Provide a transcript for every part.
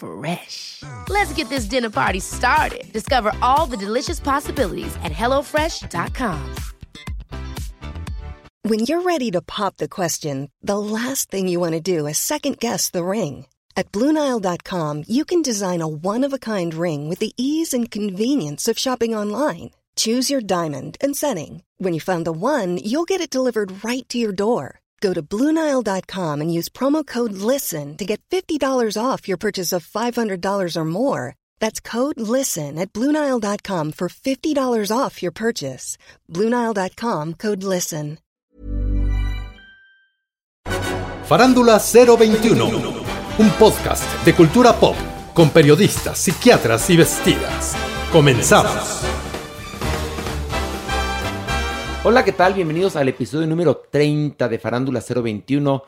Fresh. Let's get this dinner party started. Discover all the delicious possibilities at hellofresh.com. When you're ready to pop the question, the last thing you want to do is second guess the ring. At Bluenile.com, you can design a one of a kind ring with the ease and convenience of shopping online. Choose your diamond and setting. When you find the one, you'll get it delivered right to your door. Go to Bluenile.com and use promo code LISTEN to get $50 off your purchase of $500 or more. That's code LISTEN at Bluenile.com for $50 off your purchase. Bluenile.com code LISTEN. Farándula 021, un podcast de cultura pop con periodistas, psiquiatras y vestidas. Comenzamos. Hola, ¿qué tal? Bienvenidos al episodio número 30 de Farándula 021,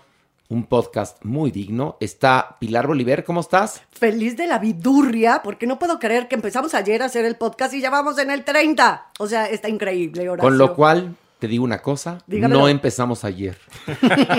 un podcast muy digno. Está Pilar Bolívar, ¿cómo estás? Feliz de la vidurria, porque no puedo creer que empezamos ayer a hacer el podcast y ya vamos en el 30. O sea, está increíble, Horacio. Con lo cual, te digo una cosa, Dígamelo. no empezamos ayer.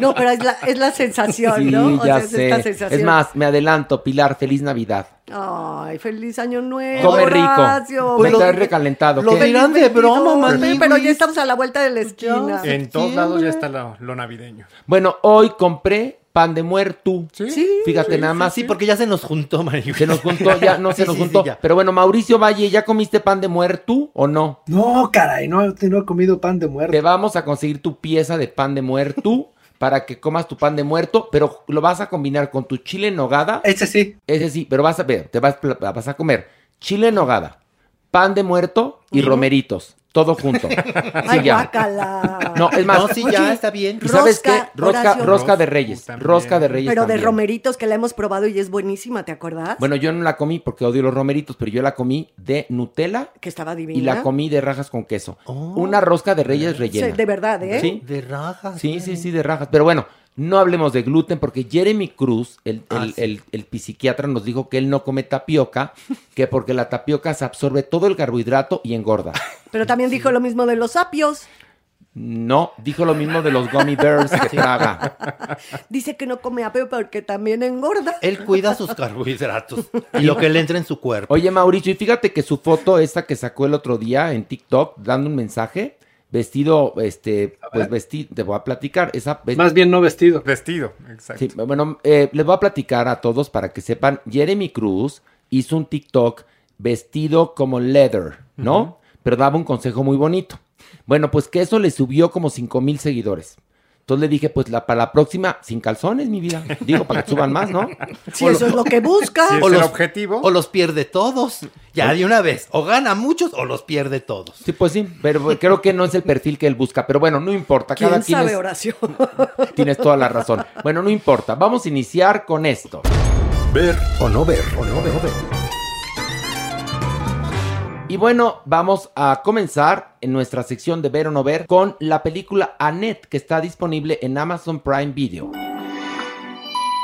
No, pero es la, es la sensación, Sí, ¿no? O ya sea, es sé. esta sensación. Es más, me adelanto, Pilar, feliz Navidad. Ay, feliz año nuevo. Come rico. Horacio. Me Lo- recalentado. lo dirán de broma, Pero- mami. Pero ya estamos a la vuelta de la esquina. En todos lados ya está lo, lo navideño. Bueno, hoy compré pan de muerto. Sí. Fíjate nada más. Sí, porque ya se nos juntó, María. Se nos juntó, ya no se Sí, nos sí, juntó. sí, ya. Pero bueno, Mauricio Valle, ¿ya comiste pan de muerto o no? No, caray, no, no he comido pan de muerto. Te vamos a conseguir tu pieza de pan de muerto para que comas tu pan de muerto, pero lo vas a combinar con tu chile en nogada. Ese sí. Ese sí, pero vas a ver, te vas, vas a comer chile en nogada, pan de muerto y romeritos, todo junto. Sí, Ay, ya. guácala. No, es más, No, sí, ya está bien. ¿y sabes qué? Rosca, Rosca, Horacio. rosca de reyes, También. rosca de reyes Pero de romeritos que la hemos probado y es buenísima, ¿te acuerdas? Bueno, yo no la comí porque odio los romeritos, pero yo la comí de Nutella que estaba divina. y la comí de rajas con queso. Oh. Una rosca de reyes Sí, rellena. de verdad, ¿eh? Sí. De rajas. Sí, sí, sí, de rajas. Pero bueno, no hablemos de gluten porque Jeremy Cruz, el, el, Ah, sí. el- el psiquiatra, nos dijo que él no come tapioca, que porque la tapioca se absorbe todo el carbohidrato y engorda. Pero también dijo lo mismo de los apios. No, dijo lo mismo de los gummy bears que traga. Dice que no come apio porque también engorda. Él cuida sus carbohidratos y lo que le entra en su cuerpo. Oye, Mauricio, y fíjate que su foto, esta que sacó el otro día en TikTok, dando un mensaje, vestido, este, pues vestido, te voy a platicar, esa... Más bien no vestido. Vestido, exacto. Sí, bueno, eh, les voy a platicar a todos para que sepan. Jeremy Cruz hizo un TikTok vestido como leather, ¿no? Pero daba un consejo muy bonito. Bueno, pues que eso le subió como 5 mil seguidores. Entonces le dije, pues la, para la próxima, sin calzones, mi vida. Digo, para que suban más, ¿no? Si eso es lo que busca. Si es o el los- objetivo. O los pierde todos. Ya de una vez. O gana muchos o los pierde todos. Sí, pues sí, pero creo que no es el perfil que él busca. Pero bueno, no importa. Cada ¿Quién quien sabe, es- Horacio? tienes toda la razón. Bueno, no importa. Vamos a iniciar con esto. Ver o no ver. O no ver. Y bueno, vamos a comenzar en nuestra sección de ver o no ver con la película Annette que está disponible en Amazon Prime Video.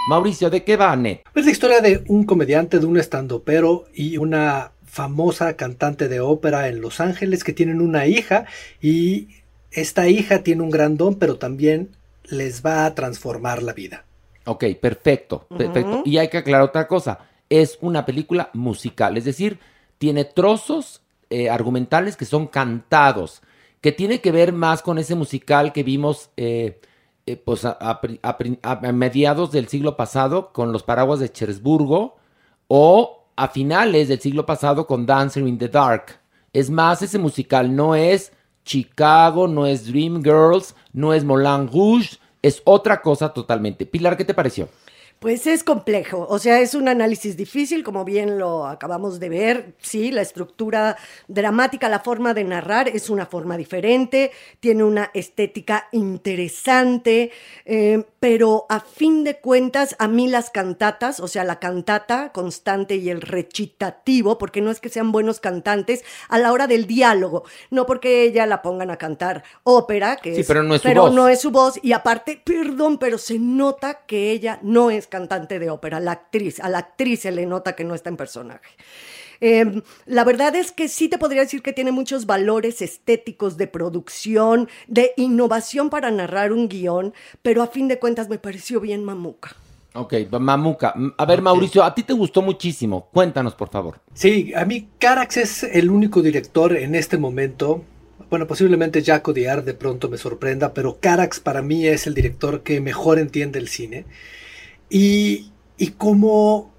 Mauricio, ¿de qué va Annette? Es la historia de un comediante, de un estandopero y una famosa cantante de ópera en Los Ángeles que tienen una hija y esta hija tiene un gran don, pero también les va a transformar la vida. Ok, perfecto, perfecto. Y hay que aclarar otra cosa. Es una película musical, es decir, tiene trozos eh, argumentales que son cantados, que tiene que ver más con ese musical que vimos eh, eh, pues a, mediados del siglo pasado con los paraguas de Cherburgo o a finales del siglo pasado con Dancer in the Dark. Es más, ese musical no es Chicago, no es Dreamgirls, no es Moulin Rouge, es otra cosa totalmente. Pilar, ¿qué te pareció? Pues es complejo, o sea, es un análisis difícil, como bien lo acabamos de ver, sí, la estructura dramática, la forma de narrar es una forma diferente, tiene una estética interesante, eh, pero a fin de cuentas, a mí las cantatas, o sea, la cantata constante y el recitativo, porque no es que sean buenos cantantes, a la hora del diálogo, no porque ella la pongan a cantar ópera, que Sí, es, pero no es su pero voz. no es su voz, y aparte, perdón, pero se nota que ella no es cantante de ópera, la actriz, a la actriz se le nota que no está en personaje. Eh, la verdad es que sí te podría decir que tiene muchos valores estéticos de producción, de innovación para narrar un guion, pero a fin de cuentas me pareció bien mamuca. Ok, Mamuca. A ver, Mauricio, a ti te gustó muchísimo. Cuéntanos, por favor. Sí, a mí Carax es el único director en este momento. Bueno, posiblemente Jack Odiar de pronto me sorprenda, pero Carax para mí es el director que mejor entiende el cine. Y, como,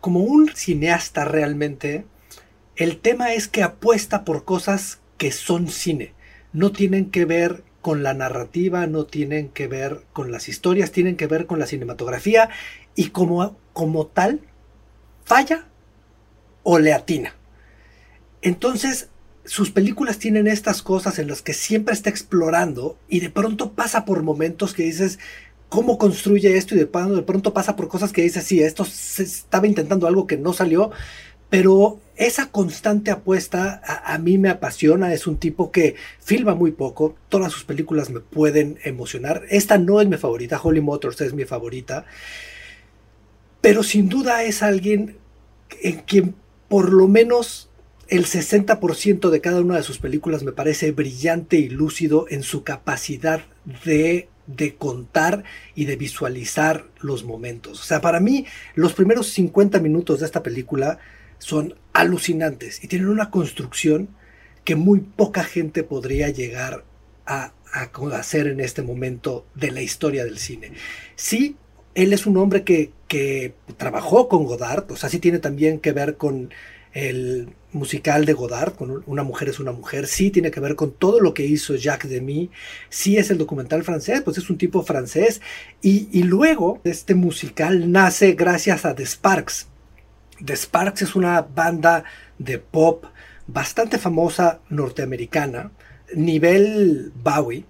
como un cineasta realmente, el tema es que apuesta por cosas que son cine. No tienen que ver con la narrativa, no tienen que ver con las historias, tienen que ver con la cinematografía y como, como tal, falla o le atina. Entonces, sus películas tienen estas cosas en las que siempre está explorando y de pronto pasa por momentos que dices, ¿cómo construye esto? Y de de pronto pasa por cosas que dices, sí, esto estaba intentando algo que no salió, pero esa constante apuesta a, a, mí me apasiona. Es un tipo que filma muy poco. Todas sus películas me pueden emocionar. Esta no es mi favorita. Holy Motors es mi favorita. Pero sin duda es alguien en quien por lo menos el 60% de cada una de sus películas me parece brillante y lúcido en su capacidad de de contar y de visualizar los momentos. O sea, para mí los primeros 50 minutos de esta película son alucinantes y tienen una construcción que muy poca gente podría llegar a, a, hacer en este momento de la historia del cine. Sí, él es un hombre que, que trabajó con Godard, o sea, sí tiene también que ver con el musical de Godard, con Una mujer es una mujer, sí tiene que ver con todo lo que hizo Jacques Demy, sí es el documental francés, pues es un tipo francés, y, y luego este musical nace gracias a The Sparks. The Sparks es una banda de pop bastante famosa norteamericana, nivel Bowie,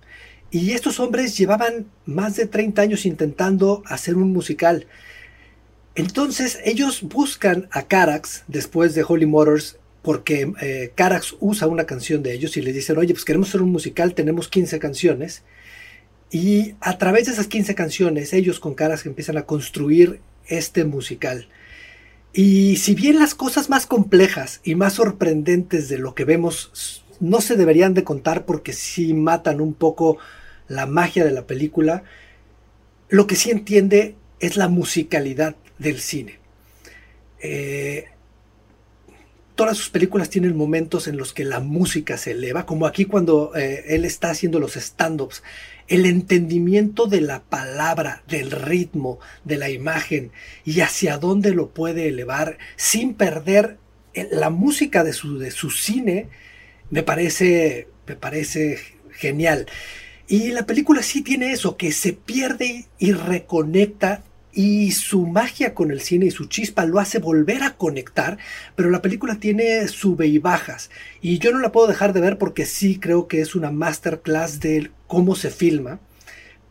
y estos hombres llevaban más de 30 años intentando hacer un musical. Entonces ellos buscan a Carax después de Holy Motors porque eh, Carax usa una canción de ellos y les dicen, oye, pues queremos hacer un musical, tenemos 15 canciones. Y a través de esas 15 canciones, ellos con Carax empiezan a construir este musical. Y si bien las cosas más complejas y más sorprendentes de lo que vemos no se deberían de contar porque sí matan un poco la magia de la película, lo que sí entiende es la musicalidad del cine. Eh, todas sus películas tienen momentos en los que la música se eleva, como aquí cuando eh, él está haciendo los stand-ups. El entendimiento de la palabra, del ritmo, de la imagen y hacia dónde lo puede elevar sin perder la música de su, de su cine, me parece, me parece genial. Y la película sí tiene eso, que se pierde y reconecta y su magia con el cine y su chispa lo hace volver a conectar, pero la película tiene sube y bajas y yo no la puedo dejar de ver porque sí creo que es una masterclass de cómo se filma,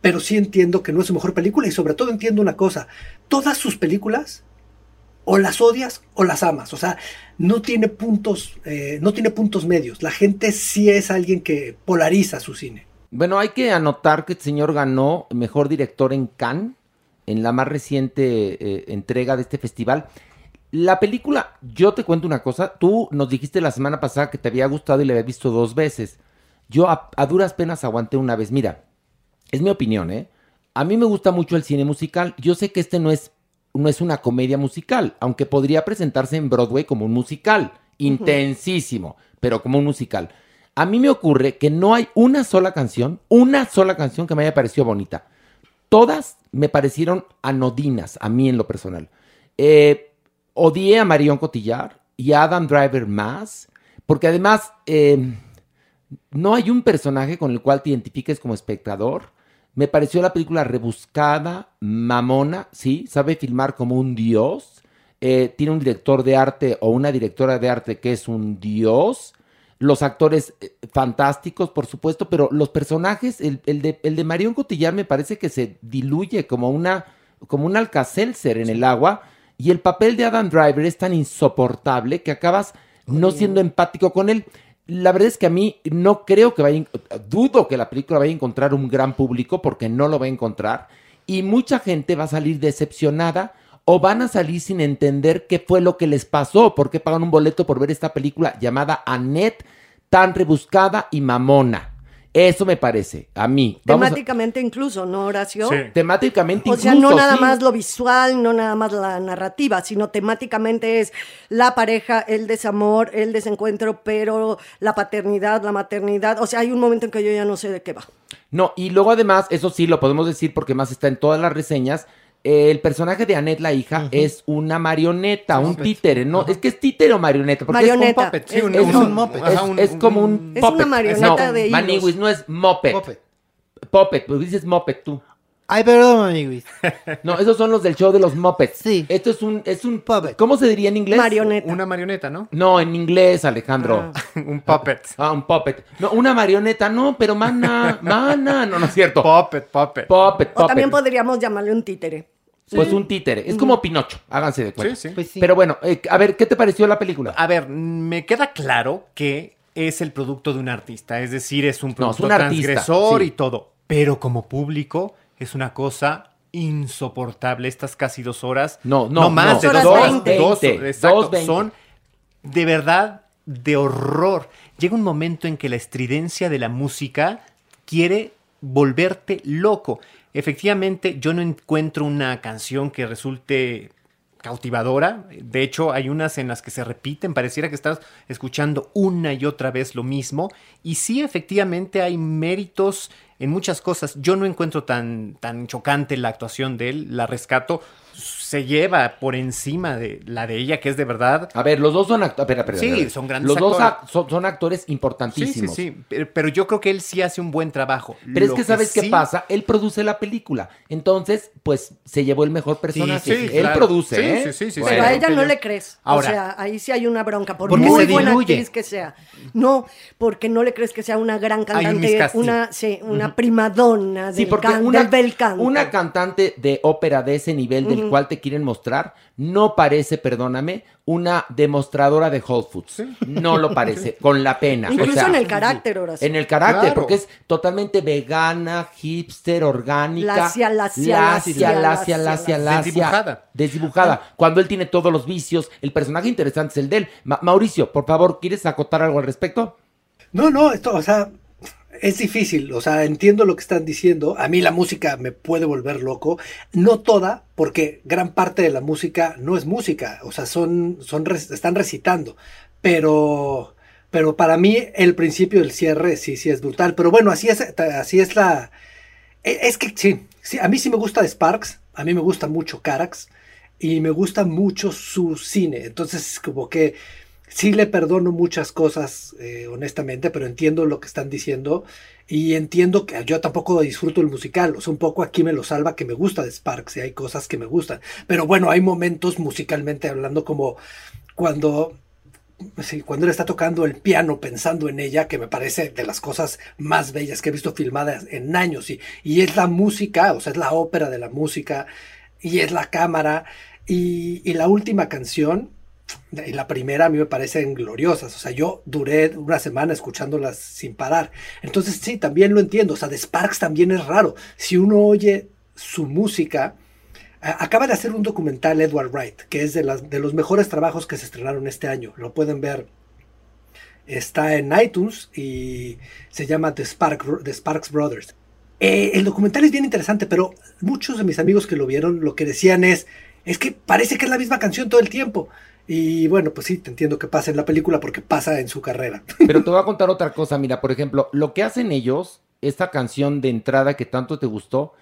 pero sí entiendo que no es su mejor película y sobre todo entiendo una cosa, todas sus películas o las odias o las amas, o sea, no tiene puntos, eh, no tiene puntos medios, la gente sí es alguien que polariza su cine. Bueno, hay que anotar que el señor ganó mejor director en Cannes en la más reciente eh, entrega de este festival. La película, yo te cuento una cosa, tú nos dijiste la semana pasada que te había gustado y la habías visto dos veces. Yo a, a, duras penas aguanté una vez. Mira, es mi opinión, ¿eh? A mí me gusta mucho el cine musical. Yo sé que este no es, no es una comedia musical, aunque podría presentarse en Broadway como un musical, intensísimo, uh -huh. pero como un musical. A mí me ocurre que no hay una sola canción, una sola canción que me haya parecido bonita todas me parecieron anodinas a mí en lo personal. Eh, odié a Marion Cotillard y a Adam Driver más, porque además, eh, no hay un personaje con el cual te identifiques como espectador. Me pareció la película rebuscada, mamona, sí, sabe filmar como un dios. Eh, tiene un director de arte o una directora de arte que es un dios. Los actores eh, fantásticos, por supuesto, pero los personajes, el, el de, el de Marion Cotillard me parece que se diluye como una como un alcacelser en el agua y el papel de Adam Driver es tan insoportable que acabas no siendo empático con él. La verdad es que a mí no creo que vaya, dudo que la película vaya a encontrar un gran público porque no lo va a encontrar y mucha gente va a salir decepcionada o van a salir sin entender qué fue lo que les pasó, por qué pagan un boleto por ver esta película llamada Annette tan rebuscada y mamona. Eso me parece, a mí. Vamos a- Temáticamente incluso, ¿no, Horacio? Sí. Temáticamente O sea, incluso, no nada sí. más lo visual, no nada más la narrativa, sino temáticamente es la pareja, el desamor, el desencuentro, pero la paternidad, la maternidad. O sea, hay un momento en que yo ya no sé de qué va. No, y luego además, eso sí lo podemos decir porque más está en todas las reseñas. Eh, el personaje de Annette, la hija, es una marioneta, un títere. No, es que es títere o marioneta. Porque es- Marioneta. Un puppet, sí, un, Es, un- muppet. es- un- es como un Es una marioneta no, de. Maniwis, no es moped. Puppet. Puppet, pues dices moped tú. Ay, perdón, amiguis. No, esos son los del show de los mopeds. Sí. Esto es un, es un Puppet. ¿Cómo se diría en inglés? Marioneta. Una marioneta, ¿no? No, en inglés, Alejandro. un puppet. Ah, un puppet. No, una marioneta, no, pero mana, mana. No, no es cierto. Puppet, puppet. Puppet, O puppet. también podríamos llamarle un títere. Pues un títere. Es como Pinocho, háganse de cuenta. Sí, sí. Pues sí. Pero bueno, eh, a ver, ¿qué te pareció la película? A ver, me queda claro que es el producto de un artista, es decir, es un No, es producto un transgresor sí. y todo. Pero como público es una cosa insoportable. Estas casi dos horas. No, no, más no. de Dos dos horas. Dos, exacto, Dos veinte. son de verdad de horror. Llega un momento en que la estridencia de la música quiere volverte loco. Efectivamente, yo no encuentro una canción que resulte cautivadora. De hecho, hay unas en las que se repiten, pareciera que estás escuchando una y otra vez lo mismo. Y sí, efectivamente, hay méritos en muchas cosas. Yo no encuentro tan, tan chocante la actuación de él, la rescato. Se lleva por encima de la de ella, que es de verdad. A ver, los dos son actores. Sí, son grandes Los dos actores. ac- son, son actores Sí, sí, importantísimos. sí. Pero, pero yo creo que él sí hace un buen trabajo. Pero es que sabes qué sí- pasa, él produce la película, entonces pues se llevó el mejor personaje. sí, él claro. produce, Sí, ¿eh? sí, sí, sí, Pero a ella no yo- le crees. Ahora- o sea, ahí sí hay una bronca. Por Porque muy buena actriz que sea. No, porque no le crees que sea una gran un cantante, una, sí, una primadonna del, Sí, porque can- una, del bel canto. una cantante de ópera de ese nivel del cual te quieren mostrar no parece, perdóname, una demostradora de Whole Foods. No lo parece, con la pena. O Incluso sea, en el carácter, Horacio. En el carácter, Claro. porque es totalmente vegana, hipster, orgánica. Lacia, lacia, lacia, lacia, lacia, lacia, lacia, Desdibujada. Desdibujada. Cuando él tiene todos los vicios, el personaje interesante es el de él. Ma- Mauricio, por favor, ¿quieres acotar algo al respecto? No, no, esto, o sea, es difícil, o sea, entiendo lo que están diciendo. A mí la música me puede volver loco. No toda, porque gran parte de la música no es música, o sea, son, son están recitando. Pero, pero para mí el principio del cierre sí, sí es brutal. Pero bueno, así es, así es la. e- Es que sí, sí, a mí sí me gusta Sparks, a mí me gusta mucho Carax y me gusta mucho su cine. Entonces, como que sí le perdono muchas cosas, eh, honestamente, pero entiendo lo que están diciendo y entiendo que yo tampoco disfruto el musical. O sea, un poco aquí me lo salva que me gusta de Sparks y hay cosas que me gustan. Pero bueno, hay momentos musicalmente hablando como cuando cuando él está tocando el piano pensando en ella, que me parece de las cosas más bellas que he visto filmadas en años, y, y es la música, o sea, es la ópera de la música, y es la cámara, y, y la última canción, y la primera a mí me parecen gloriosas, o sea, yo duré una semana escuchándolas sin parar, entonces sí, también lo entiendo, o sea, de Sparks también es raro, si uno oye su música, Acaba de hacer un documental Edward Wright, que es de, las, de los mejores trabajos que se estrenaron este año. Lo pueden ver. Está en iTunes y se llama The, Spark, The Sparks Brothers. Eh, el documental es bien interesante, pero muchos de mis amigos que lo vieron lo que decían es, es que parece que es la misma canción todo el tiempo. Y bueno, pues sí, te entiendo que pasa en la película porque pasa en su carrera. Pero te voy a contar otra cosa. Mira, por ejemplo, lo que hacen ellos, esta canción de entrada que tanto te gustó,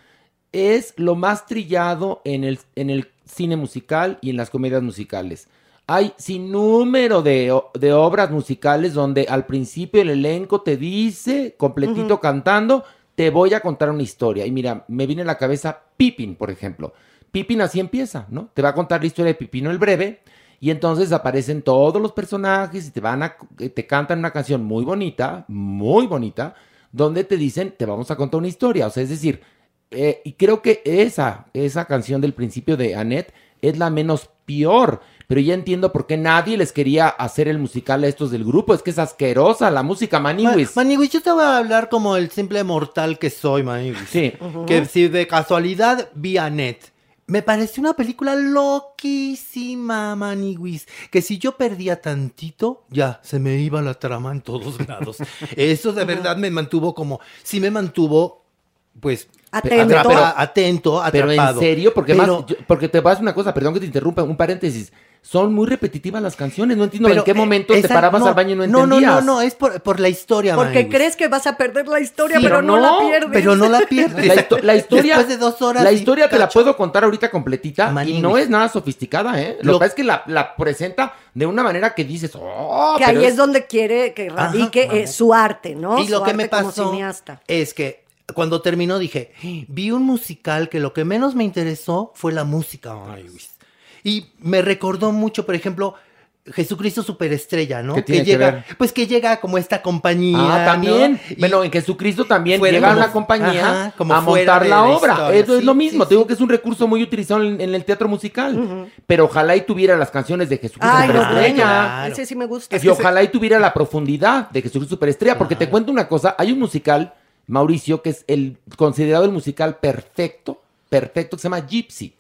es lo más trillado en el, en el cine musical y en las comedias musicales. Hay sin número de, de obras musicales donde al principio el elenco te dice, completito cantando, te voy a contar una historia. Y mira, me viene a la cabeza Pippin, por ejemplo. Pippin así empieza, ¿no? Te va a contar la historia de Pipino el Breve. Y entonces aparecen todos los personajes y te van a, eh, te cantan una canción muy bonita, muy bonita, donde te dicen, te vamos a contar una historia. O sea, es decir, eh, y creo que esa, esa canción del principio de Annette es la menos peor. Pero ya entiendo por qué nadie les quería hacer el musical a estos del grupo. Es que es asquerosa la música, Maniwis. Ma- Maniwis, yo te voy a hablar como el simple mortal que soy, Maniwis. Sí. Que si de casualidad vi a Net. Me pareció una película loquísima, Maniwis. Que si yo perdía tantito, ya se me iba la trama en todos lados. Eso de verdad me mantuvo como. Sí me mantuvo, pues. Atento. atento, Pero en serio, porque Pero- más, yo- porque te vas a una cosa, perdón que te interrumpa, un paréntesis. Son muy repetitivas las canciones, no entiendo en qué eh, momento te parabas no, al baño y no No, no, entendías. no, no, es por, por la historia, Porque crees que vas a perder la historia, Sí, pero pero no, la pierdes. Pero no la pierdes. La, histo- la historia, Después de dos horas la historia te la puedo contar ahorita completita y no es nada sofisticada, ¿eh? Lo, Lo- que pasa es que la, la presenta de una manera que dices, oh, que pero ahí es donde quiere que radique Ajá, eh, su arte, ¿no? Y lo Su que me pasó es que cuando terminó dije, vi un musical que lo que menos me interesó fue la música. ay. Y me recordó mucho, por ejemplo, Jesucristo Superestrella, ¿no? ¿Qué tiene que llega, ver? pues que llega como esta compañía. Ah, también. Bueno, en Jesucristo también llega como- una compañía ajá, como a montar la la obra. historia. Eso es lo mismo. sí, Te digo sí. que es un recurso muy utilizado en, en el teatro musical. Pero ojalá y tuviera las canciones de Jesucristo Ay, no, Superestrella. claro. Ese sí me gusta. Y ojalá y tuviera la profundidad de Jesucristo Superestrella. Porque te cuento una cosa. Hay un musical, Mauricio, que es el considerado el musical perfecto, perfecto, que se llama Gypsy.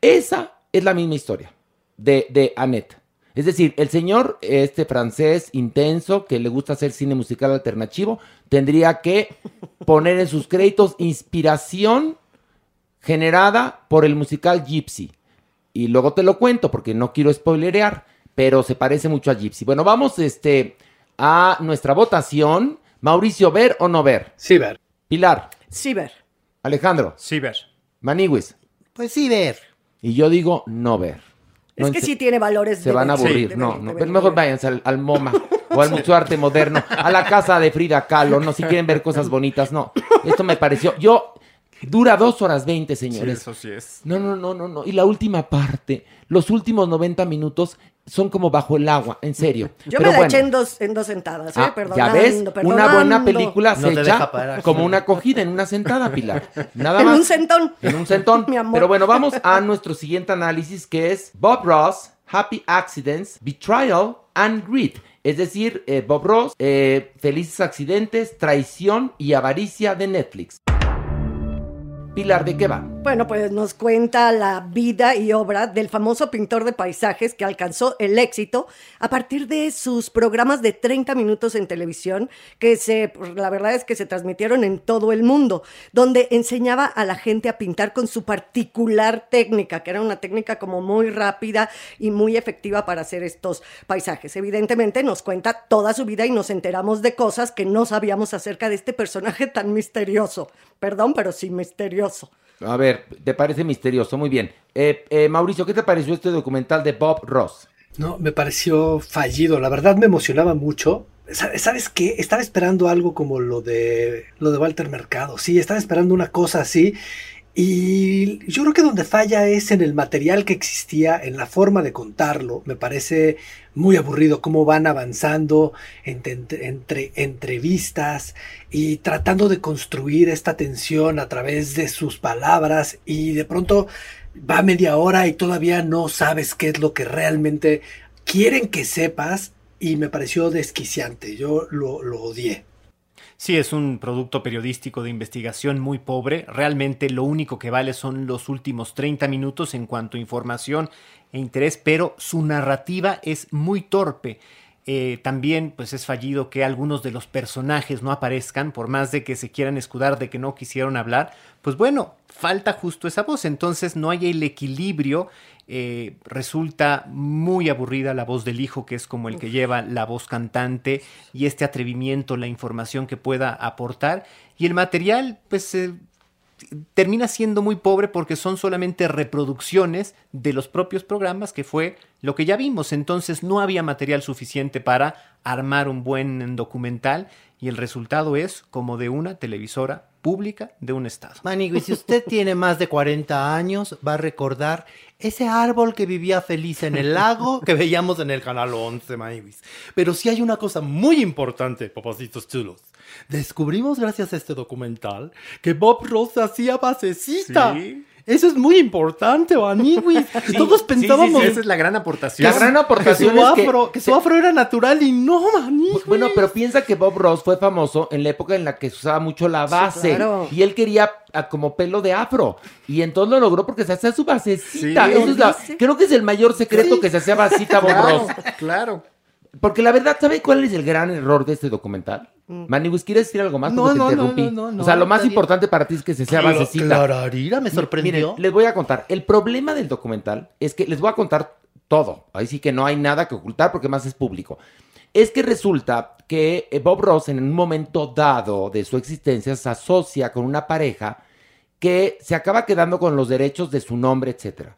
Esa es la misma historia de, de Annette. Es decir, el señor, este francés intenso, que le gusta hacer cine musical alternativo, tendría que poner en sus créditos inspiración generada por el musical Gypsy. Y luego te lo cuento porque no quiero spoilerear, pero se parece mucho a Gypsy. Bueno, vamos este, a nuestra votación. Mauricio, ¿ver o no ver? Sí, ver. Pilar, Sí, ver. Alejandro, Sí, ver. Maniwis. Pues sí, ver. Y yo digo no ver. No, es que sí tiene valores. Se de van a aburrir. no, ver, no. ver, mejor váyanse al, al MoMA o al Museo Arte Moderno, a la casa de Frida Kahlo. No, si quieren ver cosas bonitas, no. Esto me pareció. Yo. Dura dos horas veinte, Sí, señores. eso sí es. No, no, no, no, no. Y la última parte, los últimos 90 minutos son como bajo el agua, en serio. Yo Pero me la bueno. eché en dos, en dos sentadas, ¿eh? Ah, Perdonando, ya ves, una perdonando. buena película No se te echa deja parar. como una cogida en una sentada, Pilar. Nada En más. un centón. En un centón. Mi amor. Pero bueno, vamos a nuestro siguiente análisis que es Bob Ross, Happy Accidents, Betrayal and Greed. Es decir, eh, Bob Ross, eh, Felices Accidentes, Traición y Avaricia de Netflix. Pilar, ¿de qué va? Bueno, pues nos cuenta la vida y obra del famoso pintor de paisajes que alcanzó el éxito a partir de sus programas de 30 minutos en televisión, que se, pues, la verdad es que se transmitieron en todo el mundo, donde enseñaba a la gente a pintar con su particular técnica, que era una técnica como muy rápida y muy efectiva para hacer estos paisajes. Evidentemente nos cuenta toda su vida y nos enteramos de cosas que no sabíamos acerca de este personaje tan misterioso. Perdón, pero sí misterioso. A ver, ¿te parece misterioso? Muy bien. Eh, eh, Mauricio, ¿qué te pareció este documental de Bob Ross? No, me pareció fallido. La verdad me emocionaba mucho. Sa- ¿Sabes qué? Estaba esperando algo como lo de lo de Walter Mercado. Sí, estaba esperando una cosa así. Y yo creo que donde falla es en el material que existía, en la forma de contarlo. Me parece muy aburrido cómo van avanzando entre, entre- entre entrevistas y tratando de construir esta tensión a través de sus palabras y de pronto va media hora y todavía no sabes qué es lo que realmente quieren que sepas y me pareció desquiciante. Yo lo, lo odié. Sí, es un producto periodístico de investigación muy pobre. Realmente lo único que vale son los últimos 30 minutos en cuanto a información e interés, pero su narrativa es muy torpe. Eh, también pues es fallido que algunos de los personajes no aparezcan, por más de que se quieran escudar de que no quisieron hablar, pues bueno, falta justo esa voz, entonces no hay el equilibrio, eh, resulta muy aburrida la voz del hijo, que es como el que lleva la voz cantante y este atrevimiento, la información que pueda aportar, y el material pues eh, termina siendo muy pobre porque son solamente reproducciones de los propios programas que fue lo que ya vimos. Entonces no había material suficiente para armar un buen documental y el resultado es como de una televisora pública de un estado. Manigui, si usted tiene más de 40 años, va a recordar ese árbol que vivía feliz en el lago que veíamos en el canal 11, Maniguis. Pero sí hay una cosa muy importante, papacitos chulos. Descubrimos gracias a este documental que Bob Ross hacía basecita. Sí. Eso es muy importante, Maniguis. Todos Sí, pensábamos sí, sí, esa es la gran aportación. La gran que aportación su, es que- afro, que su afro era natural y no, Maniguis. Bueno, pero piensa que Bob Ross fue famoso en la época en la que se usaba mucho la base. claro. Y él quería como pelo de afro. Y entonces lo logró porque se hacía su basecita. Sí. Eso es la- creo que es el mayor secreto que se hacía basita Bob Claro, Ross. claro. Porque la verdad, ¿sabe cuál es el gran error de este documental? Manigus, ¿quieres decir algo más? No, Porque te no, no, interrumpí. no, no, o sea, lo más importante para ti es que se sea basecita. Clararira, me sorprendió. Miren, les voy a contar. El problema del documental es que les voy a contar todo. Ahí sí que no hay nada que ocultar porque más es público. Es que resulta que eh, Bob Ross en un momento dado de su existencia se asocia con una pareja que se acaba quedando con los derechos de su nombre, etcétera.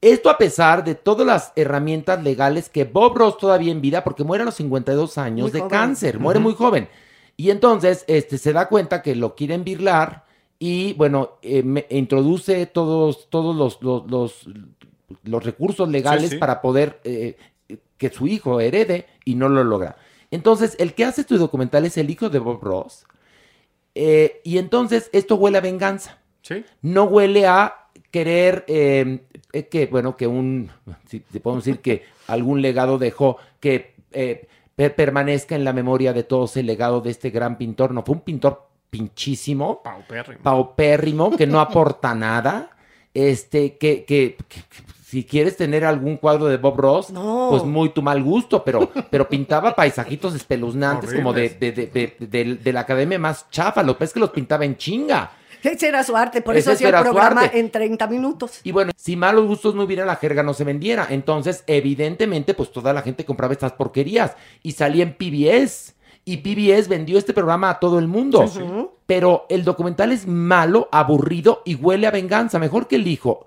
Esto a pesar de todas las herramientas legales que Bob Ross todavía en vida, porque muere a los 52 años Muy de joven. cáncer, muere muy joven. Y entonces este, se da cuenta que lo quieren birlar y, bueno, eh, me- introduce todos, todos los, los, los, los recursos legales Sí, sí. para poder eh, que su hijo herede y no lo logra. Entonces, el que hace este documental es el hijo de Bob Ross. Eh, y entonces esto huele a venganza Sí. no huele a querer eh, eh, que, bueno, que un, si, si podemos decir que algún legado dejó que eh, per- permanezca en la memoria de todos el legado de este gran pintor. No, fue un pintor pinchísimo, Paupérrimo. paupérrimo, que no aporta nada. Este, que, que- que- que si quieres tener algún cuadro de Bob Ross, No. pues muy tu mal gusto, pero, pero pintaba paisajitos espeluznantes como de, Horribles. de, de- de- de- de la academia más chafa. Lo que pasa es que los pintaba en chinga. Ese era su arte, por eso hacía el programa en 30 minutos. Y bueno, si malos gustos no hubiera, la jerga no se vendiera. Entonces, evidentemente, pues toda la gente compraba estas porquerías. Y salía en PBS. Y PBS vendió este programa a todo el mundo. Pero el documental es malo, aburrido y huele a venganza. Mejor que el hijo.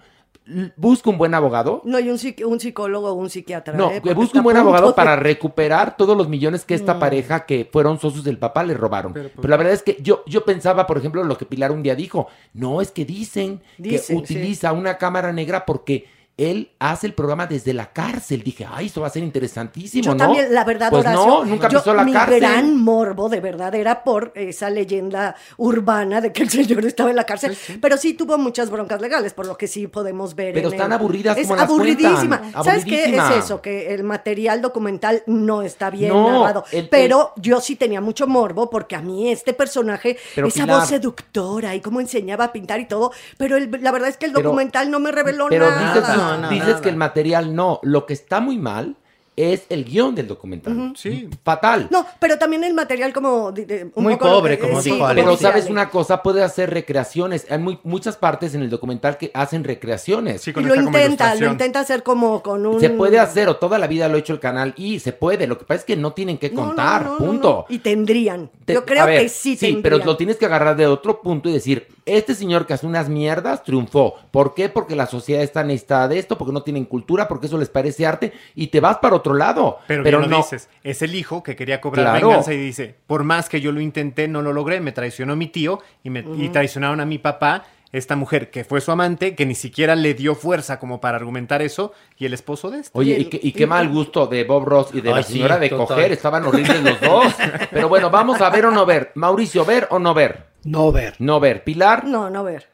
Busca un buen abogado. No, y un, un psicólogo o un psiquiatra. No, ¿eh? está un buen abogado de- para recuperar todos los millones que esta pareja que fueron socios del papá le robaron. Pero, Pero, pues, la verdad es que yo, yo pensaba, por ejemplo, lo que Pilar un día dijo. No, es que dicen, Dicen, que utiliza una cámara negra porque él hace el programa desde la cárcel. Dije, ay, esto va a ser interesantísimo, Yo ¿no? también, la verdad, pues Horacio, no, nunca yo- pisó la mi cárcel. gran morbo, de verdad, era por esa leyenda urbana de que el señor estaba en la cárcel. Pero sí tuvo muchas broncas legales, por lo que sí podemos ver. Pero en están el- aburidas Es como las aburridísima. cuentan, ¿Sabes qué aburridísima. es eso? Que el material documental no está bien No, narrado. el- pero yo sí tenía mucho morbo porque a mí este personaje, Pero, esa Pilar- voz seductora y cómo enseñaba a pintar y todo, pero la verdad es que el Pero- documental no me reveló Pero nada. dices, No, no, dices nada. que el material no. Lo que está muy mal es el guion del documental. Sí. Fatal. No, pero también el material como... de- de- un Muy poco lo pobre, que- como sí, dijo Alex. Pero sabes una cosa, puede hacer recreaciones. Hay muy- muchas partes en el documental que hacen recreaciones. Sí, Y con lo esta como intenta, lo intenta hacer como con un... Se puede hacer, o toda la vida lo ha hecho el canal, y se puede. Lo que pasa es que no tienen que No, no, contar, no, no, punto. no. Y tendrían. Te- Yo creo ver, que sí Sí, tendrían. pero lo tienes que agarrar de otro punto y decir, este señor que hace unas mierdas triunfó. ¿Por qué? Porque la sociedad está necesitada de esto, porque no tienen cultura, porque eso les parece arte, y te vas para otro lado. Pero, Pero, no. dices, es el hijo que quería cobrar Claro. venganza y dice, por más que yo lo intenté, no lo logré, me traicionó mi tío y, me, y traicionaron a mi papá, esta mujer que fue su amante, que ni siquiera le dio fuerza como para argumentar eso, y el esposo de este. Oye, y, qué- y qué mal gusto de Bob Ross y de la sí, señora de total. coger, estaban horribles los dos. Pero bueno, vamos a ver o no ver. Mauricio, ¿ver o no ver? No ver. No ver. Pilar, No, no ver.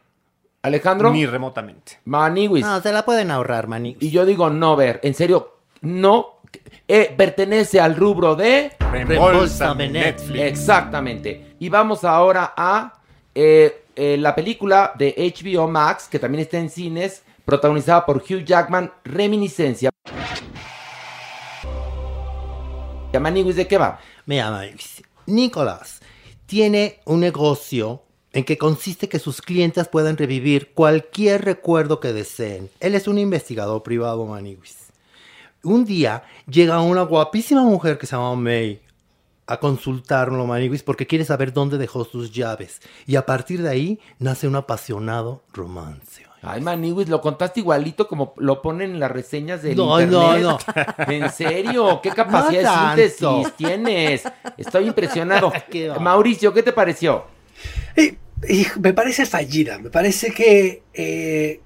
Alejandro, Ni remotamente. Maniwis. No, se la pueden ahorrar, Manix. Y yo digo no ver. En serio, no. eh, pertenece al rubro de... Reembolsame Netflix. Exactamente. Y vamos ahora a eh, eh, la película de HBO Max, que también está en cines, protagonizada por Hugh Jackman, Reminiscencia. Maniwis, ¿de qué va? Mira, Manix. Nicolás tiene un negocio en que consiste que sus clientes puedan revivir cualquier recuerdo que deseen. Él es un investigador privado, Maniwis. Un día llega una guapísima mujer que se llama May a consultarlo, Maniguis, porque quiere saber dónde dejó sus llaves. Y a partir de ahí nace un apasionado romance. Ay, Maniwis, lo contaste igualito como lo ponen en las reseñas de No, internet. no, En serio, qué capacidad No de síntesis tienes. Estoy impresionado. Mauricio, ¿qué te pareció? Y- y me parece fallida, me parece que... eh,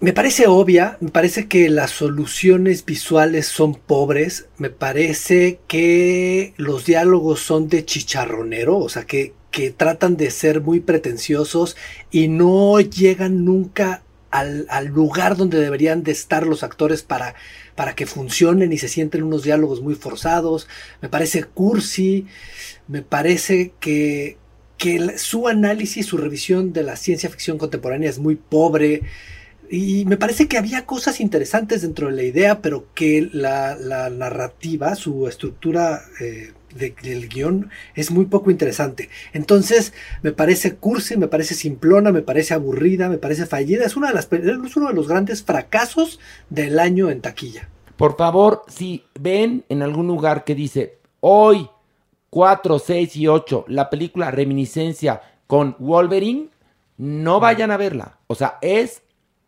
me parece obvia, me parece que las soluciones visuales son pobres, me parece que los diálogos son de chicharronero, o sea, que, que tratan de ser muy pretenciosos y no llegan nunca al, al lugar donde deberían de estar los actores para, para que funcionen y se sienten unos diálogos muy forzados, me parece cursi, me parece que, que su análisis, su revisión de la ciencia ficción contemporánea es muy pobre. Y me parece que había cosas interesantes dentro de la idea, pero que la, la narrativa, su estructura eh, de- del guion es muy poco interesante. Entonces, me parece cursi, me parece simplona, me parece aburrida, me parece fallida. Es, una de las, es uno de los grandes fracasos del año en taquilla. Por favor, si ven en algún lugar que dice hoy 4, 6 y 8, la película Reminiscencia con Wolverine, no vayan a verla. O sea, es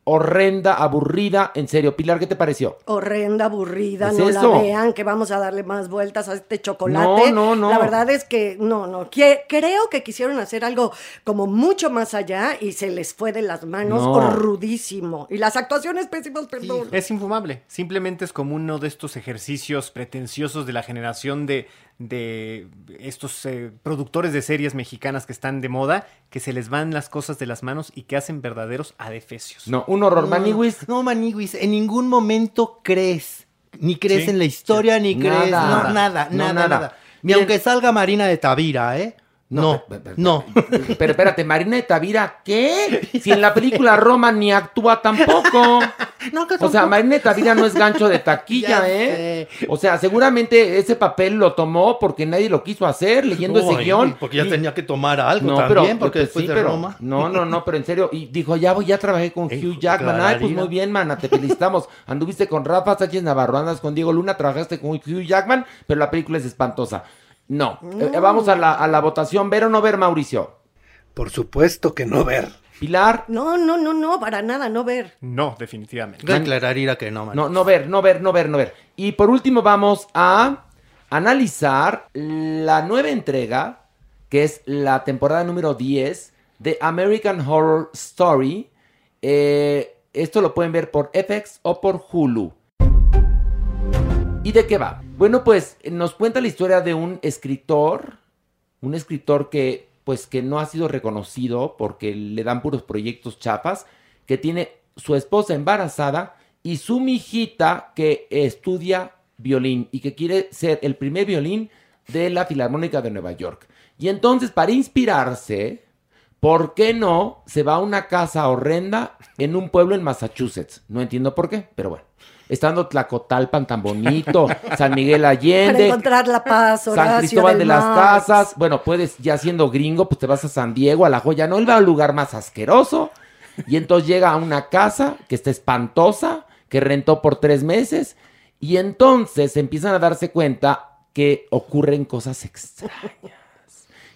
horrenda, aburrida. En serio, Pilar, ¿qué te pareció? horrenda, aburrida, ¿Es no eso? la vean, que vamos a darle más vueltas a este chocolate. No, no, no. La verdad es que no, no. Que- creo que quisieron hacer algo como mucho más allá y se les fue de las manos No. rudísimo. Y las actuaciones pésimas, perdón. Es infumable. Simplemente es como uno de estos ejercicios pretenciosos de la generación de, de estos eh, productores de series mexicanas que están de moda, que se les van las cosas de las manos y que hacen verdaderos adefesios. No, un horror. Maniwis, No, Maniguis, en ningún momento crees. Ni crees Sí, en la historia, ni crees. Nada. no, nada, No, nada, nada. nada. Ni Bien. aunque salga Marina de Tavira, ¿eh? No, no. Pero espérate, Marina de Tavira, ¿qué? Si en la película Roma ni actúa tampoco. No, que O sea. Marina de Tavira no es gancho de taquilla, Ya ¿eh? sé. O sea, seguramente ese papel lo tomó porque nadie lo quiso hacer leyendo ese guion. Porque ya Y- tenía que tomar algo No, también, pero, porque pues, después sí, de pero- Roma. No, no, no, pero en serio. Y dijo, ya voy, ya trabajé con Hugh Jackman. Ay, pues muy bien, mana, te felicitamos. Anduviste con Rafa Sánchez Navarro, andas con Diego Luna, trabajaste con Hugh Jackman, pero la película es espantosa. No. Eh, vamos a la, a la votación. ¿Ver o no ver, Mauricio? Por supuesto que no ver. Pilar. No, no, no, no, para nada, no ver. No, definitivamente. Declarar ira que no, man. No, no ver, no ver, no ver, no ver. Y por último vamos a analizar la nueva entrega, que es la temporada número 10 de American Horror Story. Eh, esto lo pueden ver por FX o por Hulu. ¿Y de qué va? Bueno, pues nos cuenta la historia de un escritor, un escritor que pues que no ha sido reconocido porque le dan puros proyectos chafas, que tiene su esposa embarazada y su mijita que estudia violín y que quiere ser el primer violín de la Filarmónica de Nueva York. Y entonces, para inspirarse, ¿por qué no se va a una casa horrenda en un pueblo en Massachusetts? No entiendo por qué, pero bueno. Estando Tlacotalpan tan bonito, San Miguel Para Allende, encontrar la paz, Horacio San Cristóbal del de las. Casas. Bueno, puedes, ya siendo gringo, pues te vas a San Diego, a La Joya. No, él va al lugar más asqueroso. Y entonces llega a una casa que está espantosa, que rentó por tres meses. Y entonces empiezan a darse cuenta que ocurren cosas extrañas.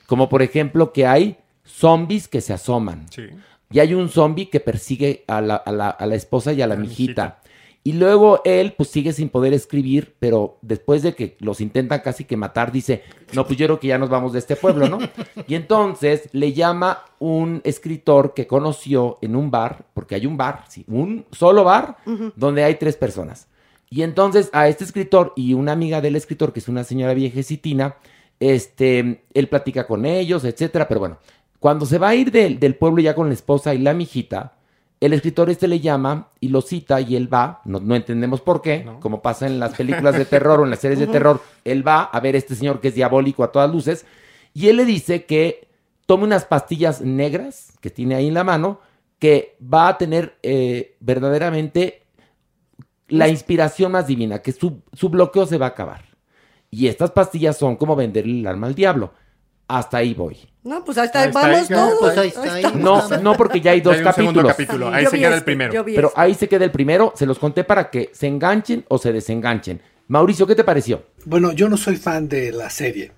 Como por ejemplo que hay zombies que se asoman. Sí. Y hay un zombie que persigue a la, a la- a la esposa y a la, A la mijita. mijita. Y luego él, pues sigue sin poder escribir, pero después de que los intentan casi que matar, dice, no, pues yo creo que ya nos vamos de este pueblo, ¿no? Y entonces le llama un escritor que conoció en un bar, porque hay un bar, sí, un solo bar, donde hay tres personas. Y entonces a este escritor y una amiga del escritor, que es una señora viejecitina, este, él platica con ellos, etcétera, pero bueno, cuando se va a ir del, del pueblo ya con la esposa y la mijita, el escritor este le llama y lo cita y él va, no, no entendemos por qué, como pasa en las películas de terror o en las series de terror, él va a ver a este señor que es diabólico a todas luces y él le dice que tome unas pastillas negras que tiene ahí en la mano, que va a tener eh, verdaderamente la inspiración más divina, que su, su bloqueo se va a acabar. Y estas pastillas son como venderle el alma al diablo. Hasta ahí voy. No, pues ahí está, Ahí está, vamos ahí todos. pues ahí está, ahí estamos. No, no porque ya hay dos Hay un segundo capítulos. capítulo. Ahí yo se queda el este, primero. Pero este. ahí se queda el primero, se los conté para que se enganchen o se desenganchen. Mauricio, ¿qué te pareció? Bueno, yo no soy fan de la serie.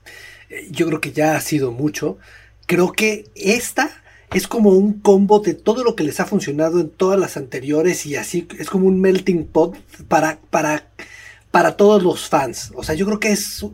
Eh, Yo creo que ya ha sido mucho. Creo que esta es como un combo de todo lo que les ha funcionado en todas las anteriores y así es como un melting pot para, para, para todos los fans. O sea, yo creo que es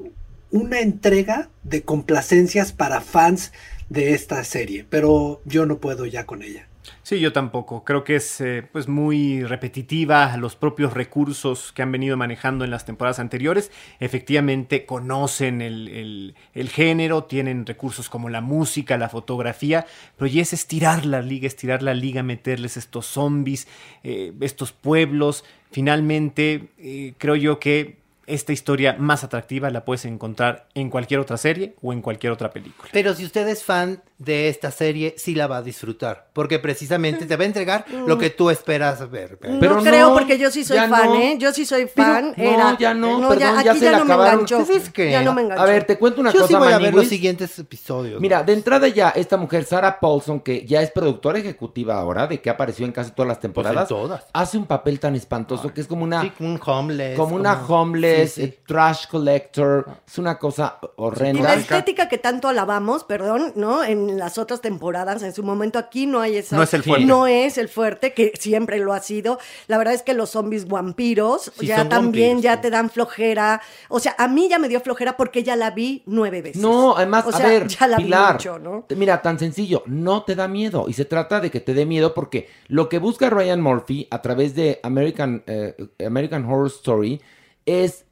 una entrega de complacencias para fans de esta serie, pero yo no puedo ya con ella. Sí, yo tampoco. Creo que es eh, pues muy repetitiva los propios recursos que han venido manejando en las temporadas anteriores. Efectivamente conocen el, el- género, tienen recursos como la música, la fotografía, pero ya es estirar la liga, estirar la liga, meterles estos zombies, eh, estos pueblos. Finalmente, eh, creo yo que esta historia más atractiva la puedes encontrar en cualquier otra serie o en cualquier otra película. Pero si usted es fan de esta serie, sí la va a disfrutar. Porque precisamente te va a entregar lo que tú esperas ver. Pero no creo, no, porque yo sí soy fan, no. ¿eh? Yo sí soy fan. Pero- era, no, ya no, perdón, ya, ya aquí se ya, no me acabaron. enganchó. Pues es que- Ya no me enganchó. A ver, te cuento una Yo cosa, sí voy a ver los siguientes episodios. Mira, de entrada ya, esta mujer, Sarah Paulson, que ya es productora ejecutiva ahora, de que apareció en casi todas las temporadas, Pues todas. hace un papel tan espantoso que es como una, Sí, un homeless. como una homeless, sí, sí. eh, trash collector, es una cosa Y horrenda. la estética que tanto alabamos, perdón, ¿no? En las otras temporadas, en su momento aquí no hay esa. No es el fuerte. No es el fuerte, que siempre lo ha sido. La verdad es que los zombies vampiros Sí, ya también vampiros, ya sí. te dan flojera. O sea, a mí ya me dio flojera porque ya la vi nueve veces. No, además, o a sea, ver, ya la Pilar, vi mucho, ¿no? mira, tan sencillo, no te da miedo y se trata de que te dé miedo porque lo que busca Ryan Murphy a través de American, eh, American Horror Story es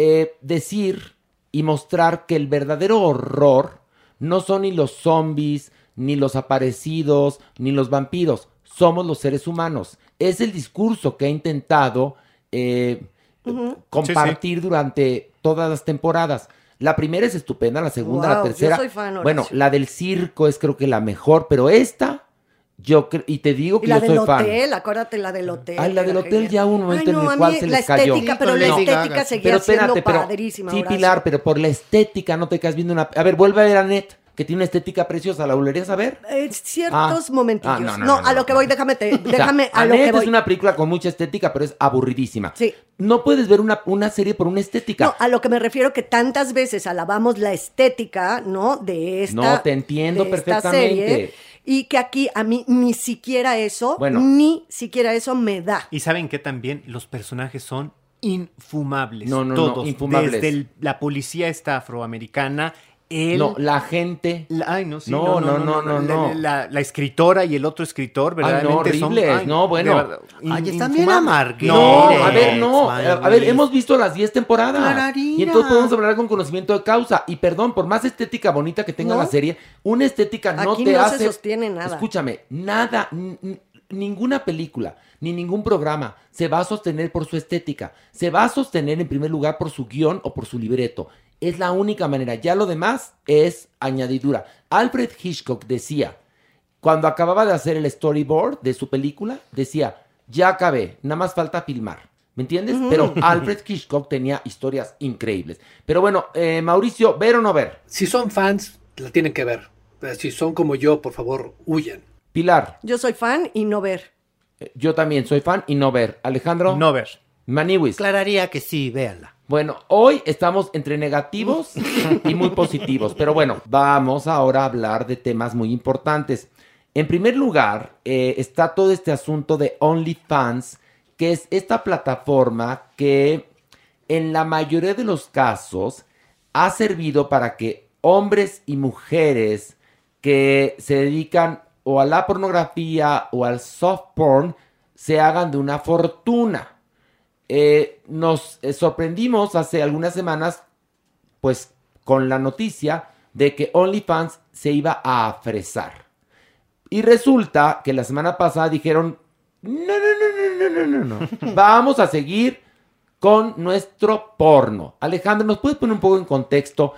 eh, decir y mostrar que el verdadero horror no son ni los zombies, ni los aparecidos, ni los vampiros, somos los seres humanos. Es el discurso que ha intentado eh, compartir durante todas las temporadas. La primera es estupenda, la segunda, la Wow, yo tercera. soy fan, bueno, la del circo es creo que la mejor, pero esta, yo creo, y te digo Y que la yo del soy fan. hotel, acuérdate la del hotel. Ay, la del hotel genial. ya un momento Ay, no, en el cual se la les cayó. estética, pero Sí, la estética seguía Pero espérate, siendo pero padrísima. sí. Pilar, pero por la estética no te quedas viendo una. A ver, vuelve a ver a Net, que tiene una estética preciosa. ¿La volverías a ver? Eh, ciertos Ah. momentillos. Ah, no, no, no, no, a lo que voy, déjame, te, O sea, déjame a lo Annette que voy. es una película con mucha estética, pero es aburridísima. Sí. No puedes ver una, una serie por una estética. No, a lo que me refiero que tantas veces alabamos la estética, ¿no? De esta. No, te entiendo perfectamente. serie, y que aquí a mí ni siquiera eso, Bueno. ni siquiera eso me da. Y saben que también los personajes son infumables. No, no, no, todos. infumables. Desde el- la policía esta afroamericana, él... No, la gente. la- ay, no, sí, No, no, no, no, no, la- no. La, la escritora y el otro escritor, Ay, no, verdaderamente son... horribles, no, bueno. verdad, Ay, están bien. No, a ver, no. A, ver, hemos visto las 10 temporadas. Clararina. Y entonces podemos hablar con conocimiento de causa. Y perdón, por más estética bonita que tenga No. la serie, una estética no Aquí te no se hace. sostiene nada. Escúchame, nada, ninguna película, ni ningún programa se va a sostener por su estética. Se va a sostener en primer lugar por su guion o por su libreto. Es la única manera. Ya lo demás es añadidura. Alfred Hitchcock decía, cuando acababa de hacer el storyboard de su película, decía, ya acabé, nada más falta filmar. ¿Me entiendes? Pero Alfred Hitchcock tenía historias increíbles. Pero bueno, eh, Mauricio, ¿ver o no ver? Si son fans, la tienen que ver. Pero si son como yo, por favor, huyan. Pilar, Yo soy fan y no ver. eh, yo también soy fan y no ver. Alejandro, No ver. Maniwis. Aclararía que sí, véanla. Bueno, hoy estamos entre negativos y muy positivos, pero bueno, vamos ahora a hablar de temas muy importantes. En primer lugar, eh, está todo este asunto de OnlyFans, que es esta plataforma que en la mayoría de los casos ha servido para que hombres y mujeres que se dedican o a la pornografía o al soft porn se hagan de una fortuna. Eh, nos eh, sorprendimos hace algunas semanas, pues, con la noticia de que OnlyFans se iba a fresar. Y resulta que la semana pasada dijeron, no, no, no, no, no, no, no, no. Vamos a seguir con nuestro porno. Alejandro, ¿nos puedes poner un poco en contexto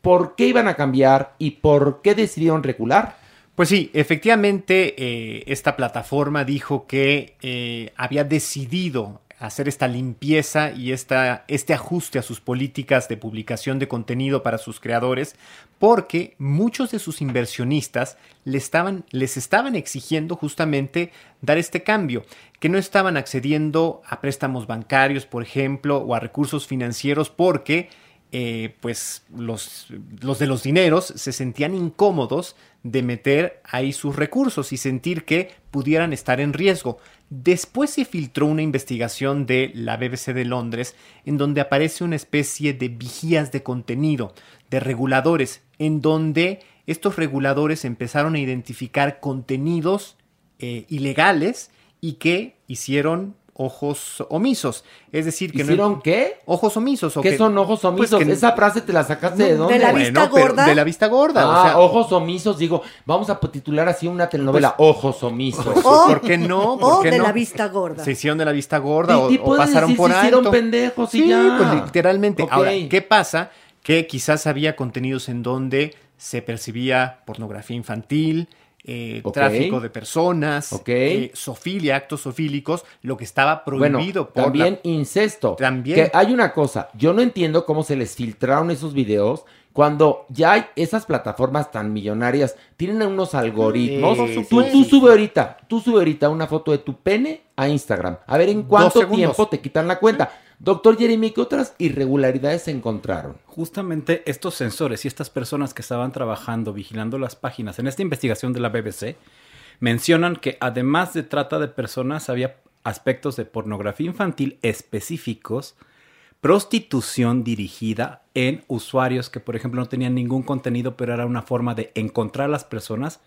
por qué iban a cambiar y por qué decidieron recular? Pues sí, efectivamente, eh, esta plataforma dijo que eh, había decidido hacer esta limpieza y esta, este ajuste a sus políticas de publicación de contenido para sus creadores, porque muchos de sus inversionistas les estaban, les estaban exigiendo justamente dar este cambio, que no estaban accediendo a préstamos bancarios, por ejemplo, o a recursos financieros porque eh, pues los, los de los dineros se sentían incómodos de meter ahí sus recursos y sentir que pudieran estar en riesgo. Después se filtró una investigación de la BBC de Londres en donde aparece una especie de vigías de contenido, de reguladores, en donde estos reguladores empezaron a identificar contenidos eh, ilegales y que hicieron ojos omisos. Es decir, que ¿Hicieron no. qué? Ojos omisos. o ¿Qué que- son ojos omisos? pues que- Esa frase te la sacaste de dónde? de la vista pero gorda. De la vista gorda. Ah, o sea, ojos omisos, digo, vamos a titular así una telenovela, Ojos omisos. pues, O- ¿Por qué no? ¿Por O qué de no? la vista gorda. Se hicieron de la vista gorda o, pasaron decir, por se alto. hicieron pendejos y sí, ya. pues literalmente. Ahora, ¿qué pasa? Que quizás había contenidos en donde se percibía pornografía infantil, eh, tráfico de personas, Ok. eh, sofilia, actos sofílicos, lo que estaba Bueno, prohibido por también la- incesto. También. Que hay una cosa, yo no entiendo cómo se les filtraron esos videos cuando ya hay esas plataformas tan millonarias, tienen unos algoritmos. Por tú, tú sube ahorita, tú sube ahorita una foto de tu pene a Instagram. A ver en cuánto tiempo te quitan la cuenta. Doctor Jeremy, ¿qué otras irregularidades se encontraron? Justamente estos sensores y estas personas que estaban trabajando vigilando las páginas en esta investigación de la BBC mencionan que además de trata de personas había aspectos de pornografía infantil específicos, prostitución dirigida en usuarios que por ejemplo no tenían ningún contenido pero era una forma de encontrar a las personas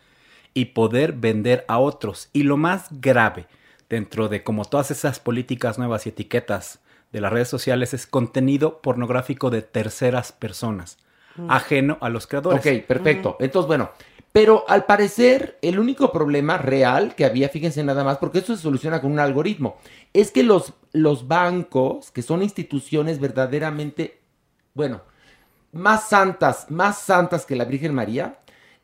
y poder vender a otros. Y lo más grave dentro de como todas esas políticas nuevas y etiquetas de las redes sociales es contenido pornográfico de terceras personas, ajeno a los creadores. Ok, perfecto. Entonces, bueno, pero al parecer el único problema real que había, fíjense nada más, porque eso se soluciona con un algoritmo, es que los, los bancos, que son instituciones verdaderamente, bueno, más santas, más santas que la Virgen María,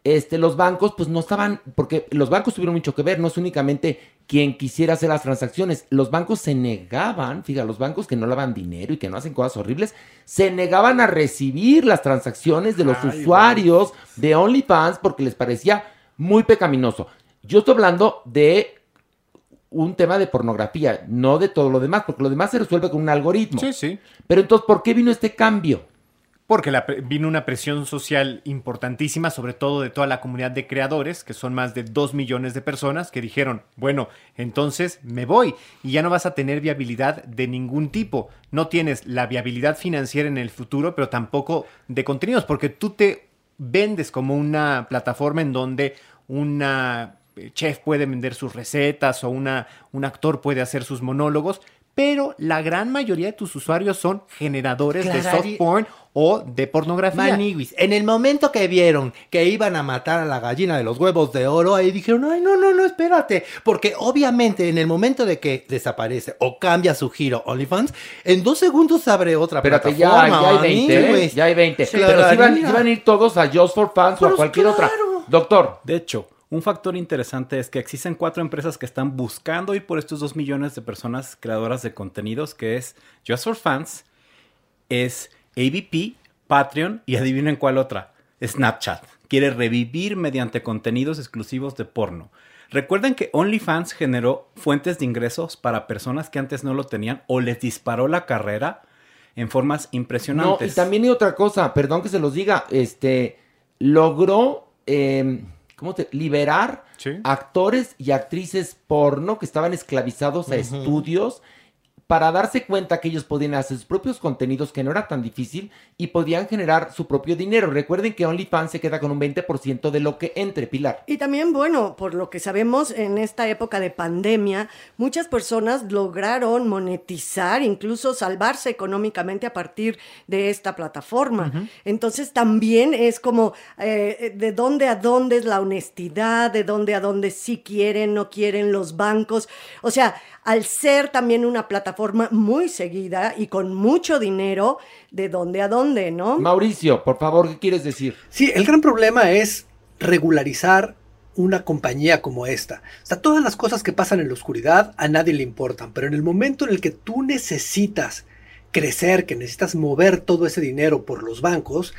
este, los bancos pues no estaban, porque los bancos tuvieron mucho que ver, no es únicamente quien quisiera hacer las transacciones, los bancos se negaban, fíjate, los bancos que no lavan dinero y que no hacen cosas horribles, se negaban a recibir las transacciones de los usuarios de OnlyFans porque les parecía muy pecaminoso. Yo estoy hablando de un tema de pornografía, no de todo lo demás, porque lo demás se resuelve con un algoritmo. Sí, sí. Pero entonces, ¿por qué vino este cambio? Porque la vino una presión social importantísima, sobre todo de toda la comunidad de creadores, que son más de 2 millones de personas, que dijeron, bueno, entonces me voy y ya no vas a tener viabilidad de ningún tipo. No tienes la viabilidad financiera en el futuro, pero tampoco de contenidos, porque tú te vendes como una plataforma en donde una eh, chef puede vender sus recetas o una, un actor puede hacer sus monólogos, pero la gran mayoría de tus usuarios son generadores de soft porn o de pornografía. Maniguis, en el momento que vieron que iban a matar a la gallina de los huevos de oro, ahí dijeron, ay, no, no, no, espérate. Porque obviamente en el momento de que desaparece o cambia su giro OnlyFans, en dos segundos abre otra ya, plataforma. ya hay 20, ¿eh? ya hay 20. Sí, Pero si van, si van a ir todos a Just for Fans o a cualquier otra. claro. Doctor, De hecho, un factor interesante es que existen cuatro empresas que están buscando ir por estos dos millones de personas creadoras de contenidos, que es Just for Fans, es AVP, Patreon y adivinen cuál otra, Snapchat. Quiere revivir mediante contenidos exclusivos de porno. Recuerden que OnlyFans generó fuentes de ingresos para personas que antes no lo tenían o les disparó la carrera en formas no, impresionantes. y también hay otra cosa, perdón que se los diga, este, logró, eh, ¿cómo te? Liberar Sí. actores y actrices porno que estaban esclavizados a estudios para darse cuenta que ellos podían hacer sus propios contenidos, que no era tan difícil, y podían generar su propio dinero. Recuerden que OnlyFans se queda con un 20% de lo que entre, Pilar. Y también, bueno, por lo que sabemos, en esta época de pandemia, muchas personas lograron monetizar, incluso salvarse económicamente a partir de esta plataforma. Entonces también es como eh, de dónde a dónde es la honestidad, de dónde a dónde sí quieren, no quieren los bancos. O sea, al ser también una plataforma muy seguida y con mucho dinero, de dónde a dónde, ¿no? Mauricio, por favor, ¿qué quieres decir? Sí, el gran problema es regularizar una compañía como esta. O sea, todas las cosas que pasan en la oscuridad a nadie le importan, pero en el momento en el que tú necesitas crecer, que necesitas mover todo ese dinero por los bancos,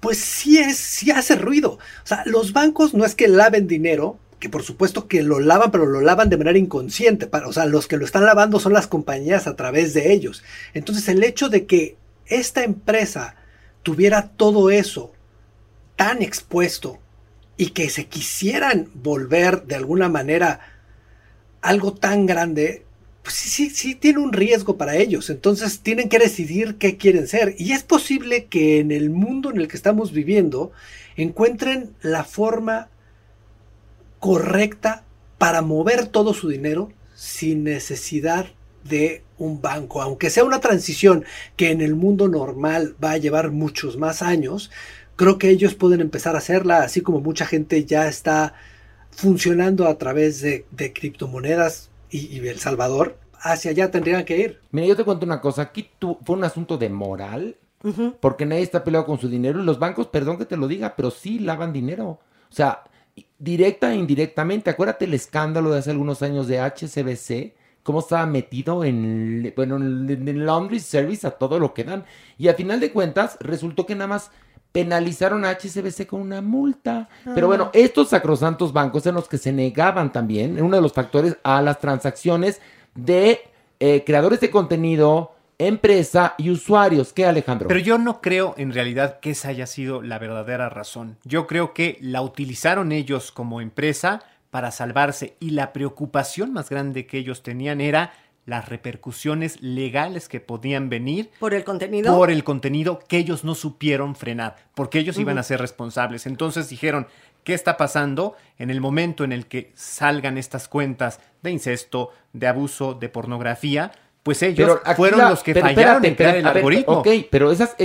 pues sí es, sí hace ruido. O sea, los bancos no es que laven dinero, que por supuesto que lo lavan, pero lo lavan de manera inconsciente. Para, o sea, los que lo están lavando son las compañías a través de ellos. Entonces, el hecho de que esta empresa tuviera todo eso tan expuesto y que se quisieran volver de alguna manera algo tan grande, pues sí, sí, sí tiene un riesgo para ellos. Entonces tienen que decidir qué quieren ser. Y es posible que en el mundo en el que estamos viviendo encuentren la forma correcta para mover todo su dinero sin necesidad de un banco. Aunque sea una transición que en el mundo normal va a llevar muchos más años, creo que ellos pueden empezar a hacerla, así como mucha gente ya está funcionando a través de, de criptomonedas y, y, El Salvador, hacia allá tendrían que ir. Mira, yo te cuento una cosa, aquí tú, fue un asunto de moral, uh -huh. porque nadie está peleado con su dinero y los bancos, perdón que te lo diga, pero sí lavan dinero. O sea, directa e indirectamente, acuérdate el escándalo de hace algunos años de HCBC, cómo estaba metido en, bueno, en el laundry service a todo lo que dan. Y a final de cuentas, resultó que nada más penalizaron a HSBC con una multa. Ah. Pero bueno, estos sacrosantos bancos en los que se negaban también, uno de los factores, a las transacciones de eh, creadores de contenido, empresa y usuarios. ¿Qué, Alejandro? Pero yo no creo en realidad que esa haya sido la verdadera razón. Yo creo que la utilizaron ellos como empresa para salvarse y la preocupación más grande que ellos tenían era las repercusiones legales que podían venir por el contenido por el contenido que ellos no supieron frenar porque ellos uh -huh. iban a ser responsables entonces dijeron qué está pasando en el momento en el que salgan estas cuentas de incesto de abuso de pornografía pues ellos fueron la, los que fallaron espérate, en crear el ver, algoritmo ok pero esas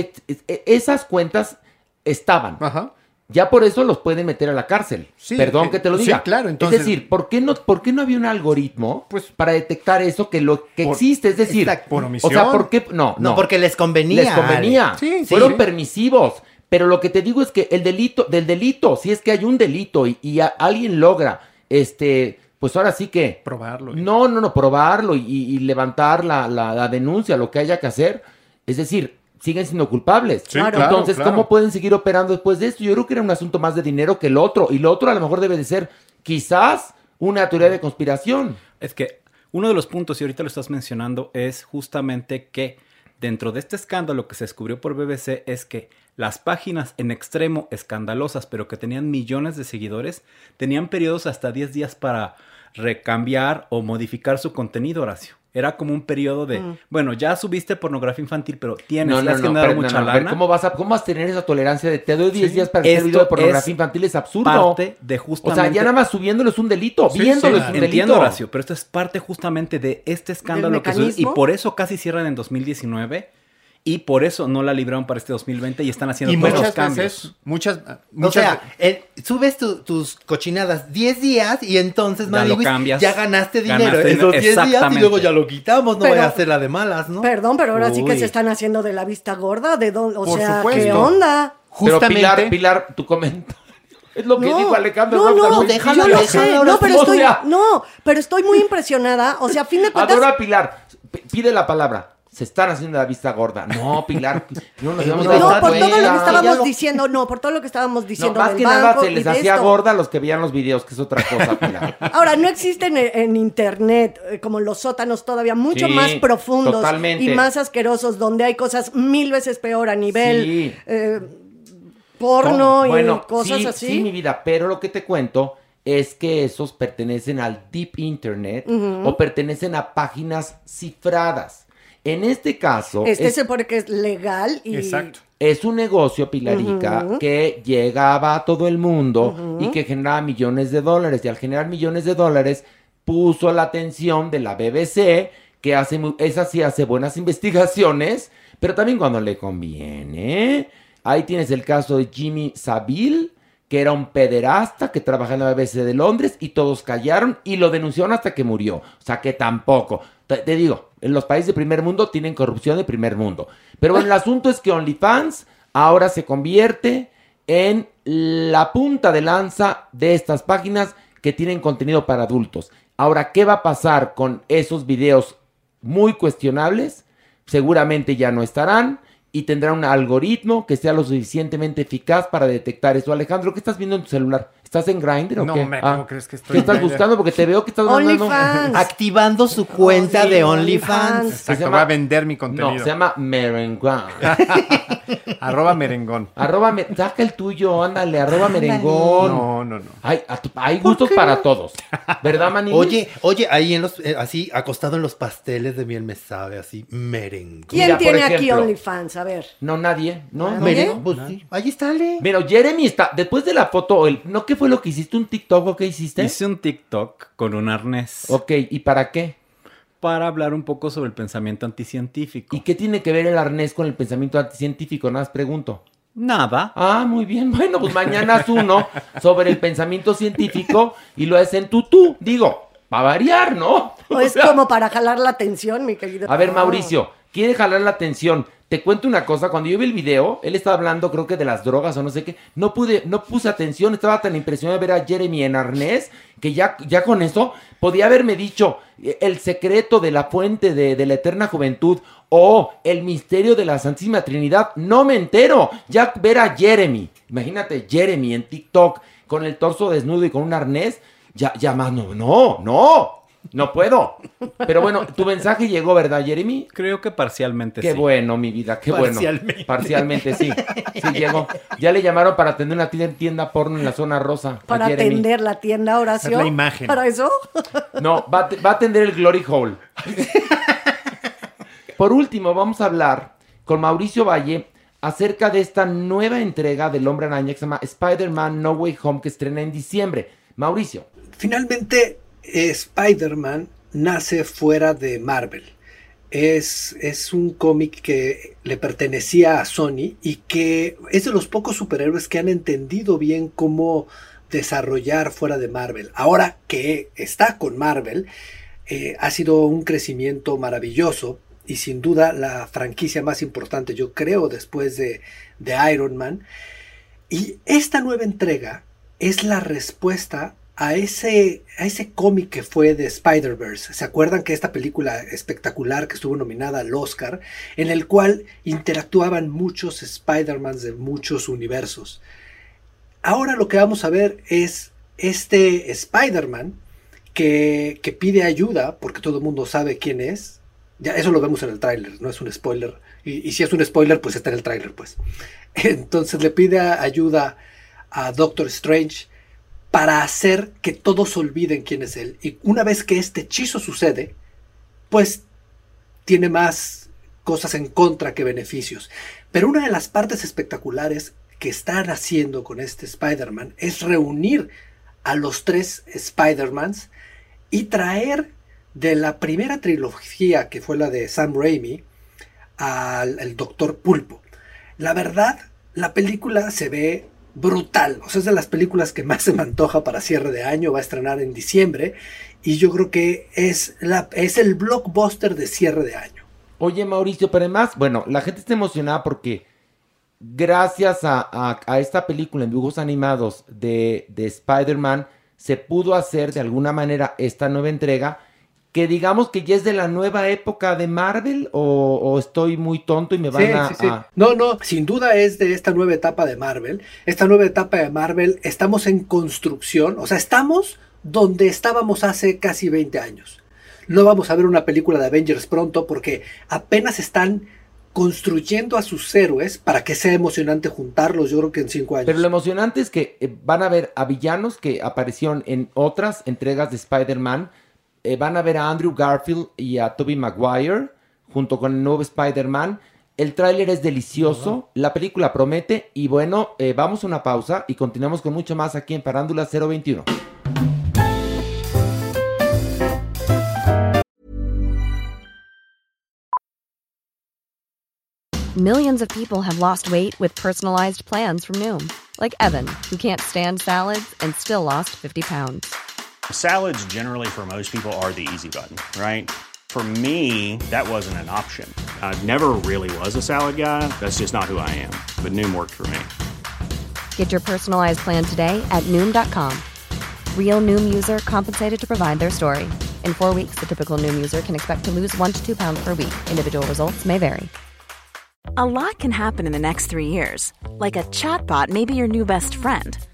esas cuentas estaban Ajá. Ya por eso los pueden meter a la cárcel. Sí, Perdón eh, que te lo diga. Sí, claro. Entonces, es decir, ¿por qué, no, ¿por qué no había un algoritmo pues, para detectar eso que lo que por, existe? Es decir, por omisión. o sea, ¿por qué? No, no. No, porque les convenía. Les convenía. Sí, Fueron sí. permisivos. Pero lo que te digo es que el delito, del delito, si es que hay un delito y, y a, alguien logra, este, pues ahora sí que... Probarlo. No, no, no, probarlo y, y levantar la, la, la denuncia, lo que haya que hacer. Es decir, siguen siendo culpables. Sí, claro, Entonces, claro. ¿cómo pueden seguir operando después de esto? Yo creo que era un asunto más de dinero que el otro. Y lo otro a lo mejor debe de ser quizás una teoría de conspiración. Es que uno de los puntos, y ahorita lo estás mencionando, es justamente que dentro de este escándalo que se descubrió por BBC es que las páginas en extremo escandalosas, pero que tenían millones de seguidores, tenían periodos hasta 10 días para recambiar o modificar su contenido, Horacio. Era como un periodo de, mm. bueno, ya subiste pornografía infantil, pero tienes, no, no, has no, pero, mucha no, no, lana. ¿cómo, vas a, ¿Cómo vas a tener esa tolerancia de te doy 10 Sí. días para hacer video de pornografía es infantil? Es absurdo. Parte de O justamente... sea, ya nada más subiéndolo es un delito, Sí, viéndolo sí, es un entiendo, delito. Horacio, pero esto es parte justamente de este escándalo que sucedió, y por eso casi cierran en 2019 y por eso no la libraron para este 2020 y están haciendo Y todos muchas los cambios. veces, muchas, O muchas sea, eh, subes tu- tus cochinadas 10 días y entonces, Ya lo Maniwis, cambias. ya ganaste dinero Ganaste esos dinero, 10 días y luego ya lo quitamos. No Pero- voy a hacer la de malas, ¿no? Perdón, pero ahora sí que se están haciendo de la vista gorda. ¿De dónde? O Por sea, ¿qué onda? Pero justamente Pilar, Pilar, tu comentario. Es lo que dijo Alejandro. no, no, déjala, yo lo sé, no, pero estoy, O no, pero estoy muy impresionada, o sea, a fin de cuentas, Adoro a Pilar. Pide la palabra. Se están haciendo la vista gorda. No, Pilar. No nos habíamos No, dado no, por todo lo que estábamos lo- diciendo, no, por todo lo que estábamos No, diciendo más que nada se les hacía esto. gorda a los que veían los videos, que es otra cosa, Pilar. Ahora, no existen en, en internet eh, como los sótanos todavía mucho Sí, más profundos totalmente. y más asquerosos, donde hay cosas mil veces peor a nivel Sí. eh, porno Bueno, y cosas sí, así. Sí, mi vida, pero lo que te cuento es que esos pertenecen al deep internet o pertenecen a páginas cifradas. En este caso, este es, es porque es legal y Exacto. es un negocio, Pilarica, que llegaba a todo el mundo y que generaba millones de dólares. Y al generar millones de dólares, puso la atención de la BBC, que hace, esa sí hace buenas investigaciones, pero también cuando le conviene. Ahí tienes el caso de Jimmy Savile, que era un pederasta que trabajaba en la BBC de Londres y todos callaron y lo denunciaron hasta que murió. O sea que tampoco. Te, te digo, en los países de primer mundo tienen corrupción de primer mundo. Pero bueno, el asunto es que OnlyFans ahora se convierte en la punta de lanza de estas páginas que tienen contenido para adultos. Ahora, ¿qué va a pasar con esos videos muy cuestionables? Seguramente ya no estarán y tendrán un algoritmo que sea lo suficientemente eficaz para detectar eso. Alejandro, ¿qué estás viendo en tu celular? ¿Estás en Grindr o No, qué? hombre, Ah, ¿cómo crees que estoy ¿Qué estás buscando? Porque te veo que estás mandando... OnlyFans. Activando su cuenta sí, de OnlyFans. Se llama- voy a vender mi contenido. No, se llama Merengón. Arroba merengón. arroba, me- saca el tuyo, ándale, arroba merengón. No, no, no. Hay, a tu- hay gustos para todos. ¿Verdad, Manini? Oye, oye, ahí en los, eh, así, acostado en los pasteles de miel me sabe, así, merengue. ¿Quién Mira, tiene aquí ejemplo. OnlyFans? A ver. No, nadie. No, no, no. pues sí, ahí está, Ale. Mira, Jeremy está, después de la foto, el, ¿no qué fue lo que hiciste? ¿Un TikTok o qué hiciste? Hice un TikTok con un arnés Ok, ¿y para qué? para hablar un poco sobre el pensamiento anticientífico. ¿Y qué tiene que ver el arnés con el pensamiento anticientífico? Nada más pregunto. Nada. Ah, muy bien. Bueno, pues mañana haz uno sobre el pensamiento científico y lo haces en tutú. Digo, va a variar, ¿no? O es sea, como para jalar la atención, mi querido. A ver. Mauricio, quiere jalar la atención. Te cuento una cosa, cuando yo vi el video, él estaba hablando creo que de las drogas o no sé qué, no pude, no puse atención, estaba tan impresionado de ver a Jeremy en arnés, que ya, ya con eso podía haberme dicho eh, el secreto de la fuente de, de la eterna juventud o el misterio de la Santísima Trinidad, no me entero, ya ver a Jeremy, imagínate Jeremy en TikTok con el torso desnudo y con un arnés, ya, ya más no, no, no, no puedo. Pero bueno, tu mensaje llegó, ¿verdad, Jeremy? Creo que parcialmente Qué sí. bueno, mi vida, qué bueno. Parcialmente. Parcialmente, sí. Sí, llegó. Ya le llamaron para atender una tienda, porno en la zona rosa. Para atender la tienda Horacio. Es la imagen. ¿Para eso? No, va, a te- va a atender el Glory Hole. Por último, vamos a hablar con Mauricio Valle acerca de esta nueva entrega del Hombre Araña que se llama Spider-Man No Way Home que estrena en diciembre. Mauricio. Finalmente, eh, Spider-Man nace fuera de Marvel. Es, es un cómic que le pertenecía a Sony y que es de los pocos superhéroes que han entendido bien cómo desarrollar fuera de Marvel. Ahora que está con Marvel, eh, ha sido un crecimiento maravilloso y sin duda la franquicia más importante, yo creo, después de, de Iron Man. Y esta nueva entrega es la respuesta a ese, a ese cómic que fue de Spider-Verse. ¿Se acuerdan que esta película espectacular que estuvo nominada al Oscar, en el cual interactuaban muchos Spider-Mans de muchos universos? Ahora lo que vamos a ver es este Spider-Man que, que pide ayuda, porque todo el mundo sabe quién es. Ya, eso lo vemos en el tráiler, no es un spoiler. Y, y si es un spoiler, pues está en el tráiler, pues. Entonces le pide ayuda a Doctor Strange para hacer que todos olviden quién es él. Y una vez que este hechizo sucede, pues tiene más cosas en contra que beneficios. Pero una de las partes espectaculares que están haciendo con este Spider-Man es reunir a los tres Spider-Mans y traer de la primera trilogía que fue la de Sam Raimi al el Doctor Pulpo. La verdad, la película se ve brutal. O sea, es de las películas que más se me antoja para cierre de año. Va a estrenar en diciembre. Y yo creo que es, la, es el blockbuster de cierre de año. Oye, Mauricio, pero además, bueno, la gente está emocionada porque gracias a, a- esta película en dibujos animados de, de Spider-Man, se pudo hacer de alguna manera esta nueva entrega que digamos que ya es de la nueva época de Marvel o, o estoy muy tonto y me van Sí, a, sí, sí. a- No, no, sin duda es de esta nueva etapa de Marvel. Esta nueva etapa de Marvel, estamos en construcción, o sea, estamos donde estábamos hace casi 20 años. No vamos a ver una película de Avengers pronto porque apenas están construyendo a sus héroes para que sea emocionante juntarlos, yo creo que en 5 años. Pero lo emocionante es que eh, van a ver a villanos que aparecieron en otras entregas de Spider-Man. Eh, van a ver a Andrew Garfield y a Tobey Maguire junto con el nuevo Spider-Man. El tráiler es delicioso, la película promete y bueno, eh, vamos a una pausa y continuamos con mucho más aquí en Parándula 021. Millions of people have lost weight with personalized plans from Noom, like Evan, who can't stand salads and still lost 50 pounds. Salads, generally, for most people, are the easy button, right? For me, that wasn't an option. I never really was a salad guy. That's just not who I am. But Noom worked for me. Get your personalized plan today at Noom.com. Real Noom user compensated to provide their story. In four weeks, the typical Noom user can expect to lose one to two pounds per week. Individual results may vary. A lot can happen in the next three years. Like a chatbot may be your new best friend.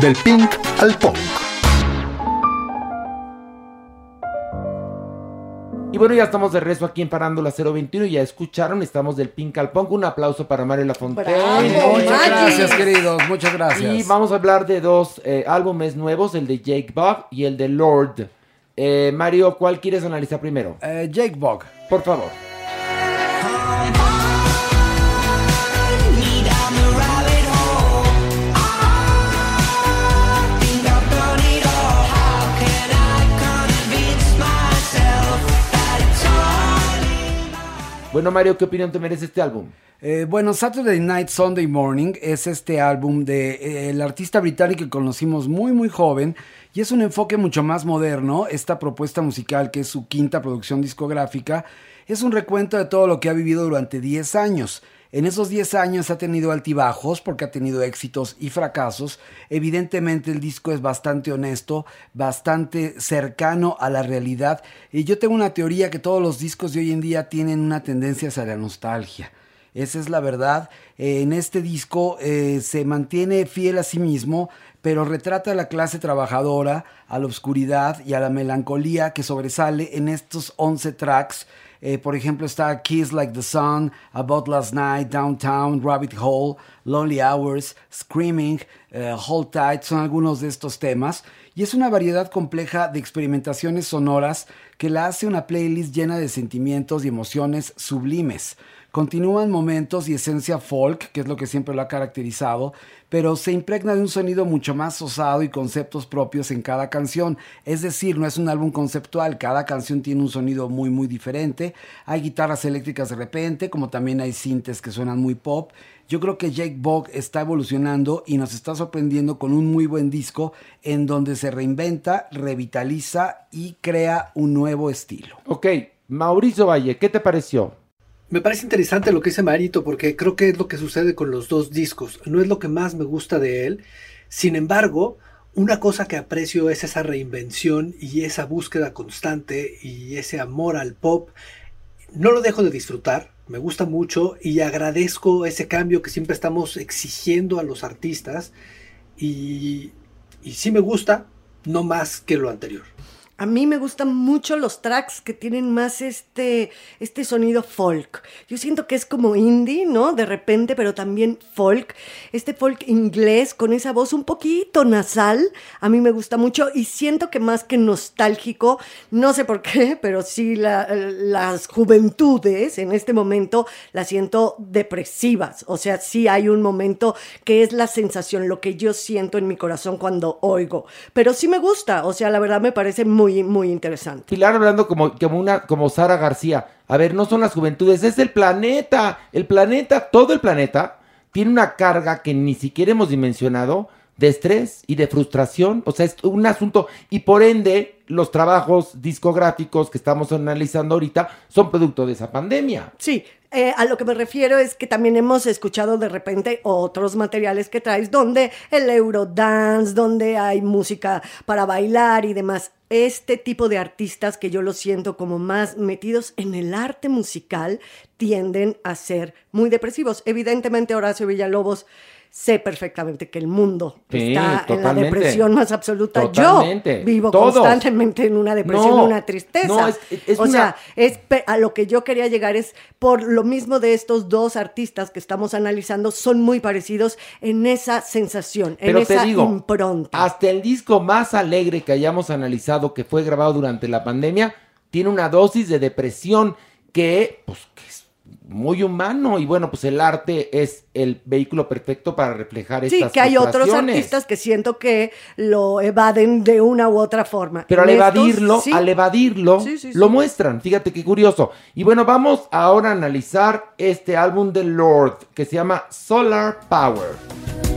Del pink al punk. Y bueno, ya estamos de rezo aquí en Parándula 021. Ya escucharon, estamos del Pink al Punk. Un aplauso para Mario Lafontaine. Bravo, Muchas gracias, queridos. Muchas gracias. Y vamos a hablar de dos eh, álbumes nuevos, el de Jake Bug y el de Lord. Eh, Mario, ¿cuál quieres analizar primero? Eh, Jake Bug. Por favor. Bueno, Mario, ¿qué opinión te merece este álbum? Eh, bueno, Saturday Night, Sunday Morning es este álbum de eh, artista británico que conocimos muy muy joven y es un enfoque mucho más moderno. Esta propuesta musical, que es su quinta producción discográfica, es un recuento de todo lo que ha vivido durante 10 años. En esos 10 años ha tenido altibajos porque ha tenido éxitos y fracasos. Evidentemente el disco es bastante honesto, bastante cercano a la realidad. Y yo tengo una teoría que todos los discos de hoy en día tienen una tendencia hacia la nostalgia. Esa es la verdad. Eh, en este disco eh, se mantiene fiel a sí mismo, pero retrata a la clase trabajadora, a la oscuridad y a la melancolía que sobresale en estos 11 tracks. Eh, por ejemplo, está Kiss Like the Sun, About Last Night, Downtown, Rabbit Hole, Lonely Hours, Screaming, Hold Tight, son algunos de estos temas. Y es una variedad compleja de experimentaciones sonoras que la hace una playlist llena de sentimientos y emociones sublimes. Continúan momentos y esencia folk, que es lo que siempre lo ha caracterizado, pero se impregna de un sonido mucho más osado y conceptos propios en cada canción. Es decir, no es un álbum conceptual, cada canción tiene un sonido muy muy diferente. Hay guitarras eléctricas de repente, como también hay sintes que suenan muy pop. Yo creo que Jake Bog está evolucionando y nos está sorprendiendo con un muy buen disco en donde se reinventa, revitaliza y crea un nuevo estilo. Ok, Mauricio Valle, ¿qué te pareció? Me parece interesante lo que dice Marito porque creo que es lo que sucede con los dos discos. No es lo que más me gusta de él. Sin embargo, una cosa que aprecio es esa reinvención y esa búsqueda constante y ese amor al pop. No lo dejo de disfrutar, me gusta mucho y agradezco ese cambio que siempre estamos exigiendo a los artistas y, sí me gusta, no más que lo anterior. A mí me gustan mucho los tracks que tienen más este, este sonido folk. Yo siento que es como indie, ¿no? De repente, pero también folk. Este folk inglés con esa voz un poquito nasal, a mí me gusta mucho y siento que más que nostálgico, no sé por qué, pero sí la- las juventudes en este momento las siento depresivas. O sea, sí hay un momento que es la sensación, lo que yo siento en mi corazón cuando oigo. Pero sí me gusta, o sea, la verdad me parece muy, muy interesante. Pilar hablando como, como una, como Sara García. A ver, no son las juventudes, es el planeta. El planeta, todo el planeta, tiene una carga que ni siquiera hemos dimensionado de estrés y de frustración. O sea, es un asunto. Y por ende, los trabajos discográficos que estamos analizando ahorita son producto de esa pandemia. Sí, eh, a lo que me refiero es que también hemos escuchado de repente otros materiales que traes donde el Eurodance, donde hay música para bailar y demás. Este tipo de artistas que yo lo siento como más metidos en el arte musical tienden a ser muy depresivos. Evidentemente Horacio Villalobos sé perfectamente que el mundo Sí, está en la depresión más absoluta. Totalmente. Yo vivo Todos. constantemente en una depresión, No, una tristeza. no, es- es o una- sea, es a lo que yo quería llegar es por lo mismo de estos dos artistas que estamos analizando, son muy parecidos en esa sensación, en Pero te esa digo, impronta. hasta el disco más alegre que hayamos analizado, que fue grabado durante la pandemia, tiene una dosis de depresión que, pues, que es muy humano. Y bueno, pues el arte es el vehículo perfecto para reflejar Sí, estas que hay otros artistas que siento que lo evaden de una u otra forma. Pero al estos, evadirlo, sí. al evadirlo, Sí, sí, lo sí. muestran. Fíjate qué curioso. Y bueno, vamos ahora a analizar este álbum de Lord que se llama Solar Power.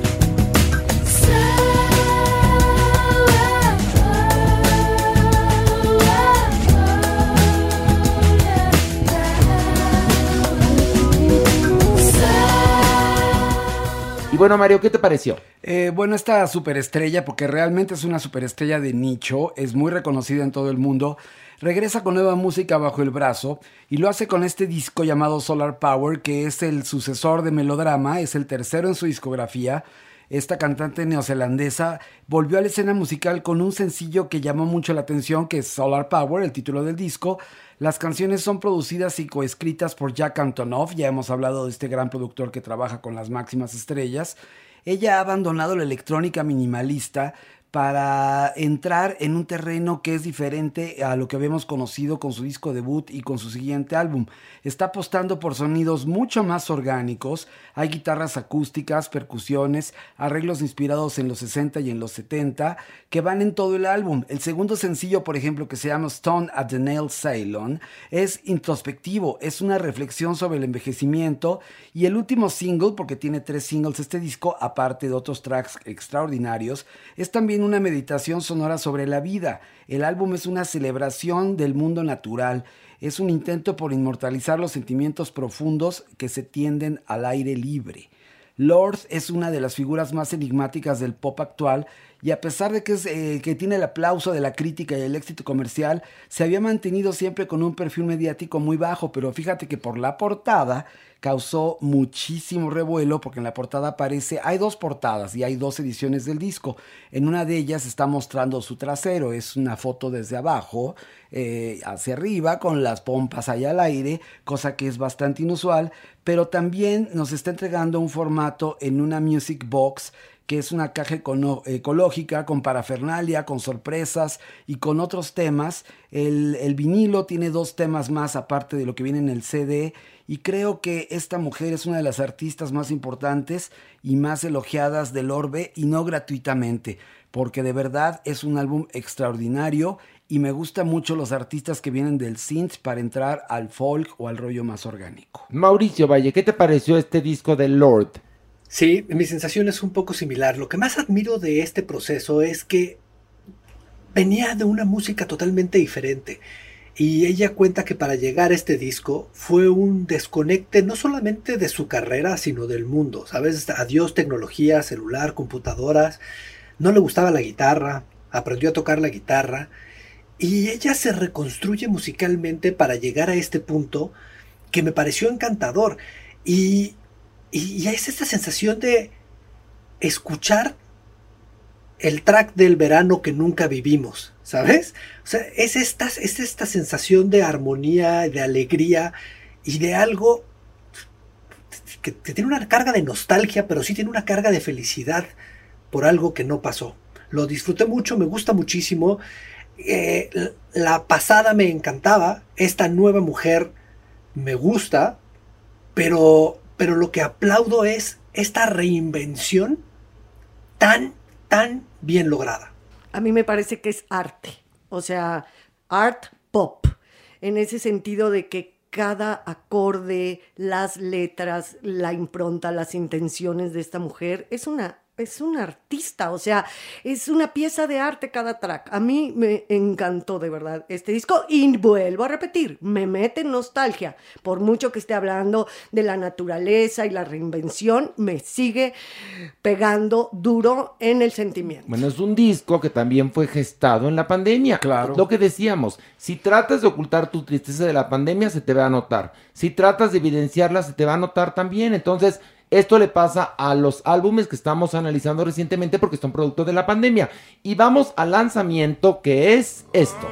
Bueno, Mario, ¿qué te pareció? Eh, bueno, esta superestrella, porque realmente es una superestrella de nicho, es muy reconocida en todo el mundo, regresa con nueva música bajo el brazo y lo hace con este disco llamado Solar Power, que es el sucesor de Melodrama, es el tercero en su discografía. Esta cantante neozelandesa volvió a la escena musical con un sencillo que llamó mucho la atención, que es Solar Power, el título del disco. Las canciones son producidas y coescritas por Jack Antonoff, ya hemos hablado de este gran productor que trabaja con las máximas estrellas. Ella ha abandonado la electrónica minimalista para entrar en un terreno que es diferente a lo que habíamos conocido con su disco debut y con su siguiente álbum. Está apostando por sonidos mucho más orgánicos, hay guitarras acústicas, percusiones, arreglos inspirados en los 60 y en los 70 que van en todo el álbum. El segundo sencillo, por ejemplo, que se llama Stone at the Nail Ceylon, es introspectivo, es una reflexión sobre el envejecimiento y el último single, porque tiene tres singles este disco, aparte de otros tracks extraordinarios, es también una meditación sonora sobre la vida. El álbum es una celebración del mundo natural, es un intento por inmortalizar los sentimientos profundos que se tienden al aire libre. Lord es una de las figuras más enigmáticas del pop actual y a pesar de que, es, eh, que tiene el aplauso de la crítica y el éxito comercial, se había mantenido siempre con un perfil mediático muy bajo, pero fíjate que por la portada causó muchísimo revuelo porque en la portada aparece, hay dos portadas y hay dos ediciones del disco. En una de ellas está mostrando su trasero, es una foto desde abajo eh, hacia arriba con las pompas allá al aire, cosa que es bastante inusual, pero también nos está entregando un formato en una music box que es una caja ecológica con parafernalia, con sorpresas y con otros temas. El, el vinilo tiene dos temas más aparte de lo que viene en el CD y creo que esta mujer es una de las artistas más importantes y más elogiadas del orbe y no gratuitamente, porque de verdad es un álbum extraordinario y me gustan mucho los artistas que vienen del synth para entrar al folk o al rollo más orgánico. Mauricio Valle, ¿qué te pareció este disco de Lord? Sí, mi sensación es un poco similar. Lo que más admiro de este proceso es que venía de una música totalmente diferente. Y ella cuenta que para llegar a este disco fue un desconecte no solamente de su carrera, sino del mundo. ¿Sabes? Adiós tecnología, celular, computadoras. No le gustaba la guitarra, aprendió a tocar la guitarra. Y ella se reconstruye musicalmente para llegar a este punto que me pareció encantador. Y, y, es esta sensación de escuchar el track del verano que nunca vivimos, ¿sabes? O sea, es esta, es esta sensación de armonía, de alegría y de algo que, que tiene una carga de nostalgia, pero sí tiene una carga de felicidad por algo que no pasó. Lo disfruté mucho, me gusta muchísimo. Eh, la pasada me encantaba, esta nueva mujer me gusta, pero, pero lo que aplaudo es esta reinvención tan, tan bien lograda. A mí me parece que es arte, o sea, art pop, en ese sentido de que cada acorde, las letras, la impronta, las intenciones de esta mujer es una es un artista, o sea, es una pieza de arte cada track. A mí me encantó de verdad este disco y vuelvo a repetir, me mete en nostalgia. Por mucho que esté hablando de la naturaleza y la reinvención, me sigue pegando duro en el sentimiento. Bueno, es un disco que también fue gestado en la pandemia. Claro. Lo que decíamos, si tratas de ocultar tu tristeza de la pandemia, se te va a notar. Si tratas de evidenciarla, se te va a notar también. Entonces, esto le pasa a los álbumes que estamos analizando recientemente porque son producto de la pandemia. Y vamos al lanzamiento que es esto.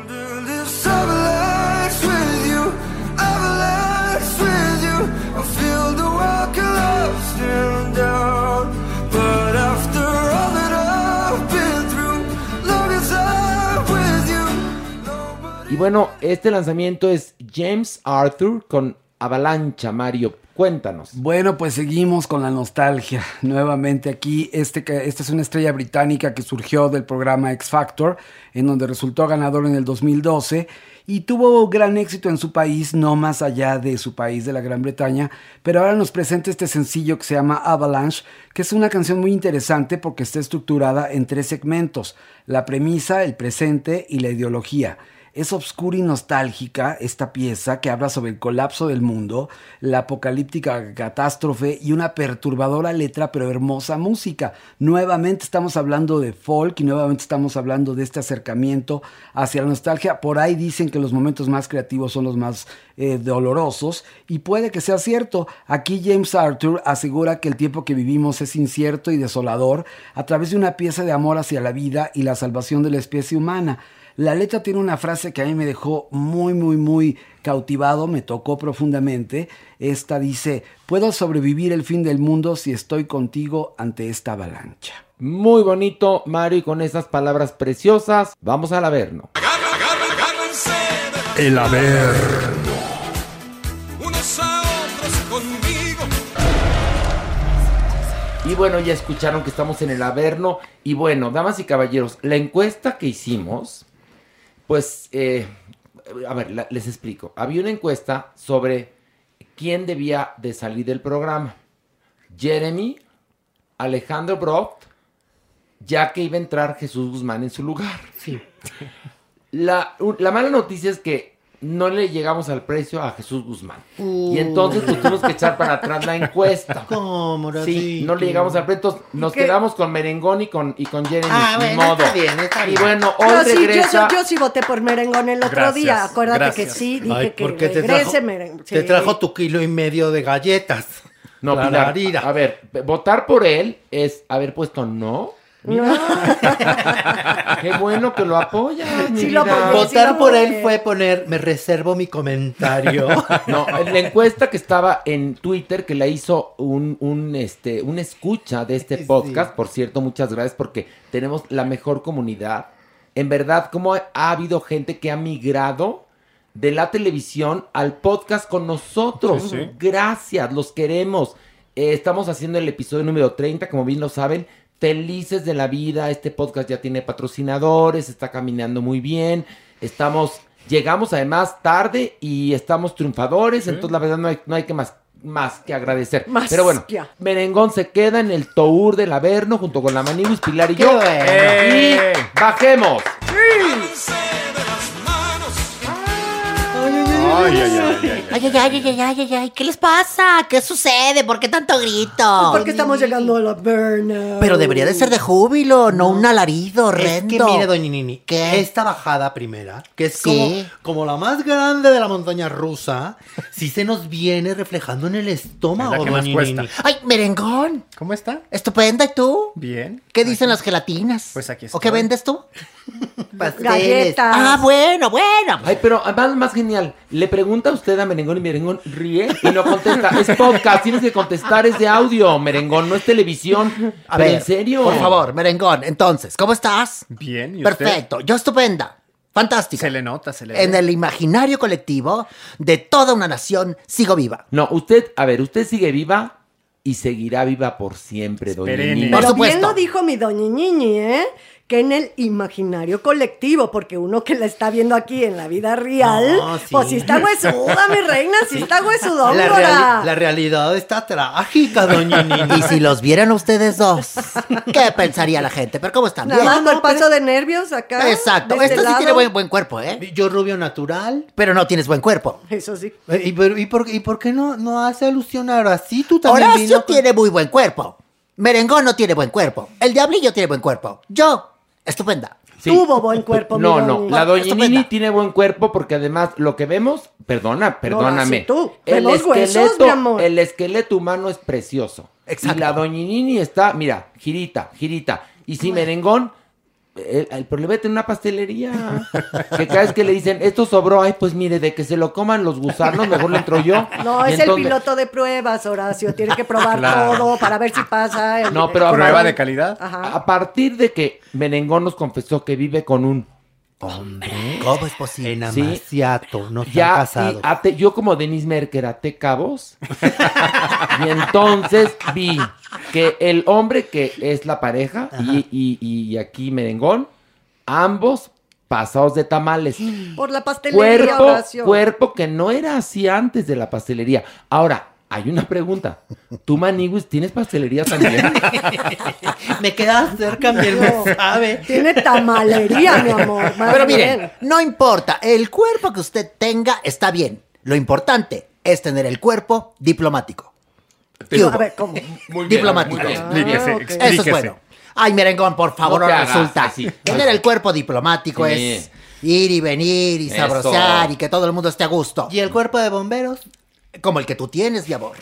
Y bueno, este lanzamiento es James Arthur con Avalancha, Mario. Cuéntanos. Bueno, pues seguimos con la nostalgia. Nuevamente aquí, este, esta es una estrella británica que surgió del programa X Factor, en donde resultó ganador en el 2012 y tuvo gran éxito en su país, no más allá de su país, de la Gran Bretaña. Pero ahora nos presenta este sencillo que se llama Avalanche, que es una canción muy interesante porque está estructurada en tres segmentos: la premisa, el presente y la ideología. Es obscura y nostálgica esta pieza que habla sobre el colapso del mundo, la apocalíptica catástrofe y una perturbadora letra pero hermosa música. Nuevamente estamos hablando de folk y nuevamente estamos hablando de este acercamiento hacia la nostalgia. Por ahí dicen que los momentos más creativos son los más eh, dolorosos y puede que sea cierto. Aquí James Arthur asegura que el tiempo que vivimos es incierto y desolador a través de una pieza de amor hacia la vida y la salvación de la especie humana. La letra tiene una frase que a mí me dejó muy, muy, muy cautivado, me tocó profundamente. Esta dice, puedo sobrevivir el fin del mundo si estoy contigo ante esta avalancha. Muy bonito, Mario, y con esas palabras preciosas, vamos al Averno. El Averno. unos a otros conmigo. Y bueno, ya escucharon que estamos en el Averno. Y bueno, damas y caballeros, la encuesta que hicimos, pues, eh, a ver, la- les explico. Había una encuesta sobre quién debía de salir del programa. Jeremy, Alejandro Brock, ya que iba a entrar Jesús Guzmán en su lugar. Sí. La, la mala noticia es que no le llegamos al precio a Jesús Guzmán. Uh. Y entonces pues, tuvimos que echar para atrás la encuesta. ¿Cómo, Sí, no le llegamos al precio. Entonces nos qué? quedamos con Merengón y con, y con Jeremy. Ah, bueno, modo. está bien, está Y bien. bueno, hoy Yo sí, yo, regresa. sí- yo sí voté por merengón el otro Gracias, día. Acuérdate gracias. que sí, dije Ay, que porque te regrese trajo, merengón. te Sí. trajo tu kilo y medio de galletas. No, La Pilar, a ver, votar por él es haber puesto no. Mira. Qué bueno que lo apoya. mi Sí lo vida. apoyé, sí Votar lo por él fue poner, me reservo mi comentario. No, la encuesta que estaba en Twitter que la hizo un, un, este, un escucha de este Sí. podcast, por cierto, muchas gracias porque tenemos la mejor comunidad. En verdad, como ha, ha habido gente que ha migrado de la televisión al podcast con nosotros. Sí, sí. Gracias, los queremos. Eh, estamos haciendo el episodio número 30, como bien lo saben. Felices de la vida, este podcast ya tiene patrocinadores, está caminando muy bien. Estamos, llegamos además tarde y estamos triunfadores, entonces la verdad no hay, no hay que más, más que agradecer. Más Pero bueno, que- Merengón se queda en el tour del Averno junto con la Manibus, Pilar y yo. bueno. ¡Eh! Y bajemos. Ay, ay, ay, ay, ay. Ay, ay, ay, ay, ay, ay, ay, ¿qué les pasa? ¿Qué sucede? ¿Por qué tanto grito? Porque estamos llegando a la burnout. Pero debería de ser de júbilo, no un alarido Es horrendo. que mire, doña Nini, ¿Qué? esta bajada primera, que es Sí. como, como la más grande de la montaña rusa, sí se nos viene reflejando en el estómago, Es la que más doña cuesta. Nini. Ay, merengón. ¿Cómo está? Estupenda, ¿y tú? Bien. ¿Qué dicen las gelatinas? Pues aquí ¿O qué vendes tú? Pasteles. Galletas. Ah, bueno, bueno. Ay, pero además más genial, le pregunta usted a Merengón y Merengón ríe y no contesta. Es podcast, tienes que contestar, es de audio, Merengón, no es televisión. A ver, en serio. Por favor, merengón. Entonces, ¿cómo estás? Bien. ¿y usted? Perfecto, yo estupenda. Fantástica. Se le nota, se le ve. En el imaginario colectivo de toda una nación sigo viva. No, usted, a ver, usted sigue viva y seguirá viva por siempre, doña. Por Pero bien supuesto. lo dijo mi doña Ñiñi, ¿eh? Que en el imaginario colectivo, porque uno que la está viendo aquí en la vida real, No, sí. pues sí está huesuda, mi reina, sí, está huesudón, La, Dora. reali- la realidad está trágica, doña Nini. Y si los vieran ustedes dos, ¿qué pensaría la gente? Pero ¿cómo están? Nada con el paso de nervios acá. Exacto. este Esta sí tiene buen, buen cuerpo, ¿eh? Yo rubio natural. Pero no tienes buen cuerpo. Eso sí. ¿Y, pero- y por, y por qué no, no hace alusión a Horacio? Tú también Horacio vino con- tiene muy buen cuerpo. Merengón no tiene buen cuerpo. El Diablillo tiene buen cuerpo. Yo, estupenda. Sí. Tuvo buen cuerpo, mi No, no, la doña Estupenda. Nini tiene buen cuerpo porque además lo que vemos, perdona, perdóname. sí, tú. el Vemos huesos, esqueleto, mi amor. el esqueleto humano es precioso. Exacto. Y la doña Nini está, mira, girita, girita. Y si merengón, el, el problema es tener una pastelería. que cada vez que le dicen, esto sobró, ay, pues mire, de que se lo coman los gusanos, mejor le entro yo. No, Y es entonces- el piloto de pruebas, Horacio. Tiene que probar Claro. todo para ver si pasa. el- No, pero Prueba de calidad. Ajá. A partir de que Merengón nos confesó que vive con un ¿Cómo es posible? En Sí. Amaciato, no están ya casados. y ate- yo como Denise Merker até cabos y entonces vi que el hombre que es la pareja y, y- y aquí merengón ambos pasados de tamales Por la pastelería, cuerpo Horacio. cuerpo que no era así antes de la pastelería ahora hay una pregunta tú Maniguis tienes pastelería también Me queda cerca, mi hermano, ¿sabe? Tiene tamalería, mi amor. Pero bien. miren, no importa. El cuerpo que usted tenga está bien. Lo importante es tener el cuerpo diplomático. ¿Qué No, hubo? a ver, ¿cómo? Muy bien, Diplomático. muy bien. Explíquese, Ah. Eso es bueno. Ay, merengón, por favor, No resulta. así. Tener el cuerpo diplomático Sí. es ir y venir y Eso. sabrosear y que todo el mundo esté a gusto. ¿Y el cuerpo de bomberos? Como el que tú tienes, mi amor.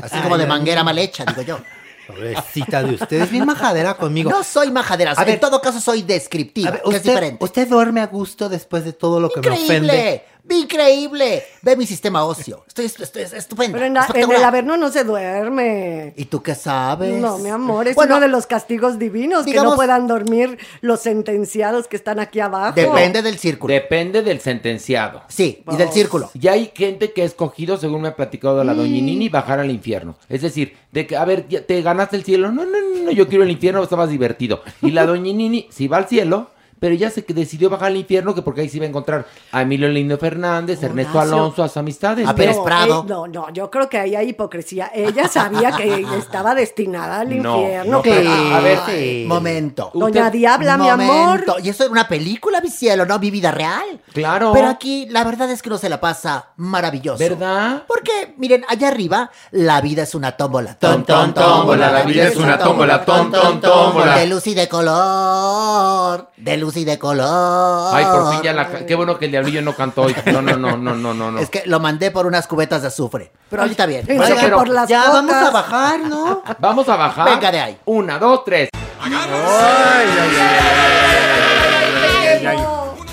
Así como de manguera mal hecha, digo yo. Pobrecita de usted, es bien majadera conmigo. No soy majadera, A en ver, todo caso soy descriptiva, ver, que es usted, diferente. usted duerme a gusto después de todo lo que me ofende. Increíble, increíble. Ve mi sistema óseo. Estoy, estoy, estoy estupendo. Pero en, la- en el Averno no se duerme. ¿Y tú qué sabes? No, mi amor, es Bueno, uno de los castigos divinos que no puedan dormir los sentenciados que están aquí abajo. Depende del círculo. depende del sentenciado Sí, y del círculo. Y hay gente que ha escogido, según me ha platicado la doña Nini, bajar al infierno. Es decir, de que, a ver, ya te ganaste el cielo. No, no, no, no, yo quiero el infierno, está más divertido. Y la doña Nini sí va al cielo, pero ya se decidió bajar al infierno, que porque ahí sí va a encontrar a Emilio Lindo Fernández, Ernesto. Alonso, a sus amistades. A Pero- Pérez Prado. eh, no, no, yo creo que ahí hay hipocresía. Ella sabía que estaba destinada al No, infierno. no, pero- a ver, sí. momento. Doña Usted- Diabla, mi amor. Momento. Y eso es una película, mi cielo, no mi vida real. Claro. Pero aquí la verdad es que no se la pasa maravilloso. ¿Verdad? Porque, miren, allá arriba, la vida es una tómbola. Ton, ton, tómbola, la vida es una tómbola, ton, ton, tómbola. De luz y de color. De luz y de color. Ay, por fin ya la... Qué bueno que el diablillo no cantó hoy. No, no, no, no, no, no. no. Es que lo mandé por unas cubetas de azufre. Pero ahorita bien. Pensé Bueno, que pero por las Ya cocas. vamos a bajar, ¿no? Vamos a bajar. Venga de ahí. Una, dos, tres.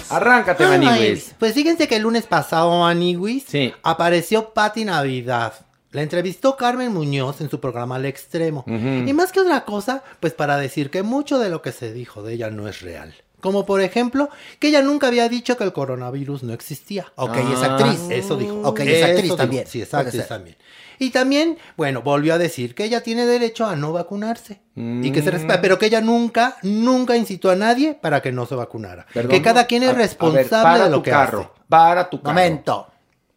Arráncate, Ay, Maniguis. Pues fíjense que el lunes pasado, Maniguis, Sí. apareció Patti Navidad. La entrevistó Carmen Muñoz en su programa Al Extremo. Y más que otra cosa, pues para decir que mucho de lo que se dijo de ella no es real. Como por ejemplo, que ella nunca había dicho que el coronavirus no existía. Ok, es actriz. Eso dijo. Ok, es actriz dijo. también. Sí, es actriz también. Y también, bueno, volvió a decir que ella tiene derecho a no vacunarse. Y que se Mm. respeta, pero que ella nunca, nunca incitó a nadie para que no se vacunara. Perdón. que cada quien A- es a ver, responsable para de lo tu que carro, hace. Para tu carro. Momento.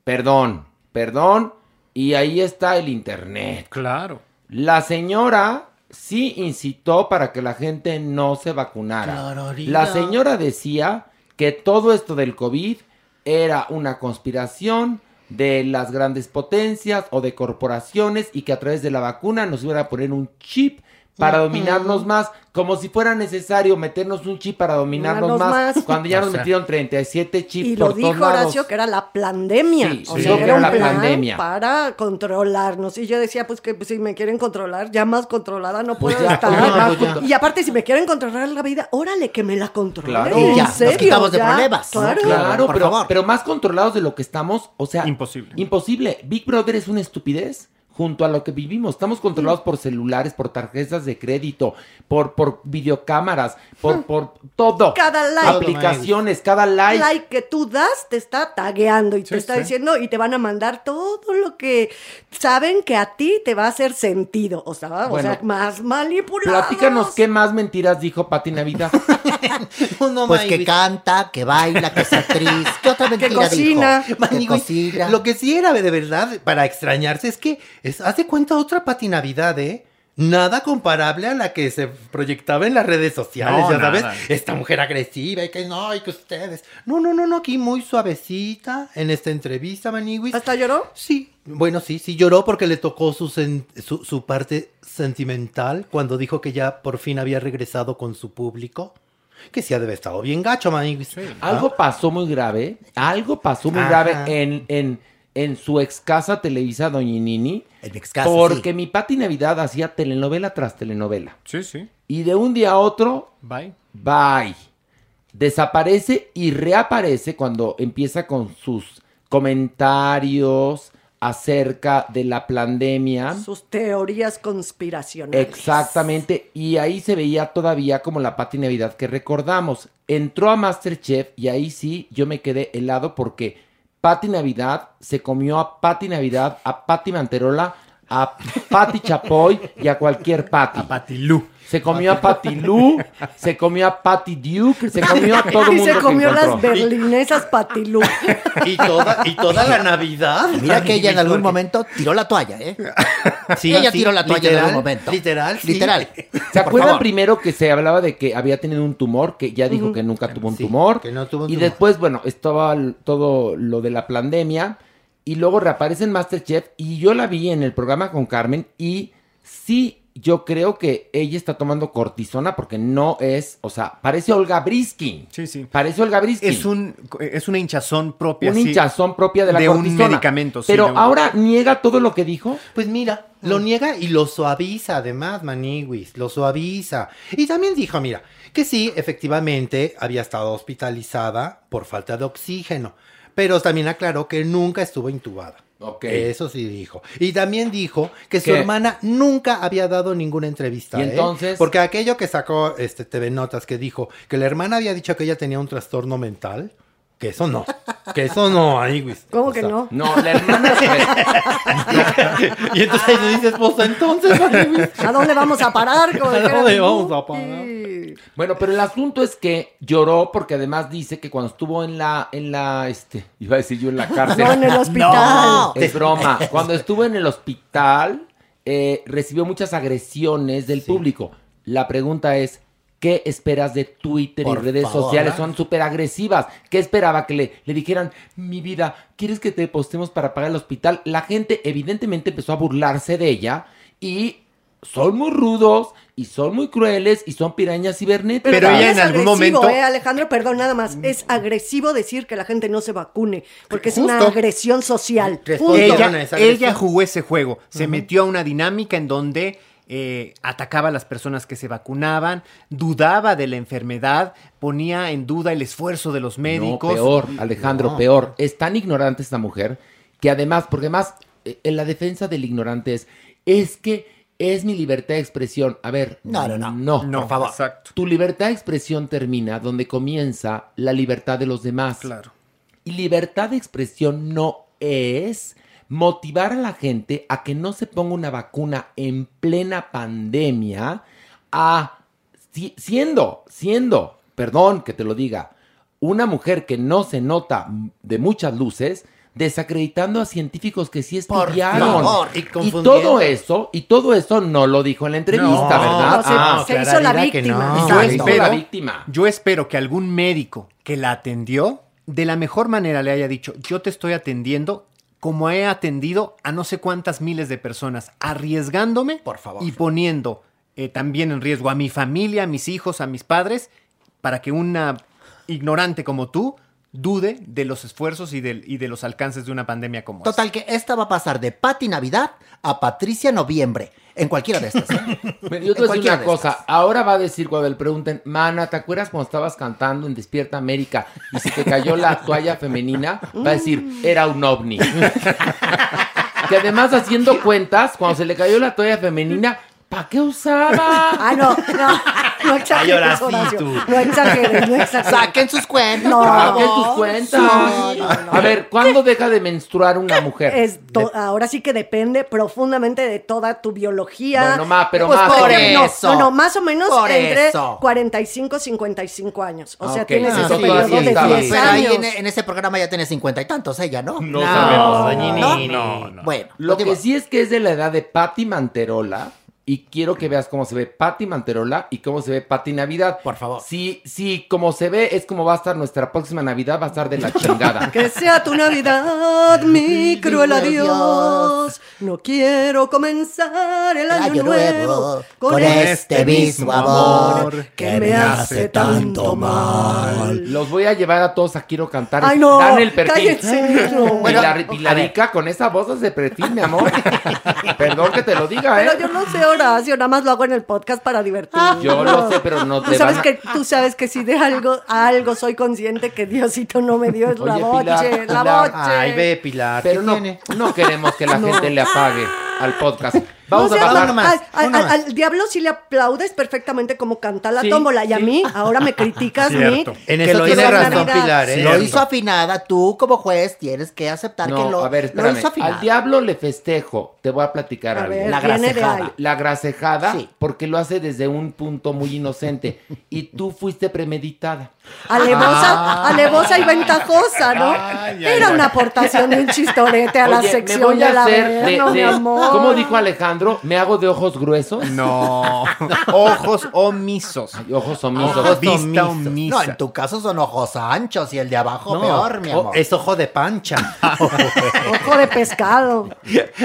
Perdón, perdón. Y ahí está el internet. Claro. La señora sí incitó para que la gente no se vacunara. La señora decía que todo esto del COVID era una conspiración de las grandes potencias o de corporaciones y que a través de la vacuna nos iban a poner un chip para dominarnos más, como si fuera necesario meternos un chip para dominarnos más, más. cuando ya O nos sea. metieron 37 chips Y lo por dijo todos lados. Horacio que era la pandemia. Sí, o sí, sea, que era era un la plan pandemia. para controlarnos. Y yo decía, pues que pues, si me quieren controlar, ya más controlada no Pues puedo ya, estar. no, pues. Y aparte, si me quieren controlar la vida, órale, que me la controlen. Claro. ¿En Y ya, nos serio? quitamos de Ya, problemas. Claro. Claro, por pero, favor. pero más controlados de lo que estamos, o sea, Imposible. Imposible. Big Brother es una estupidez. Junto a lo que vivimos. Estamos controlados por celulares, por tarjetas de crédito, por, por videocámaras, por, por todo. Cada like. Aplicaciones, cada like. like que tú das te está tagueando y te está sí. diciendo y te van a mandar todo lo que saben que a ti te va a hacer sentido. O sea, o Bueno. sea más manipulado. Platícanos qué más mentiras dijo Pati Navidad. pues que canta, que baila, que es actriz. ¿Qué otra mentira cocina. dijo? Que cocina. Lo que sí era de verdad para extrañarse es que es, haz de cuenta otra Pati Navidad, ¿eh? Nada comparable a la que se proyectaba en las redes sociales, No, ya sabes. nada. Esta mujer agresiva y que no, y que ustedes. No, no, no, no, aquí muy suavecita en esta entrevista, Maniguis. ¿Hasta lloró? Sí. Bueno, sí, sí lloró porque le tocó su, sen- su, su parte sentimental cuando dijo que ya por fin había regresado con su público. Que sí ha de haber estado bien gacho, Maniguis. Algo pasó muy grave, algo pasó muy Ajá. grave en, en, en su ex casa Televisa Doña Nini. casa, Porque mi Pati Navidad hacía telenovela tras telenovela. Sí, sí. Y de un día a otro, Bye. bye. Desaparece y reaparece cuando empieza con sus comentarios acerca de la pandemia. Sus teorías conspiracionales. Exactamente, y ahí se veía todavía como la Pati Navidad que recordamos. Entró a Masterchef y ahí sí yo me quedé helado porque Pati Navidad se comió a Pati Navidad, a Pati Manterola, a Pati Chapoy y a cualquier Pati. A Pati Lu. Se comió a Pati Lu, se comió a Pati Duke, se comió a todo el y mundo. se que comió las berlinesas patilú. Y toda, y toda la Navidad. Mira que ella en algún momento tiró la toalla, ¿eh? Sí, ella sí, tiró la toalla en algún momento. literal, sí. Literal. ¿Se acuerdan primero que se hablaba de que había tenido un tumor? Que ya dijo que nunca tuvo un Sí, tumor. que no tuvo un y tumor. después, bueno, estaba todo lo de la pandemia. Y luego reaparece en Masterchef. Y yo la vi en el programa con Carmen. Y sí, yo creo que ella está tomando cortisona porque no es. O sea, parece Olga Briskin. Sí, sí. Parece Olga Briskin. Es, un, es una hinchazón propia. Un sí, hinchazón propia de la un cortisona. medicamento. sí, Pero de un- ahora niega todo lo que dijo. Pues mira, lo niega y lo suaviza además, Maniwis, lo suaviza. Y también dijo, mira, que sí, efectivamente había estado hospitalizada por falta de oxígeno, pero también aclaró que nunca estuvo intubada. Ok. Eso sí dijo. Y también dijo que su hermana nunca había dado ninguna entrevista. ¿Y ¿eh? entonces? Porque aquello que sacó este TV Notas que dijo que la hermana había dicho que ella tenía un trastorno mental, que eso no. Que eso no, Maniwis. ¿Cómo O que no? No, la hermana. y entonces ahí tú dices, pues entonces, Maniwis. ¿A dónde vamos a parar? ¿A dónde vamos a parar? Bueno, pero el asunto es que lloró porque además dice que cuando estuvo en la, en la, este, iba a decir yo en la cárcel. No, en el hospital. No, es broma. Cuando estuvo en el hospital, eh, recibió muchas agresiones del público. La pregunta es, ¿qué esperas de Twitter Por y redes favor. sociales? Son súper agresivas. ¿Qué esperaba? Que le, le dijeran, mi vida, ¿quieres que te postemos para pagar el hospital? La gente evidentemente empezó a burlarse de ella y son muy rudos y son muy crueles y son pirañas cibernéticas. Pero ella es en algún agresivo, momento- eh, Alejandro, perdón, nada más. Es agresivo decir que la gente no se vacune, porque es una agresión social. Ella jugó ese juego, se metió a una dinámica en donde eh, atacaba a las personas que se vacunaban, dudaba de la enfermedad, ponía en duda el esfuerzo de los médicos. No, peor, Alejandro, No. peor. Es tan ignorante esta mujer que además, porque además, eh, en la defensa del ignorante es, es que es mi libertad de expresión. A ver, No, no, no. no, No, por favor. exacto. Tu libertad de expresión termina donde comienza la libertad de los demás. Claro. Y libertad de expresión no es motivar a la gente a que no se ponga una vacuna en plena pandemia, a si- siendo, siendo, perdón que te lo diga, una mujer que no se nota de muchas luces, desacreditando a científicos que sí Por estudiaron. favor. Y todo eso, y todo eso no lo dijo en la entrevista, No, ¿verdad? no, se- Ah, se hizo la víctima. no. yo espero la víctima. Yo espero que algún médico que la atendió de la mejor manera le haya dicho, yo te estoy atendiendo como he atendido a no sé cuántas miles de personas, arriesgándome Por favor. y poniendo eh, también en riesgo a mi familia, a mis hijos, a mis padres, para que una ignorante como tú dude de los esfuerzos y, de los alcances de una pandemia como esta. Total que esta va a pasar de Pati Navidad a Patricia Noviembre. En cualquiera de estas. ¿eh? Yo te voy a decir una de cosa. estas. Ahora va a decir cuando le pregunten, Mana, ¿te acuerdas cuando estabas cantando en Despierta América y se te cayó la toalla femenina? Va a decir, era un ovni. Que además haciendo cuentas, cuando se le cayó la toalla femenina, ¿para qué usaba? Ah, no, no, no exageres, Ay, ahora sí, Horacio. tú. No exageres, no exageres. Saquen sus cuentas. No. Saquen tus cuentas. No, no, no. A ver, ¿cuándo deja de menstruar una mujer? Es ahora sí que depende profundamente de toda tu biología. Bueno, ma, pero Pues más por o ejemplo, menos. No, más o menos Por entre eso. 45 y 55 años. O sea, tienes Ah, ese sí, periodo sí, de estaba 10 Pero ahí años. en, en ese programa ya tiene cincuenta y tantos ella, ¿no? No, sabemos, Dañini. ¿No? No, Bueno, Lo que sí es que es de la edad de Patti Manterola. Y quiero que veas cómo se ve Patti Manterola y cómo se ve Patti Navidad. Por favor. Sí, sí, como se ve es como va a estar nuestra próxima Navidad, va a estar de la chingada. Que sea tu Navidad, mi cruel adiós. No quiero comenzar el año, año nuevo nuevo con, con este este mismo amor que me hace tanto mal. Los voy a llevar a todos a Quiero Cantar. Ay, no, Dan el perfil. cállense, no. Pilar- Pilarica, con esa voz hace perfil, mi amor. Perdón que te lo diga, ¿eh? Pero yo no sé, Horacio, nada más lo hago en el podcast para divertirme. Yo lo sé, pero no Tú te sabes van a- que tú sabes que si de algo a algo soy consciente que Diosito no me dio es la Oye, boche, Pilar, la Pilar. boche. Ay, ve, Pilar. Pero ¿qué no, tiene? no queremos que la No. gente le apague al podcast. Vamos a bajar. nomás, al, diablo sí le aplaudes perfectamente como canta la Sí, tómbola y a mí ahora me criticas, Cierto. Nick. En Que eso lo tiene razón. Pilar, ¿eh? lo hizo afinada, tú como juez tienes que aceptar que No, lo, a ver, lo espérame. hizo afinada. Al diablo le festejo. Te voy a platicar A algo. ver, La grasejada. La grasejada, Sí. porque lo hace desde un punto muy inocente. Y tú fuiste premeditada. Alevosa, Ah. alevosa y ventajosa, ¿no? Ay, ay, Era ay. una aportación de un chistorete a la sección me voy de a la hacer de, no, mi de- amor. ¿Cómo dijo Alejandro? ¿Me hago de ojos gruesos? No. Ojos omisos. Ay, ojos omisos. Ojos vista omisos. omisa. No, en tu caso son ojos anchos y el de abajo No, peor, mi amor. es ojo de pancha. Ojo de pescado.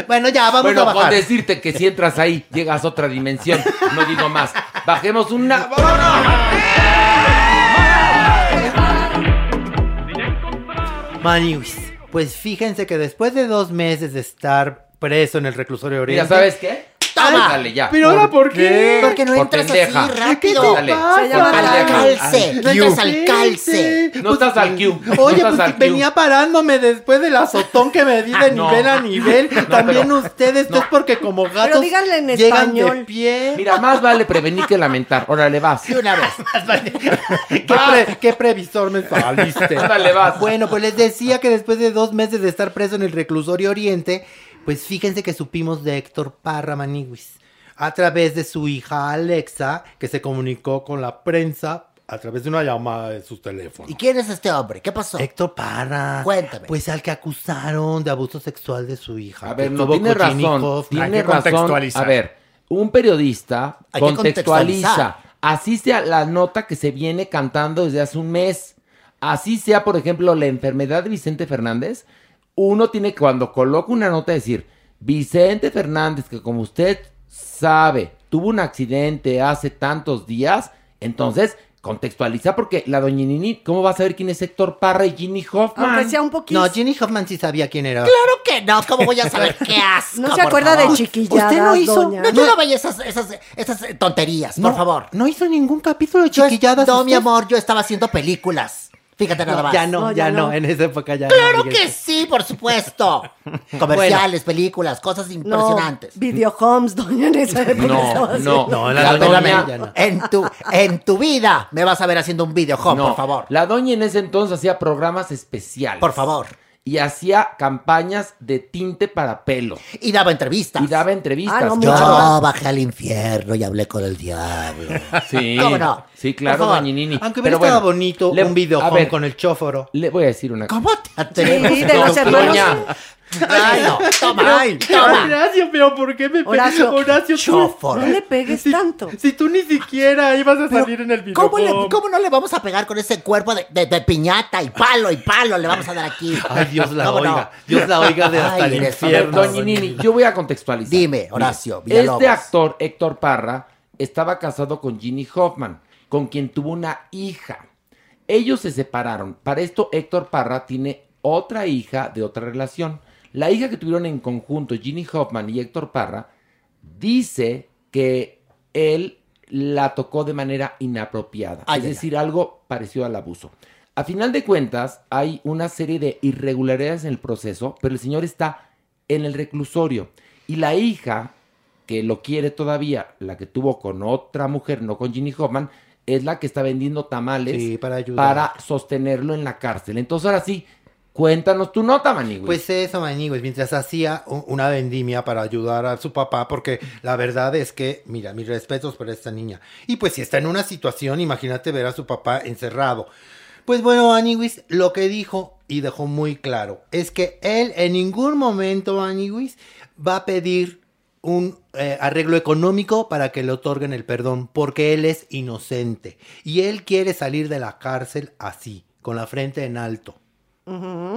bueno, ya, vamos Bueno, a con bajar. decirte que si entras ahí, llegas a otra dimensión. No digo más. Bajemos una. Maniwis, pues fíjense que después de dos meses de estar preso en el reclusorio oriente... Mira, ¿sabes qué? Toma. Ándale, ya. ¿Pero ahora por qué? Porque no Por entras pendeja. así rápido. Dale, Se llama por Al pendeja. calce. No entras al calce. No estás al Q. No Oye, estás pues al Q. venía parándome después del azotón que me di de No. nivel a nivel. También pero- ustedes, no. es porque como gatos díganle en llegan de español. pie. Mira, más vale prevenir que lamentar. Órale, vas. De una vez. ¿Qué, pre- qué previsor me saliste? Ándale, vas. Bueno, pues les decía que después de dos meses de estar preso en el reclusorio oriente, pues fíjense que supimos de Héctor Parra Maniguis a través de su hija Alexa, que se comunicó con la prensa a través de una llamada de su teléfono. ¿Y quién es este hombre? ¿Qué pasó? Héctor Parra. Cuéntame. Pues al que acusaron de abuso sexual de su hija. A ver, no tiene razón. Tiene que razón. contextualizar. A ver, un periodista Hay que contextualiza. contextualizar. Así sea la nota que se viene cantando desde hace un mes. Así sea, por ejemplo, la enfermedad de Vicente Fernández. Uno tiene que, cuando coloca una nota, decir, Vicente Fernández, que como usted sabe, tuvo un accidente hace tantos días, entonces contextualiza porque la doña Nini, ¿cómo va a saber quién es Héctor Parra y Ginny Hoffman? Aunque sea un poquito. No, Ginny Hoffman sí sabía quién era. Claro que no. ¿Cómo voy a saber qué asco? No se acuerda de chiquilladas, Usted no hizo- doña. No, yo no veía esas, esas, esas tonterías, por favor. No hizo ningún capítulo de chiquilladas. no, mi amor, yo estaba haciendo películas. Fíjate nada No, más. ya no, No, ya ya no. no. En esa época ya no. Claro que sí, por supuesto. Comerciales, películas, cosas No, impresionantes. video homes, doña, en esa época No, no. No, La la, doña doña- ya no. En tu, en tu vida me vas a ver haciendo un video home, No, por favor. La doña en ese entonces hacía programas especiales. Por favor. Y hacía campañas de tinte para pelo. Y daba entrevistas. Y daba entrevistas. Ah, no, Yo bajé al infierno y hablé con el diablo. Sí. ¿Cómo no? Sí, claro, favor. doña Nini. Aunque Pero hubiera estado bueno, bonito le- un video a home ver, con el chóforo. Le voy a decir una cosa. ¿Cómo te atreves? Sí, de los No, hermanos. doña, Ay, no. Toma, Ay, toma. Horacio, pero ¿por qué me pe- Horacio. Horacio, tú- Chóforo. No le pegues tanto. Si tú ni siquiera ibas a salir en el video ¿Cómo, le- home. cómo no le vamos a pegar con ese cuerpo de, de- de piñata y palo y palo le vamos a dar aquí? Ay, Dios la ¿Cómo no? oiga. Dios la oiga de hasta Ay, el infierno. doña Nini, yo voy a contextualizar. Dime, Horacio Villalobos. Este actor, Héctor Parra, estaba casado con Ginny Hoffman, con quien tuvo una hija. Ellos se separaron. Para esto, Héctor Parra tiene otra hija de otra relación. La hija que tuvieron en conjunto, Ginny Hoffman y Héctor Parra, dice que él la tocó de manera inapropiada. Ay, es decir, algo parecido al abuso. A final de cuentas, hay una serie de irregularidades en el proceso, pero el señor está en el reclusorio. Y la hija, que lo quiere todavía, la que tuvo con otra mujer, no con Ginny Hoffman, es la que está vendiendo tamales Sí, para ayudar. para sostenerlo en la cárcel. Entonces, ahora sí, cuéntanos tu nota, Manigüis. Pues eso, Manigües, mientras hacía una vendimia para ayudar a su papá, porque la verdad es que, mira, mis respetos por esta niña. Y pues si está en una situación, imagínate ver a su papá encerrado. Pues bueno, Aniguis, lo que dijo y dejó muy claro es que él en ningún momento, Aniguis, va a pedir un eh, arreglo económico para que le otorguen el perdón, porque él es inocente y él quiere salir de la cárcel así, con la frente en alto.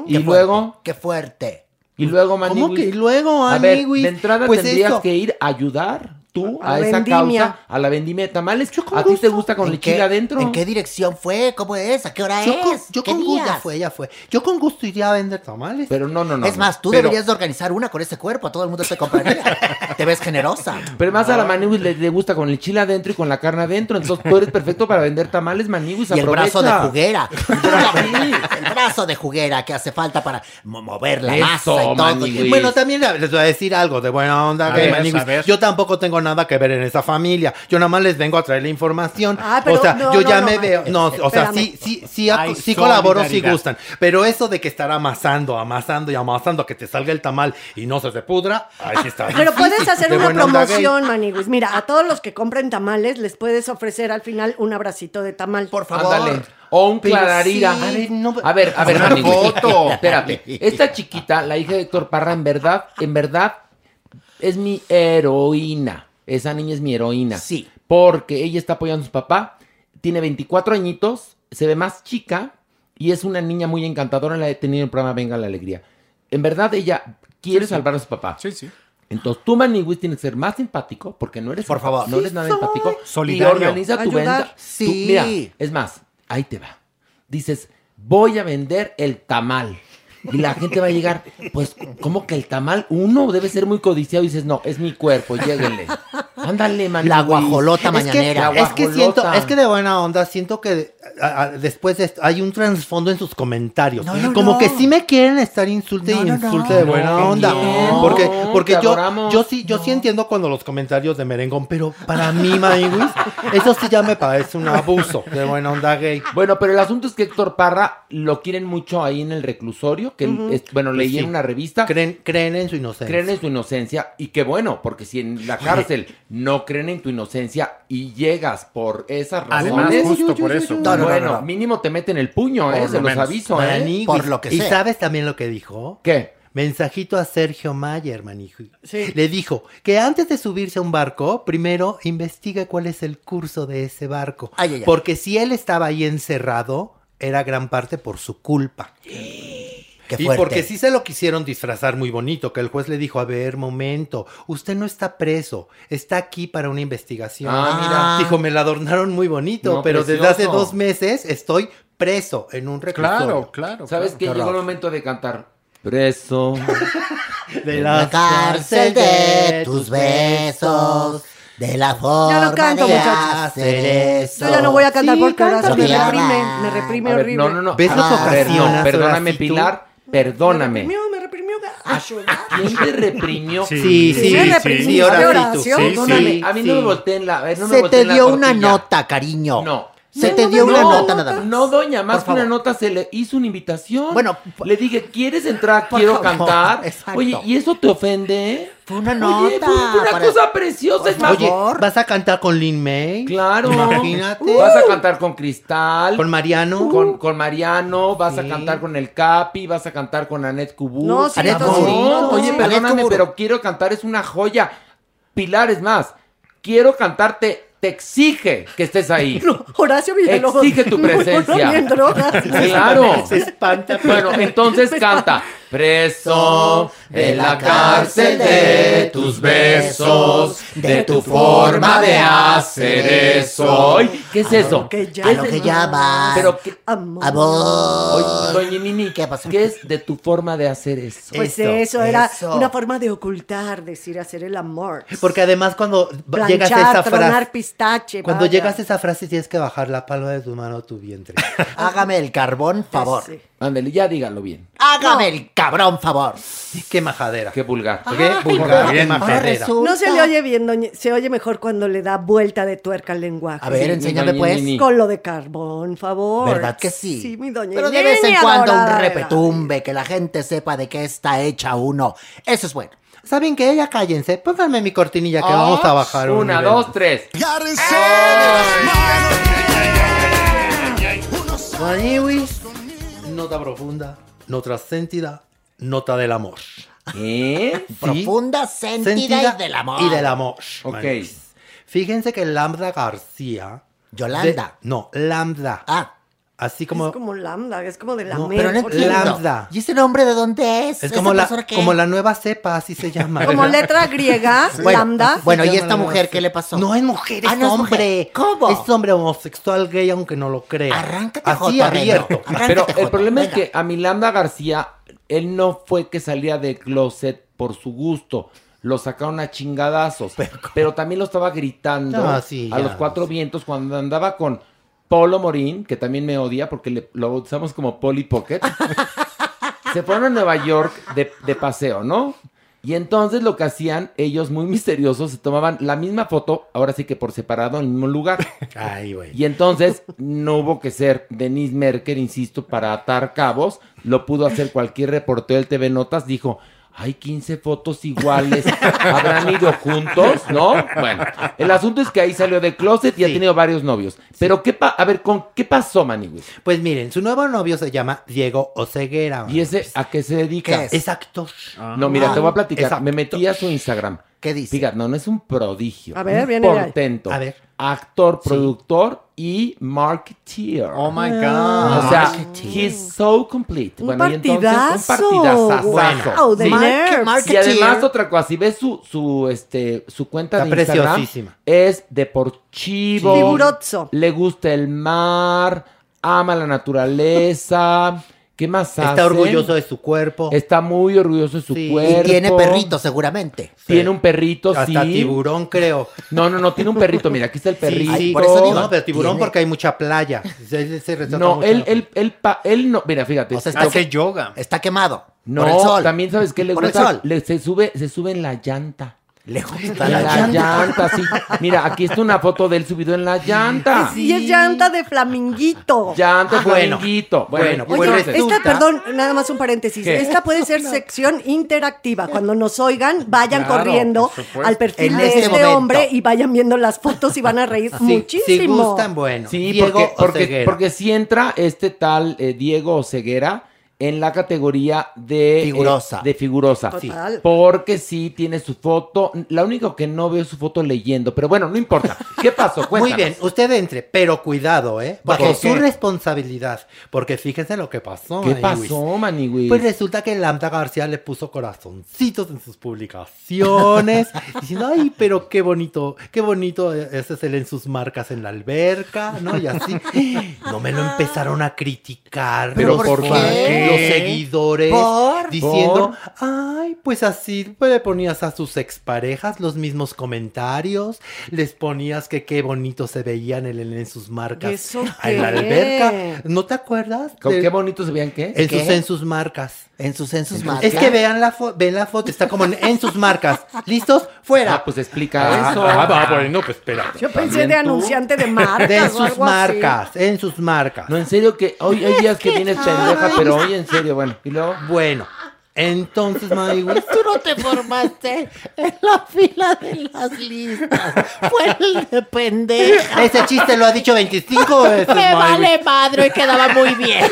y luego, Qué fuerte. y luego, ¿Cómo Manigüis. que luego, A ver, de entrada Pues tendrías eso. que ir a ayudar tú A esa vendimia. causa, a la vendimia de tamales. ¿A ti te gusta con ¿En el chile qué- adentro? ¿En qué dirección fue? ¿Cómo es? ¿A qué hora Yo es? con- yo ¿Qué con gusto, días? ya fue, ya fue. Yo con gusto iría a vender tamales. Pero no, no, no. es más, tú Pero- deberías de organizar una con ese cuerpo. Todo el mundo te compraría. te ves generosa. Pero más a la Maniguis le, le gusta con el chile adentro y con la carne adentro. Entonces tú eres perfecto para vender tamales, Maniguis. Y el brazo de juguera. el brazo de juguera que hace falta para mo- mover la Eso, masa y todo. Maniguis. Bueno, también les voy a decir algo de buena onda, A que ver, Maniguis, a ver. Yo tampoco tengo nada que ver en esa familia. Yo nada más les vengo a traer la información. Ah, pero o sea, no, yo no, ya no, me veo. No, o sea, sí, sí, sí, sí colaboro si gustan. Pero eso de que estar amasando, amasando y amasando que te salga el tamal y no se te pudra, ahí sí está. Pero puedes hacer de una promoción, Maniguis. Mira, a todos los que compren tamales les puedes ofrecer al final un abracito de tamal. Por Ándale. O un clararira. sí. A ver, a ver, a ver, Maniguis. foto. Espérate. Esta chiquita, la hija de Héctor Parra, en verdad, en verdad, es mi heroína. Esa niña es mi heroína. Sí. Porque ella está apoyando a su papá. Tiene 24 añitos, se ve más chica y es una niña muy encantadora. La he tenido en el programa Venga la Alegría. En verdad, ella quiere Sí, sí. salvar a su papá. Sí, sí. Entonces, tú, Maniguis, tienes que ser más simpático porque no eres, Por favor. no eres Sí nada soy. empático. Solidario. Y organiza tu Ayudar. venta. Sí. Tú- mira, es más, ahí te va. Dices, voy a vender el tamal. Y la gente va a llegar, pues, ¿cómo que el tamal? Uno debe ser muy codiciado y dices, no, es mi cuerpo, lléguenle. Ándale, Maniguis. La guajolota Es que, mañanera. es que siento, es que de buena onda, siento que a- a- después de esto hay un trasfondo en sus comentarios. No, no, Como no. que sí me quieren estar insulte y insulte de No, buena onda. Porque, porque yo, adoramos. yo sí, yo sí entiendo cuando los comentarios de merengón, pero para mí, Maniguis, eso sí ya me parece un abuso de buena onda gay. Bueno, pero el asunto es que Héctor Parra lo quieren mucho ahí en el reclusorio, que es- bueno, Pues leí sí. en una revista. Creen, creen en su inocencia. Creen en su inocencia y qué bueno, porque si en la cárcel no creen en tu inocencia y llegas por esas Además, razones, justo por eso. No, no, no, bueno, no, no. mínimo te meten el puño, eh, Por se lo los aviso, eh. Por lo que ¿Y sea. sabes también lo que dijo? ¿Qué? Mensajito a Sergio Mayer, manijo. Le dijo que antes de subirse a un barco, primero investigue cuál es el curso de ese barco. Ay, ay, ay. Porque si él estaba ahí encerrado, era gran parte por su culpa. Qué y porque sí se lo quisieron disfrazar muy bonito, que el juez le dijo, a ver, momento, usted no está preso, está aquí para una investigación. Ah, mira. Dijo, me la adornaron muy bonito, No, pero desde hace dos meses estoy preso en un reclusorio. Claro, claro. ¿Sabes claro. qué? Llegó el momento de cantar. Preso. De la cárcel de tus besos, de la forma Ya no canto, de muchachos. hacer eso. Yo ya no voy a cantar Sí, porque canta, me reprime, me reprime A ver, horrible. no, no, no. ¿Ves A ver, no, perdóname? Pilar, perdóname. Me reprimió, me reprimió. ¿Quién te reprimió? Sí, Sí, Sí, me sí, reprimí, sí, a mí no me volteen la. a ver, no me Se te la dio una nota, cariño. No. Se No, te no, dio una no, nota nada más. No, doña, más que una nota se le hizo una invitación. Bueno, le dije, ¿quieres entrar? Quiero favor, cantar. exacto. Oye, ¿y eso te ofende? Fue una Oye, nota. fue, fue una para- cosa preciosa. Es más, Oye, ¿vas a cantar con Lin May? claro. Imagínate. Vas a cantar con Cristal. ¿Con Mariano? Con, con Mariano, vas Sí. a cantar con el Capi, vas a cantar con Anet Kubur. No, sí, Anet no, sí, no, oye, sí. perdóname, pero quiero cantar, es una joya. Pilar, es más, quiero cantarte, te exige que estés ahí. Horacio Villalobos. Exige tu No, no, presencia. ni en drogas. Claro. Se espanta. Bueno, entonces canta. Preso en la cárcel de tus besos, de tu forma de hacer eso. Ay, ¿Qué es eso? que ya- ¿Qué A es lo que llamas. Pero, ¿qué, Amor. Amor. oye, doña Nini, ¿Qué pasó? ¿qué es de tu forma de hacer eso? Pues Eso, eso, era eso. una forma de ocultar, decir, hacer el amor. Porque además cuando llegas a esa frase, pistache. cuando vaya. llegas a esa frase tienes que bajar la palma de tu mano a tu vientre. Hágame el carbón, favor. Sí. Ándale, ya dígalo bien. Hágame el cabrón favor. Qué majadera. Qué vulgar. Qué vulgar, qué majadera. resulta- No se le oye bien, doña- se oye mejor cuando le da vuelta de tuerca al lenguaje. A ver, Sí, enséñame mi pues. doña Nini. Con lo de carbón, favor. ¿Verdad que sí? Sí, mi doña Pero de vez en cuando un adorada. repetumbe, que la gente sepa de qué está hecha uno. Eso es bueno. ¿Saben qué? Ya cállense. Pónganme mi cortinilla que Ah, vamos a bajar un Una, nivel. dos, tres. Maniwis, nota profunda, nota sentida, nota del amor. ¿Eh? Profunda, sentida y del amor. Y del amor. Ok. Fíjense que Lambda García. Yolanda. de- no, Lambda. Ah. Así como. Es como lambda, es como de la No, Pero. Lambda. ¿Y ese nombre de dónde es? Es ¿Esa como la, como la nueva cepa, así se llama. Como letra griega, Bueno, lambda. Bueno, ¿y esta mujer qué le pasó? No es mujer, es Ah, no es hombre. mujer. ¿Cómo? Es hombre homosexual gay, aunque no lo crea. Arráncate, Así abierto. Arráncate, Pero el problema es que a Milanda García, él no fue que salía de closet por su gusto. Lo sacaron a chingadazos. Pero, también lo estaba gritando No, sí, a ya, los cuatro vientos cuando andaba con Polo Morín, que también me odia porque le- lo bautizamos como Polly Pocket. Se fueron a Nueva York de, de paseo, ¿no? Y entonces lo que hacían ellos muy misteriosos, se tomaban la misma foto, ahora sí que por separado, en el mismo lugar. Ay, güey. Y entonces no hubo que ser Denise Merker, insisto, para atar cabos. Lo pudo hacer cualquier reportero del TV Notas. Dijo, hay 15 fotos iguales. ¿Habrán ido juntos? ¿No? Bueno, el asunto es que ahí salió de closet y ha tenido varios novios. Pero, ¿qué pa a ver, ¿con qué pasó, Maniwis? Pues miren, su nuevo novio se llama Diego Oceguera. ¿Y ese a qué se dedica? ¿Qué es? Es actor. No, mira, te voy a platicar. exacto. Me metí a su Instagram. ¿Qué dice? Fíjate, no, no es un prodigio. A ver, un viene ahí. portento. A ver. Actor, productor y marketeer. Oh my God. O sea, he's so complete. Un bueno, y entonces, partidazo. un partidazazazo. Wow, de Sí. nerds. Y Marketeer. además, otra cosa, si ves su, su, este, su cuenta Está de Instagram, es deportivo. Figurozzo. Le gusta el mar, ama la naturaleza. ¿Qué más hace? Está orgulloso de su cuerpo. Está muy orgulloso de su Sí. Y cuerpo. Y tiene perrito, seguramente. Tiene un perrito, Hasta sí. tiburón, creo. No, no, no, tiene un perrito. Mira, aquí está el perrito. Sí, sí. por eso digo, no, pero tiburón tiene- porque hay mucha playa. Se- se retrata No, mucho él, la- él, él, pa- él no. Mira, fíjate. O sea, está- Hace yoga. Está quemado. no, por el sol. también sabes que le Por el gusta. sol. le- se sube, se sube en la llanta. Le gusta la, la, llanta. llanta, sí. Mira, aquí está una foto de él subido en la llanta. Y es llanta de flaminguito. Llanta, bueno. flaminguito. Bueno, Bueno, pues esta, perdón, nada más un paréntesis. ¿Qué? Esta puede ser sección interactiva. Cuando nos oigan, vayan Claro, corriendo al perfil En de este este, hombre y vayan viendo las fotos y van a reír Sí, muchísimo. Si gustan, bueno. Sí, Diego porque, porque si entra este tal eh, Diego Ceguera en la categoría de Figurosa. eh, de figurosa. Total. Porque sí tiene su foto. La única que no veo es su foto leyendo. Pero bueno, no importa. ¿Qué pasó? Muy bien, usted entre, pero cuidado, ¿eh? ¿Por Bajo su responsabilidad. Porque fíjense lo que pasó. ¿Qué Maniwis. pasó, Maniwis? Pues resulta que Lambda García le puso corazoncitos en sus publicaciones, diciendo, ay, pero qué bonito, qué bonito ese es él en sus marcas en la alberca, ¿no? Y así. No me lo empezaron a criticar. ¿Pero por fans, qué? Los seguidores. ¿Por? Diciendo, ay, pues así pues, le ponías a sus exparejas los mismos comentarios, les ponías que qué bonito se veían en, en sus marcas ¿Eso en la alberca. ¿No te acuerdas? ¿Con De- qué bonito se veían qué? en sus, ¿Qué? en sus marcas. En sus en sus marcas. Es que vean la, fo- ven la foto, está como en, en sus marcas. ¿Listos? Fuera. Ah, pues explica Ah, eso. ah, va, bueno, pues espera. Yo pensé de tú. anunciante de marcas De o sus así. marcas, en sus marcas. No, en serio que hoy hay días que vienes pendeja, pero hoy en serio, bueno. Y luego. Bueno, entonces, Maywis, Tú no te formaste en la fila de las listas. Fue el de pendeja. ese chiste lo ha dicho 25 veces, Me vale madre y quedaba muy bien.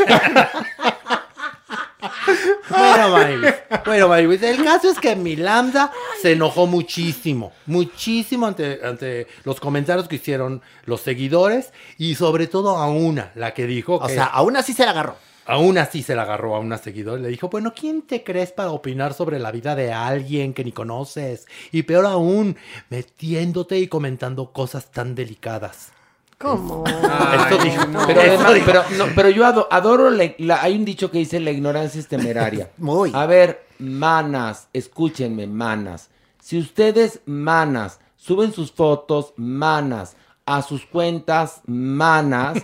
Bueno, Maywis. Bueno, Maywis, el caso es que mi lambda se enojó muchísimo, muchísimo ante, ante los comentarios que hicieron los seguidores y sobre todo a una, la que dijo O sea, aún así se la agarró. aún así se la agarró a una seguidora. Le dijo, bueno, ¿quién te crees para opinar sobre la vida de alguien que ni conoces? Y peor aún, metiéndote y comentando cosas tan delicadas. ¿Cómo? Esto dijo. Pero, dijo. no, pero yo ado- adoro, la- la- hay un dicho que dice la ignorancia es temeraria. Muy. A ver, manas, escúchenme, manas. Si ustedes, manas, suben sus fotos, manas, a sus cuentas, manas,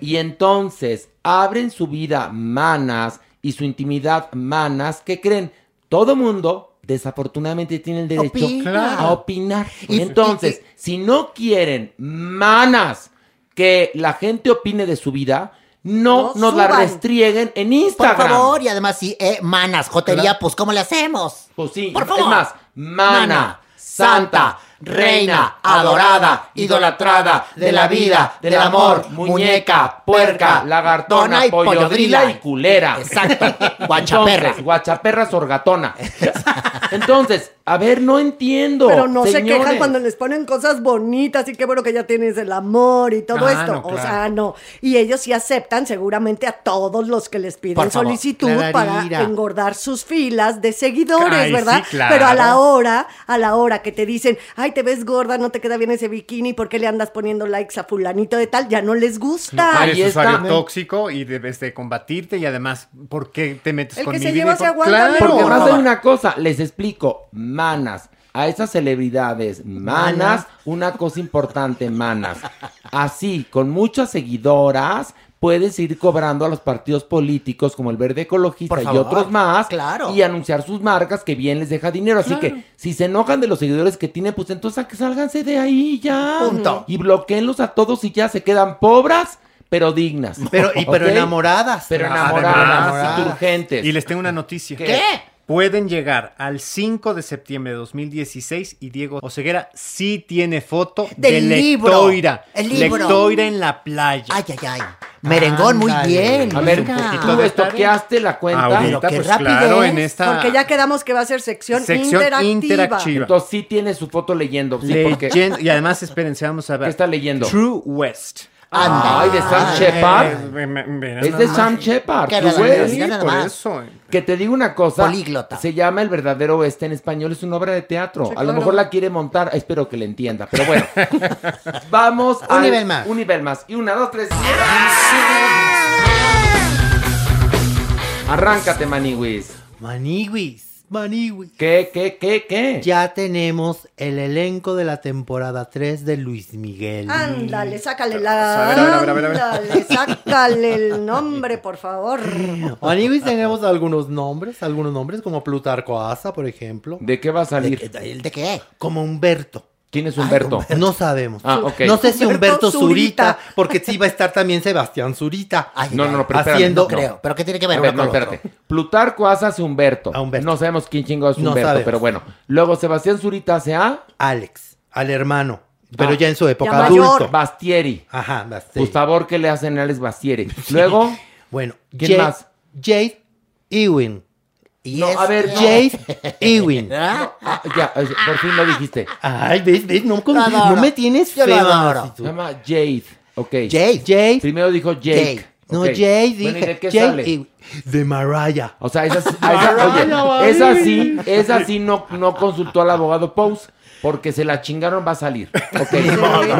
y entonces abren su vida, manas, y su intimidad manas, ¿qué creen? Todo mundo desafortunadamente tiene el derecho Opina. a opinar. Y- Entonces, si no quieren manas que la gente opine de su vida, no, No nos la restrieguen en Por Instagram. favor, y además, si eh, manas, jotería, pues, ¿cómo le hacemos? Pues sí, Por favor. es más, mana, Mana, santa, reina, adorada, idolatrada, de la vida, del amor, muñeca, puerca, lagartona, y pollodrila y culera. Exacto. Guachaperra. Entonces, guachaperra sorgatona. Entonces, a ver, no entiendo. Pero no se quejan cuando les ponen cosas bonitas y qué bueno que ya tienes el amor y todo Ah, esto. no, O sea, no. Y ellos sí aceptan seguramente a todos los que les piden solicitud Clararira. para engordar sus filas de seguidores, Ay, ¿verdad? sí, claro. Pero a la hora, a la hora que te dicen, ay, te ves gorda, no te queda bien ese bikini, ¿por qué le andas poniendo likes a fulanito de tal? Ya no les gusta. Ahí Eres está. usuario tóxico y debes de combatirte y además, ¿por qué te metes El con que mi se vida? lleva se aguanta, Claro. Porque más favor. hay una cosa, les explico, manas, a esas celebridades, manas, Manas. una cosa importante, manas. Así, con muchas seguidoras, puedes ir cobrando a los partidos políticos como el Verde Ecologista y otros más claro. y anunciar sus marcas que bien les deja dinero. Así que si se enojan de los seguidores que tienen, pues entonces a que sálganse de ahí ya. Punto. Y bloqueenlos a todos y ya se quedan pobres, pero dignas. Pero, y, pero enamoradas. Pero Además. enamoradas, turgentes. Y les tengo una noticia. ¿Qué? Pueden llegar al 5 de septiembre de 2016 y Diego Oseguera sí tiene foto Del de libro. Lectoira. El libro. Lectoira en la playa. Ay, ay, ay. Merengón, muy Ándale. bien. A ver, venga. ¿tú estoqueaste la cuenta? Ahorita, Pero qué pues claro, en esta Porque ya quedamos que va a ser sección, sección interactiva. interactiva. Entonces sí tiene su foto leyendo. Sí, porque... Leyendo- y además, espérense, vamos a ¿Qué ver. está leyendo? True West. Anda. Ay, de Sam Ay. Shepard. Eh, Es de Sam Shepard. Qué tú Sí, nada por más. eso. Que te digo una cosa. Políglota. Se llama El verdadero oeste en español. Es una obra de teatro. Sí, A lo claro. mejor la quiere montar. Espero que le entienda. Pero bueno. Vamos Un al- nivel más. Un nivel más. Y una, dos, tres. Arráncate, Maniwis. Maniwis, Maniwis. ¿Qué, qué, qué, qué? Ya tenemos el elenco de la temporada 3 de Luis Miguel. Ándale, sácale la. A ver, a ver, a ver, a ver, a ver. Ándale, sácale el nombre, por favor. Maniwis tenemos algunos nombres, algunos nombres como Plutarco Asa, por ejemplo. ¿De qué va a salir? ¿De, de- de qué? Como Humberto. ¿Quién es Humberto? No sabemos. Ah, ok. No sé si Humberto Humberto Zurita, Zurita. porque sí va a estar también Sebastián Zurita. Ay, No, no, no, pero Haciendo- no creo. ¿Pero qué tiene que ver A ver, uno no, con lo otro? espérate. Plutarco hace Humberto. A Humberto. No sabemos quién chingado es Humberto, pero bueno. Luego Sebastián Zurita hace a Alex, al hermano, pero Ah. ya en su época Ya mayor. adulto. Bastieri. Ajá, bastante. Pues favor que le hacen a Alex Bastieri. Luego, Bueno, ¿Quién Jade- más? Jade Ewing. Y No, es- a ver, Jade Ewing. ¿Ah? ah, ya, por fin lo dijiste. Ay, ves, ves, no, con- no me tienes fe. Se llama Jade. Ok. Jade. Jade. Primero dijo Jake. Jade. No, Ok. Jade, Bueno, ¿y dije. de qué Jade sale? Ewing. De Mariah. O sea, esa, esa- oye, esa sí, esa sí no, no consultó al abogado Pous porque se la chingaron, va a salir. Ok.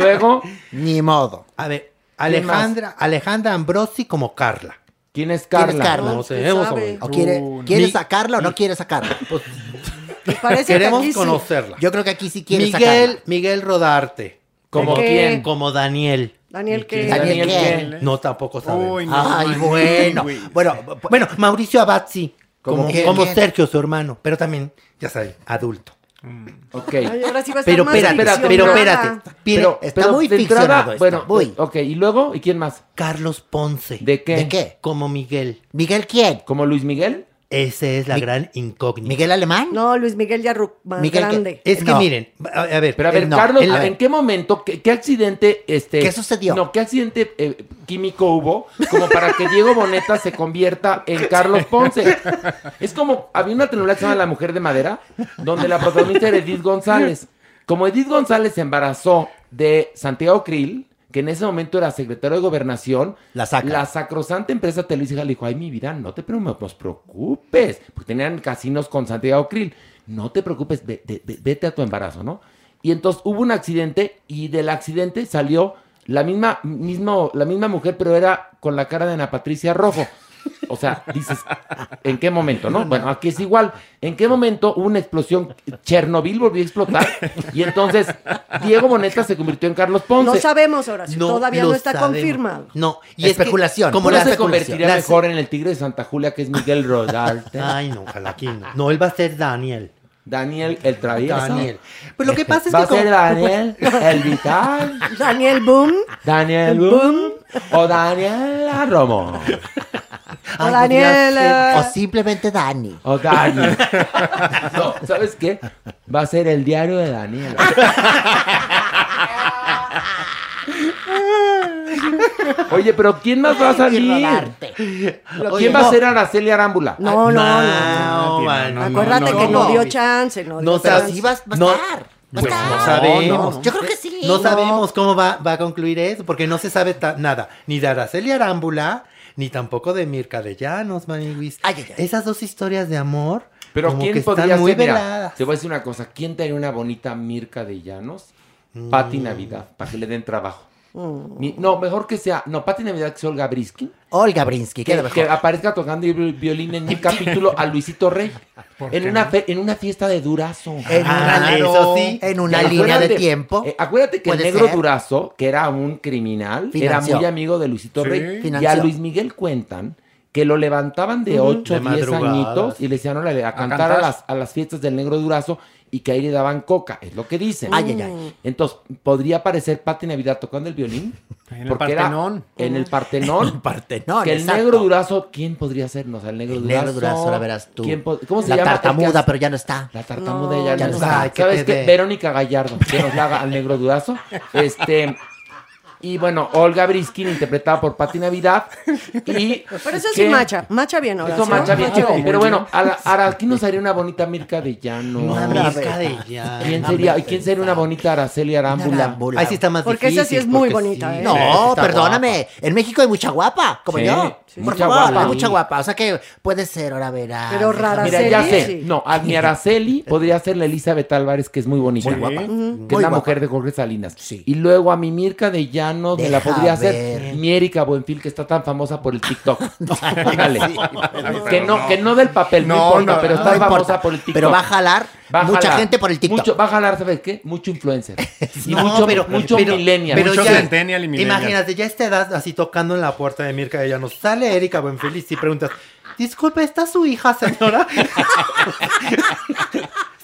Luego, Ni modo. A ver, Alejandra, Alejandra Ambrosi como Carla. ¿Quién es ¿Quién Carla? es Carla? No ¿quién sabemos. sabe? ¿O quiere, Uh, ¿quiere Mi- sacarla o no quiere sacarla? Parece que Queremos sí. conocerla. Yo creo que aquí sí quiere Miguel, sacarla. Miguel Rodarte. ¿Como ¿Qué? quién? Como Daniel. Daniel, que. Daniel, Daniel, ¿qué? No, tampoco sabemos. Uy, no, Ay, man, bueno. Bueno, Bueno, Mauricio Abazzi. ¿Cómo Como, quién? como. Sergio, su hermano. Pero también, ya saben, adulto. Ok. Ay, ahora sí va a estar Pero más espérate, pero espérate. Pide- Pero, está pero muy de ficcionado entrada, esto, bueno, muy. ok, ¿y luego? ¿Y quién más? Carlos Ponce. ¿De qué? ¿De qué? Como Miguel. ¿Miguel quién? ¿Como Luis Miguel? Esa es la Mi- gran incógnita. ¿Miguel Alemán? No, Luis Miguel ya ru- más Miguel, grande. Es que No. miren, a, a ver. Pero a ver, Eh, no, Carlos, en ¿en, la- qué momento, qué, qué accidente, este... ¿Qué sucedió? No, ¿qué accidente eh, químico hubo como para que Diego Boneta se convierta en Carlos Ponce? Es como, había una telenovela que se llama La Mujer de Madera, donde la protagonista era Edith González. Como Edith González se embarazó de Santiago Krill, que en ese momento era secretario de Gobernación, La saca. la sacrosanta empresa televisiva le dijo, ay, mi vida, no te preocupes, porque tenían casinos con Santiago Krill, no te preocupes, ve- vete a tu embarazo, ¿no? Y entonces hubo un accidente y del accidente salió la misma, mismo, la misma mujer, pero era con la cara de Ana Patricia Rojo. O sea, dices, ¿en qué momento, no? Bueno, aquí es igual. ¿En qué momento hubo una explosión? Chernobyl volvió a explotar y entonces Diego Boneta se convirtió en Carlos Ponce. No sabemos, Horacio. No Todavía no está sabemos. confirmado. No, y Especulación. Es que, como ¿Cómo la se convertiría La- mejor en el Tigre de Santa Julia, que es Miguel Rodarte? Ay, no, ojalá aquí no. No, él va a ser Daniel. Daniel el travieso. Daniel. Pues lo que pasa es Va que a ser como- Daniel el vital, Daniel Boom. Daniel Boom o Daniela Romo. O Ay, Daniela. O simplemente Dani. O Dani. No, ¿sabes qué? Va a ser el diario de Daniela. Oye, pero ¿quién más va a salir? ¿Quién va a ser Araceli Arámbula? No, no, no. Acuérdate que no dio chance. No, No dio sabes. chance. Sí, va, va a No. estar. Va a Pues estar. no sabemos. Yo creo que sí. No sabemos cómo va, va a concluir eso, porque no se sabe nada, ni de Araceli Arámbula, ni tampoco de Mirka de Llanos, Maniwis. Ay, ay, ay. Esas dos historias de amor, Pero como ¿quién que podría están muy ser? Veladas. te voy a decir una cosa. ¿Quién te haría una bonita Mirka de Llanos? Mm. Patti Navidad, para que le den trabajo. Mm. Mi- no, mejor que sea... No, Patti Navidad que sea Olga Briskin. Olga Brinsky, Que, aparezca tocando el violín en un capítulo a Luisito Rey. En una, fe- en una fiesta de Durazo. En una, Ah, eso sí. en una línea de tiempo. eh, acuérdate que el negro ser. Durazo, que era un criminal, Financió. era muy amigo de Luisito Sí. Rey. Y a. Luis Miguel cuentan que lo levantaban de 8 De o 10 madrugadas. añitos y le decían a, cantar, cantar. A, las, a las fiestas del negro Durazo y que ahí le daban coca, es lo que dicen. Ay, ay, ay. Entonces, ¿podría aparecer Pati Navidad tocando el violín? En el Porque era Partenón. en el Partenón. Partenón, que el exacto. negro Durazo, ¿quién podría sernos? El negro El Durazo. negro Durazo, ahora verás tú. ¿Quién po- ¿Cómo se La llama? El que tartamuda, pero ya no está. la tartamuda No, ya, ya no no está. está. ¿Sabes qué? Verónica Gallardo, que nos la haga al negro durazo. Este. Y bueno, Olga Briskin, interpretada por Pati Navidad. Y. Pero eso sí que- macha. Macha bien, Horacio. Eso macha bien. Macha Pero bueno, a la- ahora aquí nos haría una bonita Mirka de Llano. Una Una Mirka de. Llano. ¿Quién sería? ¿Y quién sería una bonita Araceli Arámbula? Arámbula. Ahí sí está más Porque difícil. esa sí es muy porque bonita, sí. ¿eh? No, Sí, perdóname. En México hay mucha guapa, como Sí, yo. sí, Por mucha favor, guapa. hay mucha guapa. O sea que puede ser, ahora verás. Pero rara Mira, ya Araceli, sé. sí. No, a mi Araceli podría ser la Elizabeth Álvarez, que es muy bonita. Muy guapa. Que Muy es la guapa. mujer de Jorge Salinas. Sí. Y luego a mi Mirka de Llanos me la podría hacer mi Erika Buenfil, que está tan famosa por el TikTok. Ándale. que, no, no. que no del papel, no, No, importa, no, pero no está importa. famosa por el TikTok. Pero va a jalar Va a mucha jalar. gente por el TikTok. Mucho, va a jalar, ¿sabes qué? Mucho influencer. Y No, mucho, pero- mucho pero- millennial. pero Mucho ya- centennial y millennial. Imagínate, ya a esta edad, así tocando en la puerta de Mirka de Llanos, sale Erika Buenfeliz y preguntas, disculpe, ¿está su hija, señora?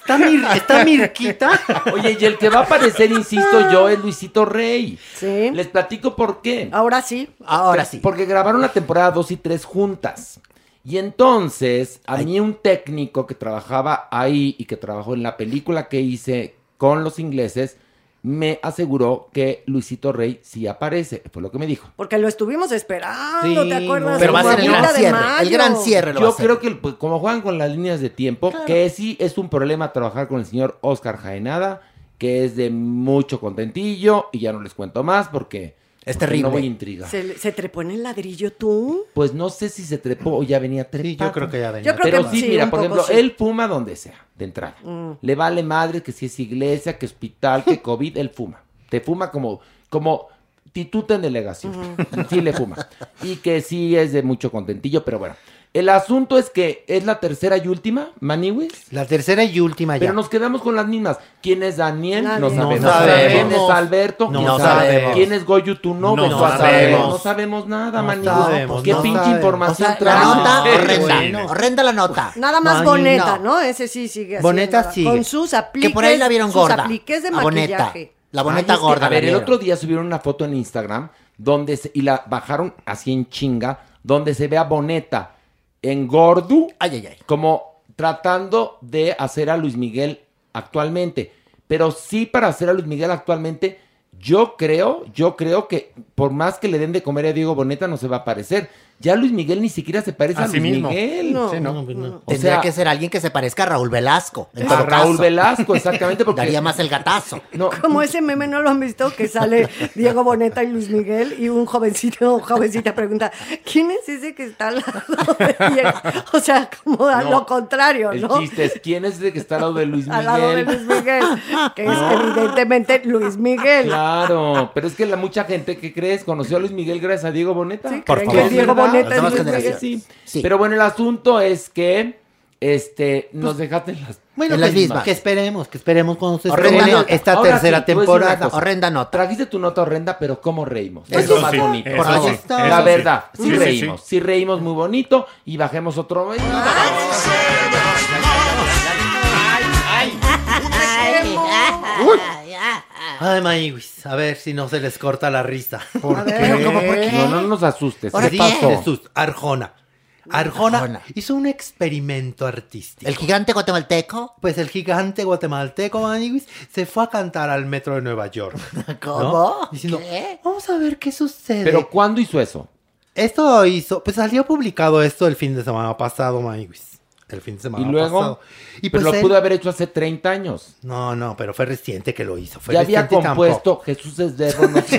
¿Está, Mir- ¿Está Mirquita? Oye, y el que va a aparecer, insisto yo, es Luisito Rey. Sí. Les platico por qué. Ahora sí. Ahora sí. Porque grabaron la temporada 2 y 3 juntas. Y entonces, a mí un técnico que trabajaba ahí y que trabajó en la película que hice con los ingleses, me aseguró que Luisito Rey sí aparece. Fue lo que me dijo. Porque lo estuvimos esperando, Sí, ¿te acuerdas? Pero va a ser el gran cierre. El gran cierre lo va a Yo creo que pues, como juegan con las líneas de tiempo, que sí es un problema trabajar con el señor Oscar Jaenada, que es de mucho contentillo, y ya no les cuento más porque Es porque terrible. No voy a intrigar. ¿Se, se trepó en el ladrillo tú? Pues no sé si se trepó o ya venía trepado. Sí, yo creo que ya venía. Yo creo Pero que sí, mira, por ejemplo, sí. él fuma donde sea, de entrada. Mm. Le vale madre que si es iglesia, que hospital, que COVID, él fuma. Te fuma como, como tituta en delegación. Sí le fuma. Y que sí es de mucho contentillo, pero bueno. El asunto es que es la tercera y última, Maniwis. La tercera y última ya. Pero nos quedamos con las mismas. ¿Quién es Daniel? No sabemos. No sabemos. ¿Quién es Alberto? No sabemos. ¿Quién es Goyu Tuno? No No, sabemos. sabemos. No sabemos nada, No Maniwis. sabemos, ¿Qué no pinche sabemos. O información sea, traes? la nota Sí, horrenda. Horrenda la nota. Nada más Boneta, no. ¿no? Ese sí sigue Boneta sigue. Con sus apliques. Que por ahí la vieron sus gorda. apliques de La boneta. maquillaje. La boneta Ay, es que, gorda. a ver, el otro día subieron una foto en Instagram donde se- y la bajaron así en chinga, donde se ve a Boneta en gordo, Ay, ay, ay. como tratando de hacer a Luis Miguel actualmente. Pero sí para hacer a Luis Miguel actualmente, yo creo, yo creo que por más que le den de comer a Diego Boneta no se va a parecer. Ya Luis Miguel ni siquiera se parece a, A sí Luis mismo. Miguel. No, Sí, no. O Tendría sea, que ser alguien que se parezca a Raúl Velasco. En a todo Raúl. Velasco, exactamente, porque Daría más el gatazo. no, Como ese meme no lo han visto, que sale Diego Boneta y Luis Miguel y un jovencito o jovencita pregunta, ¿quién es ese que está al lado de Diego? O sea, como a No, lo contrario, el ¿no? chiste es quién es el que está al lado de Luis Al lado de Miguel. Luis Miguel, que es evidentemente Luis Miguel. Claro, pero es que la mucha gente que crees conoció a Luis Miguel gracias a Diego Boneta. Sí, Por creen que Diego ¿Verdad? Las. Sí. Sí. Pero bueno, el asunto es que este nos dejaste en las Bueno, En las que, mismas. que esperemos, que esperemos cuando se Horrenda estrene nota. esta Ahora tercera sí, temporada. Horrenda nota. Trajiste tu nota horrenda, pero ¿cómo reímos? Eso Eso es más sí, bonito. eso Por sí, favor. eso La verdad, sí, reímos. sí. Sí. reímos muy bonito y bajemos otro. Ay, Maywis, a ver si no se les corta la risa. ¿Por ver, qué? ¿cómo por qué? No, no nos asustes. Ahora ¿Qué sí, pasó? Jesús, Arjona. Arjona, Arjona. hizo un experimento artístico. El gigante guatemalteco. Pues el gigante guatemalteco Maniwis se fue a cantar al metro de Nueva York. ¿no? ¿Cómo? Diciendo, ¿Qué? vamos a ver qué sucede. Pero ¿cuándo hizo eso? esto hizo, pues salió publicado esto el fin de semana pasado, Maniwis. El fin de semana Y luego, pasado. Y pero pues lo él- pudo haber hecho hace 30 años. No, no, pero fue reciente que lo hizo. Fue Ya había compuesto Jesús es de no cuándo. Sí,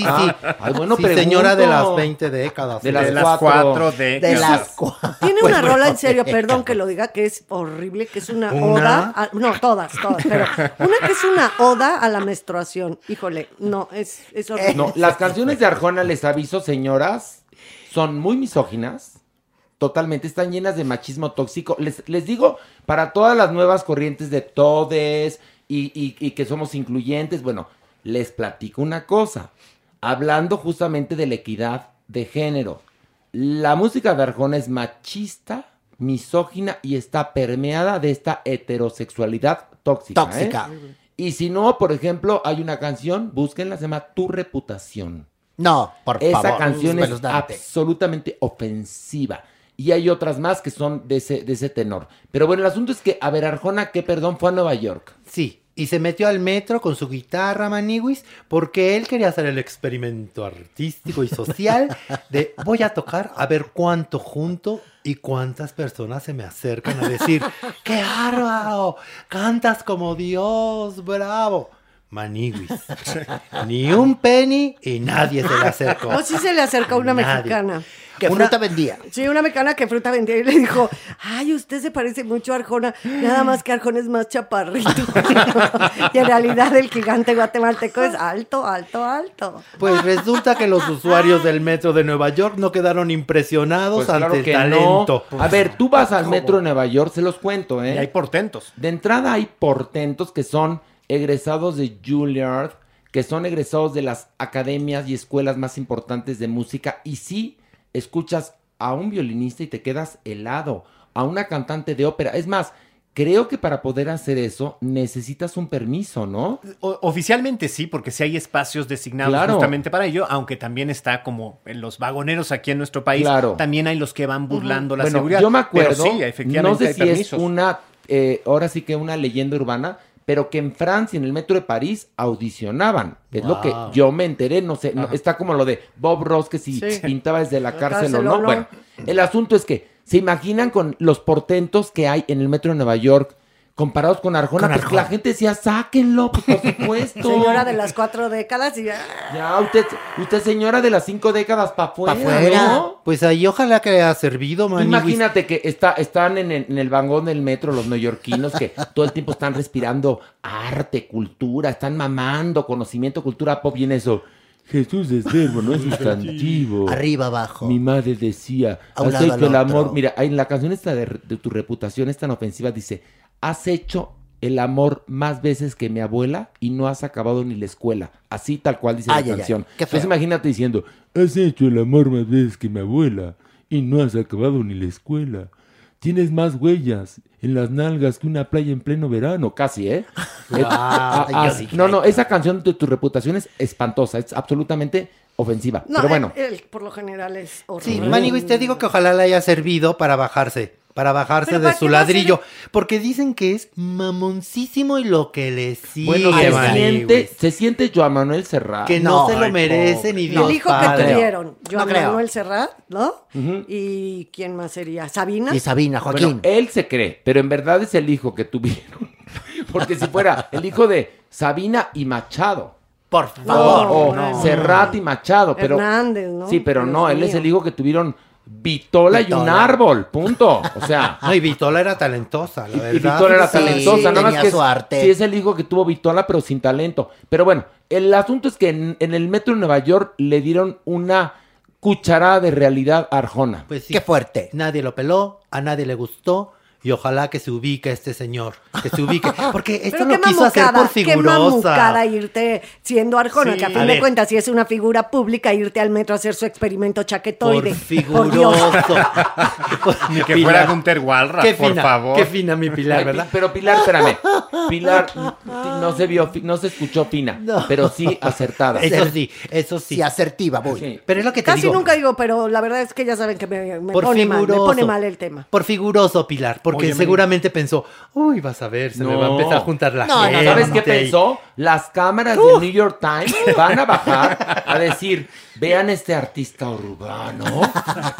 sí, Ah, sí. Ay, bueno, Sí, señora de las 20 décadas. De las, De las cuatro. cuatro décadas. De las cuatro. Tiene una bueno, rola en serio, perdón que lo diga, que es horrible, que es una, ¿Una? oda. a- no, todas, todas, pero una que es una oda a la menstruación. Híjole, no, es, es horrible. No, las canciones de Arjona, les aviso, señoras, son muy misóginas. Totalmente, están llenas de machismo tóxico. Les, les digo, para todas las nuevas corrientes de todes y, y- y que somos incluyentes, bueno, les platico una cosa. Hablando justamente de la equidad de género. La música de Arjona es machista, misógina y está permeada de esta heterosexualidad tóxica. ¿eh? Tóxica. Y si no, por ejemplo, hay una canción, búsquenla, se llama Tu Reputación. No, por Esa favor. canción es absolutamente ofensiva. Y hay otras más que son de ese, tenor. Pero bueno, el asunto es que, a ver, Arjona, que perdón, fue a Nueva York. Sí, y se metió al metro con su guitarra, Maniwis, porque él quería hacer el experimento artístico y social de voy a tocar a ver cuánto junto y cuántas personas se me acercan a decir, ¡qué bárbaro! ¡Cantas como Dios! ¡Bravo! Maniwis. Ni un penny y nadie se le acercó. O sí se le acercó una Nadie. mexicana. ¿Qué Una- fruta vendía? Sí, una mexicana que fruta vendía y le dijo, ay, usted se parece mucho a Arjona, nada más que Arjona es más chaparrito. y en realidad el gigante guatemalteco es alto, alto, alto. Pues resulta que los usuarios del metro de Nueva York no quedaron impresionados Pues claro ante el que talento. no. A ver, tú vas al metro de Nueva York, se los cuento, ¿eh? Y hay portentos. De entrada hay portentos que son egresados de Juilliard, que son egresados de las academias y escuelas más importantes de música. Y sí, escuchas a un violinista y te quedas helado, a una cantante de ópera. Es más, creo que para poder hacer eso necesitas un permiso, ¿no? O- oficialmente sí, porque sí hay espacios designados Claro. justamente para ello, aunque también está como en los vagoneros aquí en nuestro país, Claro. también hay los que van burlando la bueno, seguridad. yo me acuerdo, Pero sí, efectivamente no sé hay si permisos. es una, eh, ahora sí que una leyenda urbana, pero que en Francia, en el metro de París, audicionaban. Es lo que yo me enteré, no sé, no- está como lo de Bob Ross, que si Sí. pintaba desde la La cárcel, cárcel o no. Bueno, el asunto es que, ¿se imaginan con los portentos que hay en el metro de Nueva York comparados con Arjona? Con Pues Arjona. la gente decía, sáquenlo, pues por supuesto. Señora de las cuatro décadas y... ah, Ya, usted, usted señora de las cinco décadas para afuera, afuera. ¿no? Pues ahí ojalá que le haya servido, Maniwis. Imagínate que está, están en el, en el vagón del metro los neoyorquinos que todo el tiempo están respirando arte, cultura, están mamando conocimiento, cultura pop y en eso. Jesús es verbo, no es sustantivo. Arriba, abajo. Mi madre decía, A un has lado, hecho al el amor. otro. Mira, en la canción esta de, de tu reputación es tan ofensiva, dice, has hecho el amor más veces que mi abuela y no has acabado ni la escuela. Así tal cual dice Ay, la ay, ay, canción. Entonces imagínate diciendo, has hecho el amor más veces que mi abuela y no has acabado ni la escuela. Tienes más huellas en las nalgas que una playa en pleno verano. Casi, ¿eh? Eh, ah, ah, no, no, esa canción de tu reputación es espantosa, es absolutamente ofensiva. No, Pero bueno, él, él, por lo general es Sí, horrible. Maniwis, te digo que ojalá le haya servido para bajarse, para bajarse Pero de ¿para su ser ladrillo. Porque dicen que es mamoncísimo y lo que le sigue, bueno, se siente, se siente Joan Manuel Serrat. Que no, No, se lo merece ni Y Dios el hijo que tuvieron, Joan No. Manuel Serrat, ¿no? ¿Y quién más sería? ¿Sabina? Y Sabina, Bueno, Joaquín. él se cree, pero en verdad es el hijo que tuvieron. Porque si fuera el hijo de Sabina y Machado. Por favor. o no. Serrat y Machado. Pero, Hernández, ¿no? Sí, pero Dios no, él es el hijo que tuvieron Vitola y un árbol, punto. O sea. No, y Vitola era talentosa, la Y verdad. Vitola era Sí, talentosa, nada más que su es- arte. sí es el hijo que tuvo Vitola, pero sin talento. Pero bueno, el asunto es que en, en el metro de Nueva York le dieron una cucharada de realidad a Arjona. Pues sí. Qué fuerte. Nadie lo peló, a nadie le gustó. Y ojalá que se ubique este señor, que se ubique. Porque esto lo qué quiso hacer por qué figurosa. mamucada irte siendo Arjona, Sí. que a fin A de ver. cuentas, si es una figura pública, irte al metro a hacer su experimento chaquetoide. Por figuroso. Ni que Pilar. fuera Gunter Walra, Qué por fina, favor. qué fina mi Pilar, ¿verdad? Pero Pilar, espérame. Pilar no se vio, no se escuchó fina, pero sí acertada. Eso sí, eso sí. Sí, asertiva, voy. Sí. Pero es lo que te Casi digo. nunca digo, pero la verdad es que ya saben que me, me Por pone mal, me pone mal el tema. Por figuroso, Pilar, porque Oye, seguramente pensó, uy, vas a ver, se me va a empezar a juntar la No, no, gente. ¿Sabes qué pensó? Las cámaras del New York Times van a bajar a decir, vean este artista urbano,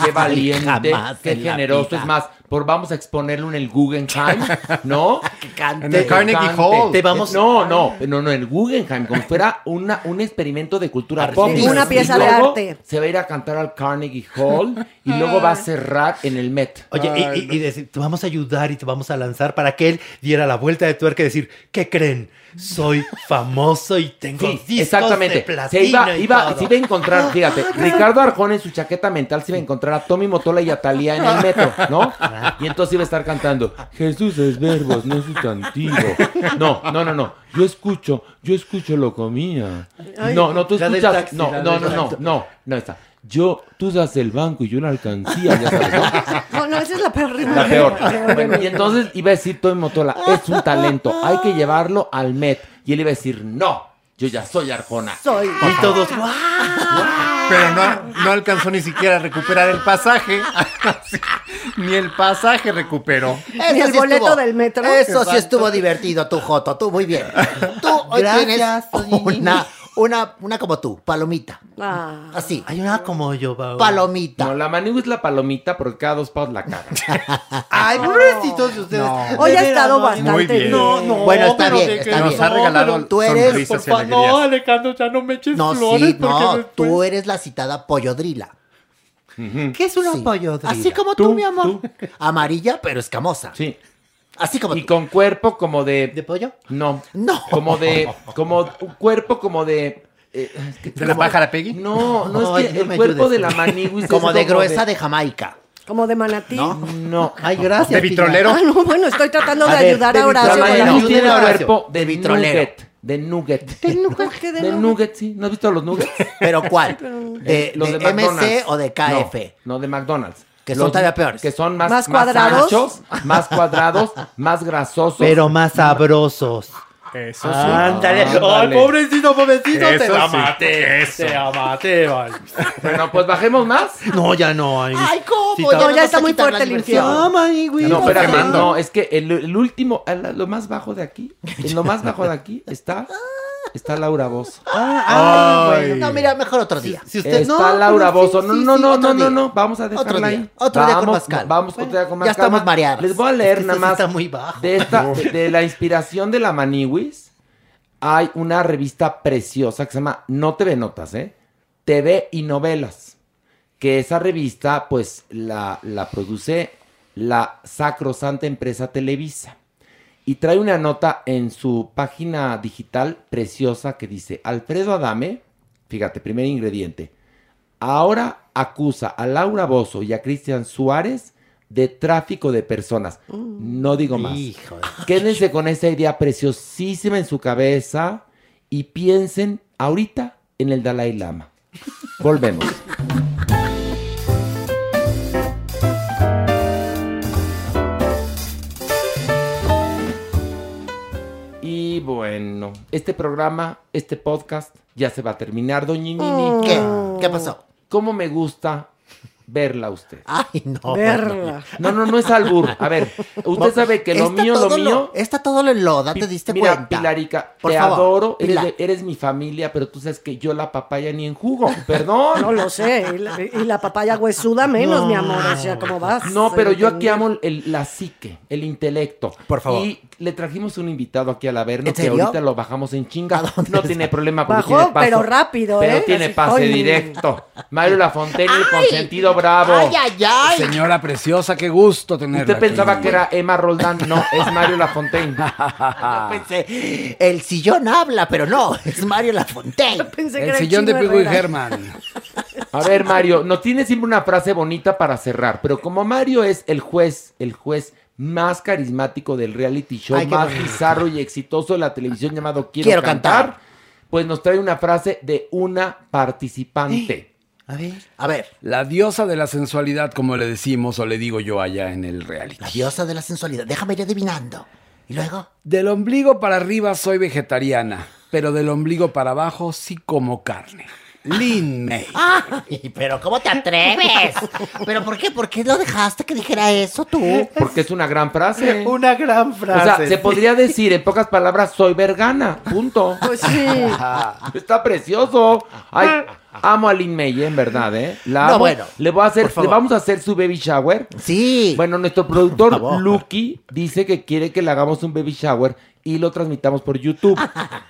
qué valiente, qué generoso. Es más, por vamos a exponerlo en el Guggenheim, ¿no? Que cante. En el Carnegie cante. Hall. Te vamos- No, no, no, no, en el Guggenheim, como si fuera una, un experimento de cultura pop. Una pieza Y de luego arte. Se va a ir a cantar al Carnegie Hall y luego va a cerrar en el Met. Oye, y- y, y decir, te vamos a ayudar y te vamos a lanzar para que él diera la vuelta de tuerca y decir, ¿qué creen? Soy famoso y tengo Sí, discos exactamente. de Se platino iba, y iba, todo. se iba a encontrar, fíjate, Ricardo Arjona en su chaqueta mental se iba a encontrar a Tommy Motola y a Talía en el metro, ¿no? Y entonces iba a estar cantando, Jesús es verbos, no sustantivo. No, no, no, no. Yo escucho, yo escucho lo comía. No, no, tú escuchas. taxi, No, no, no, no, no, no está. Yo, tú das el banco y yo la alcancía, ya sabes, ¿no? No, no, esa es la peor rima. La peor. Bueno, y entonces iba a decir Tommy Motola, es un talento, hay que llevarlo al Met. Y él iba a decir, no, yo ya soy Arjona. Soy. Y todos, ¡guau! Pero no, no alcanzó ni siquiera a recuperar el pasaje. ni el pasaje recuperó. Eso Ni el sí boleto estuvo- del metro. Eso sí estuvo divertido, tú, Joto, tú, muy bien. Tú hoy Gracias, tienes una, una, una como tú, palomita. Ah. Así, Hay una como yo, Bau. palomita. No, la manigua es la palomita porque cada dos paus la cagan. Ay, pobrecitos de ustedes. No. Hoy ha estado bastante Muy bien. No, no. Bueno, está bien, está bien. Nos ha regalado Tú eres- Porfa, no. Alejandro, ya no me eches No, flores sí, no, después- tú eres la citada pollodrila. ¿Qué es una Sí. pollodrila? Así como tú, Tú, mi amor. tú. Amarilla, pero escamosa. Sí. Así como Y tú. con cuerpo como de. ¿De pollo? No. No. Como de. Como un cuerpo como de. eh, ¿De la pájara Peggy? No, no es que no el cuerpo ayudes. de la manigua es Como de gruesa de Jamaica. Como de manatí. No. Ay, gracias. ¿De vitrolero? Ah, no, bueno, estoy tratando de A ver, ayudar de a Horacio La tiene el cuerpo de, De vitrolero. nugget. De nugget. ¿Qué de De nugget? nugget, sí. ¿No has visto los nuggets? ¿Pero cuál? ¿De, Los de de MC McDonald's. o de KF? No, no, de McDonald's. Que son todavía peores. Que son más, ¿Más más cuadrados? anchos, más cuadrados, más grasosos. Pero más sabrosos. Eso sí. Ándale. Ay, Ándale. pobrecito, pobrecito. Eso te la sí, maté. eso. Te la maté, vale. Bueno, pues bajemos más. No, ya no. Ay, Ay, ¿cómo? Sí, Ya No, ya está muy fuerte el infierno. No, espérame, no, es que el, el último, el- lo más bajo de aquí, en lo más bajo de aquí está, está Laura Bozo. Ah, Ay. bueno. No, mira, mejor otro día. Si usted Está no, Laura sí, Bozo. No, sí, no, sí, no, no, no, no, vamos a dejarla Otro día. ahí. Otro día con Vamos, calma. Vamos otro día con más ya estamos mareados. Les voy a leer Es que nada más está muy bajo. de esta, de, de la inspiración de la Maniwis. Hay una revista preciosa que se llama No TV Notas, ¿eh? TV y Novelas. Que esa revista, pues, la, la produce la sacrosanta empresa Televisa. Y trae una nota en su página digital preciosa que dice, Alfredo Adame, fíjate, primer ingrediente, ahora acusa a Laura Bozo y a Cristian Suárez de tráfico de personas. No digo más. Quédense con esa idea preciosísima en su cabeza y piensen ahorita en el Dalai Lama. Volvemos. Bueno, este programa, este podcast ya se va a terminar, doña Nini. ¿Qué? ¿Qué pasó? ¿Cómo me gusta verla a usted? Ay, no. Verla. No, no, no es albur. A ver, usted sabe que lo Está mío, lo mío... Está todo lo en loda, te diste Mira, cuenta. Pilarica, Por te favor, adoro, eres, Pilar. de- eres mi familia, pero tú sabes que yo la papaya ni en jugo, perdón. No lo sé. Y la, y la papaya huesuda menos, mi amor. O sea, ¿cómo vas? No, pero yo aquí amo el, la psique, el intelecto. Por favor. Y le trajimos un invitado aquí al Averno ¿En que ahorita lo bajamos en chinga. dónde No está? tiene problema porque Bajó, tiene paso. pero rápido, Pero ¿eh? tiene pase ¡ay! directo. Mario Lafontaine, el consentido bravo. Ay, ay, ay. Señora preciosa, qué gusto tenerla. Usted pensaba aquí. que era Emma Roldán, no, es Mario Lafontaine. Yo pensé, el sillón habla, pero no, es Mario Lafontaine. Pensé que El era sillón de Pico y. Germán. A ver, Mario, no tiene siempre una frase bonita para cerrar, pero como Mario es el juez, el juez más carismático del reality show, Ay, más bonito. bizarro y exitoso de la televisión llamado Quiero, Quiero cantar, cantar. pues nos trae una frase de una participante. A ver, a ver. La diosa de la sensualidad, como le decimos o le digo yo allá en el reality. La diosa de la sensualidad. Déjame ir adivinando. ¿Y luego? Del ombligo para arriba soy vegetariana, pero del ombligo para abajo sí como carne. Lin May. Ay, pero ¿cómo te atreves? ¿Pero por qué? ¿Por qué lo dejaste que dijera eso tú? Porque es una gran frase. Una gran O frase. sea, se podría decir en pocas palabras, soy vergana, punto. Pues sí. Está precioso. Ay, amo a Lin May, ¿eh? en verdad, ¿eh? La No, bueno, le voy a hacer, le vamos a hacer su baby shower. Sí. Bueno, nuestro productor. Lucky dice que quiere que le hagamos un baby shower y lo transmitamos por YouTube.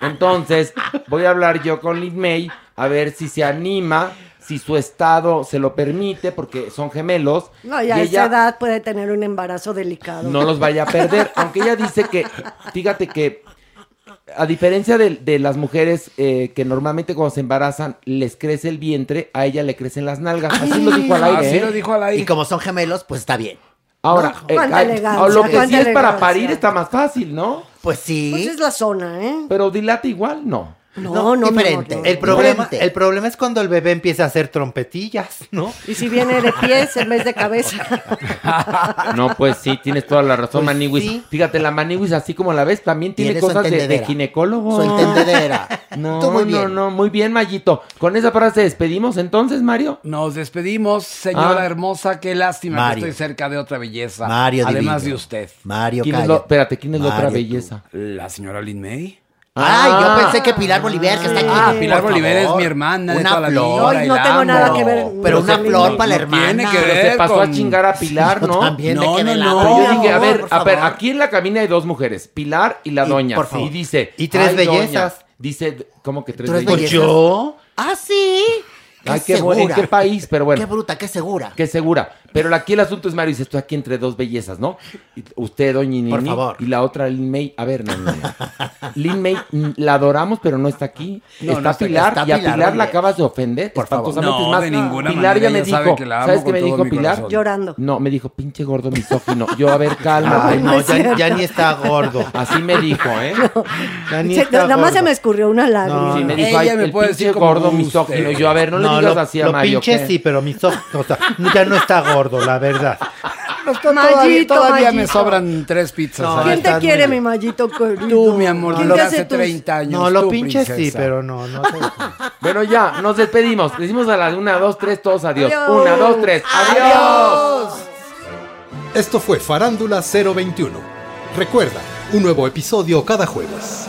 Entonces, voy a hablar yo con Lin May a ver si se anima, si su estado se lo permite, porque son gemelos. No, y a ella esa edad puede tener un embarazo delicado. no los vaya a perder. Aunque ella dice que, fíjate que, a diferencia de, de las mujeres eh, que normalmente cuando se embarazan les crece el vientre, a ella le crecen las nalgas. Así lo dijo al aire. Así ¿eh? lo dijo al aire. Y como son gemelos, pues está bien. Ahora, No, eh, lo que sí es para parir está más fácil, ¿no? Pues sí. Pues es la zona, ¿eh? Pero dilata igual, no. No, no, no, diferente. no, no. El problema, Diferente. el problema es cuando el bebé empieza a hacer trompetillas, ¿no? Y si viene de pies en vez de cabeza. No, pues sí, tienes toda la razón, Pues Maniwis. sí. Fíjate, la Maniwis, así como la ves, también tiene cosas de, ginecólogo. Su entendedera. No, Tú muy no, bien. no, muy bien, Mayito. Con esa frase despedimos entonces, Mario. Nos despedimos, señora Ah. hermosa. Qué lástima Mario. que estoy cerca de otra belleza. Mario Además divino. de usted. Mario, ¿Quién es calla. lo- espérate, ¿quién es la otra tú. belleza? La señora Lin May. Ay, Ah. yo pensé que Pilar Bolívar, que está aquí. Ah, Pilar Bolívar es mi hermana de Una toda la vida. flor. No, y no tengo nada que ver. Pero una flor no para la tiene hermana. que Pero ver se pasó con- a chingar a Pilar, ¿no? también me No, quedé no, la no. Pero yo dije, a ver, a ver, aquí en la cabina hay dos mujeres, Pilar y la Y, doña. por favor. Y dice, Y tres bellezas. Dice, ¿cómo que tres ¿Tres bellezas? yo. Ah, sí. Ay, qué bu- ¿En qué país? Pero bueno. Qué bruta, qué segura. Qué segura. Pero aquí el asunto es, Mario, dice, estoy aquí entre dos bellezas, ¿no? Usted, doña Nini, Por favor. y la otra, Lin May. A ver, no, no, no. Lin May, la adoramos, pero no está aquí. No, está no está- Pilar, está y a Pilar Pilar la acabas de ofender. Por favor. No, Es más, de ninguna Pilar manera, ya me ella sabe dijo, que la amo ¿sabes qué me dijo Pilar? corazón. Llorando. No, me dijo, pinche gordo misógino. Yo, a ver, calma. Ay, no ya, ya ni está gordo. Así me dijo, ¿eh? Ya ni Se- está nada más gordo. se me escurrió una lágrima. Sí, me Ella dijo, ay, me el puede pinche decir gordo misógino. Yo, a ver, no, le digas lo, así a Mario. pinche sí, pero mis ojos, o sea, ya no está gordo, la verdad. Todavía, Mallito, todavía me Mallito. sobran tres pizzas. No. ¿Quién te quiere, muy mi mallito querido? Tú, mi amor, ¿Quién te hace hace tus- 30 años. No, lo tú, pinche sí, princesa. pero no, no. Bueno, ya, nos despedimos. Decimos a la una, dos, tres, todos adiós. Adiós. Una, dos, tres, adiós. Esto fue Farándula 021. Recuerda, un nuevo episodio cada jueves.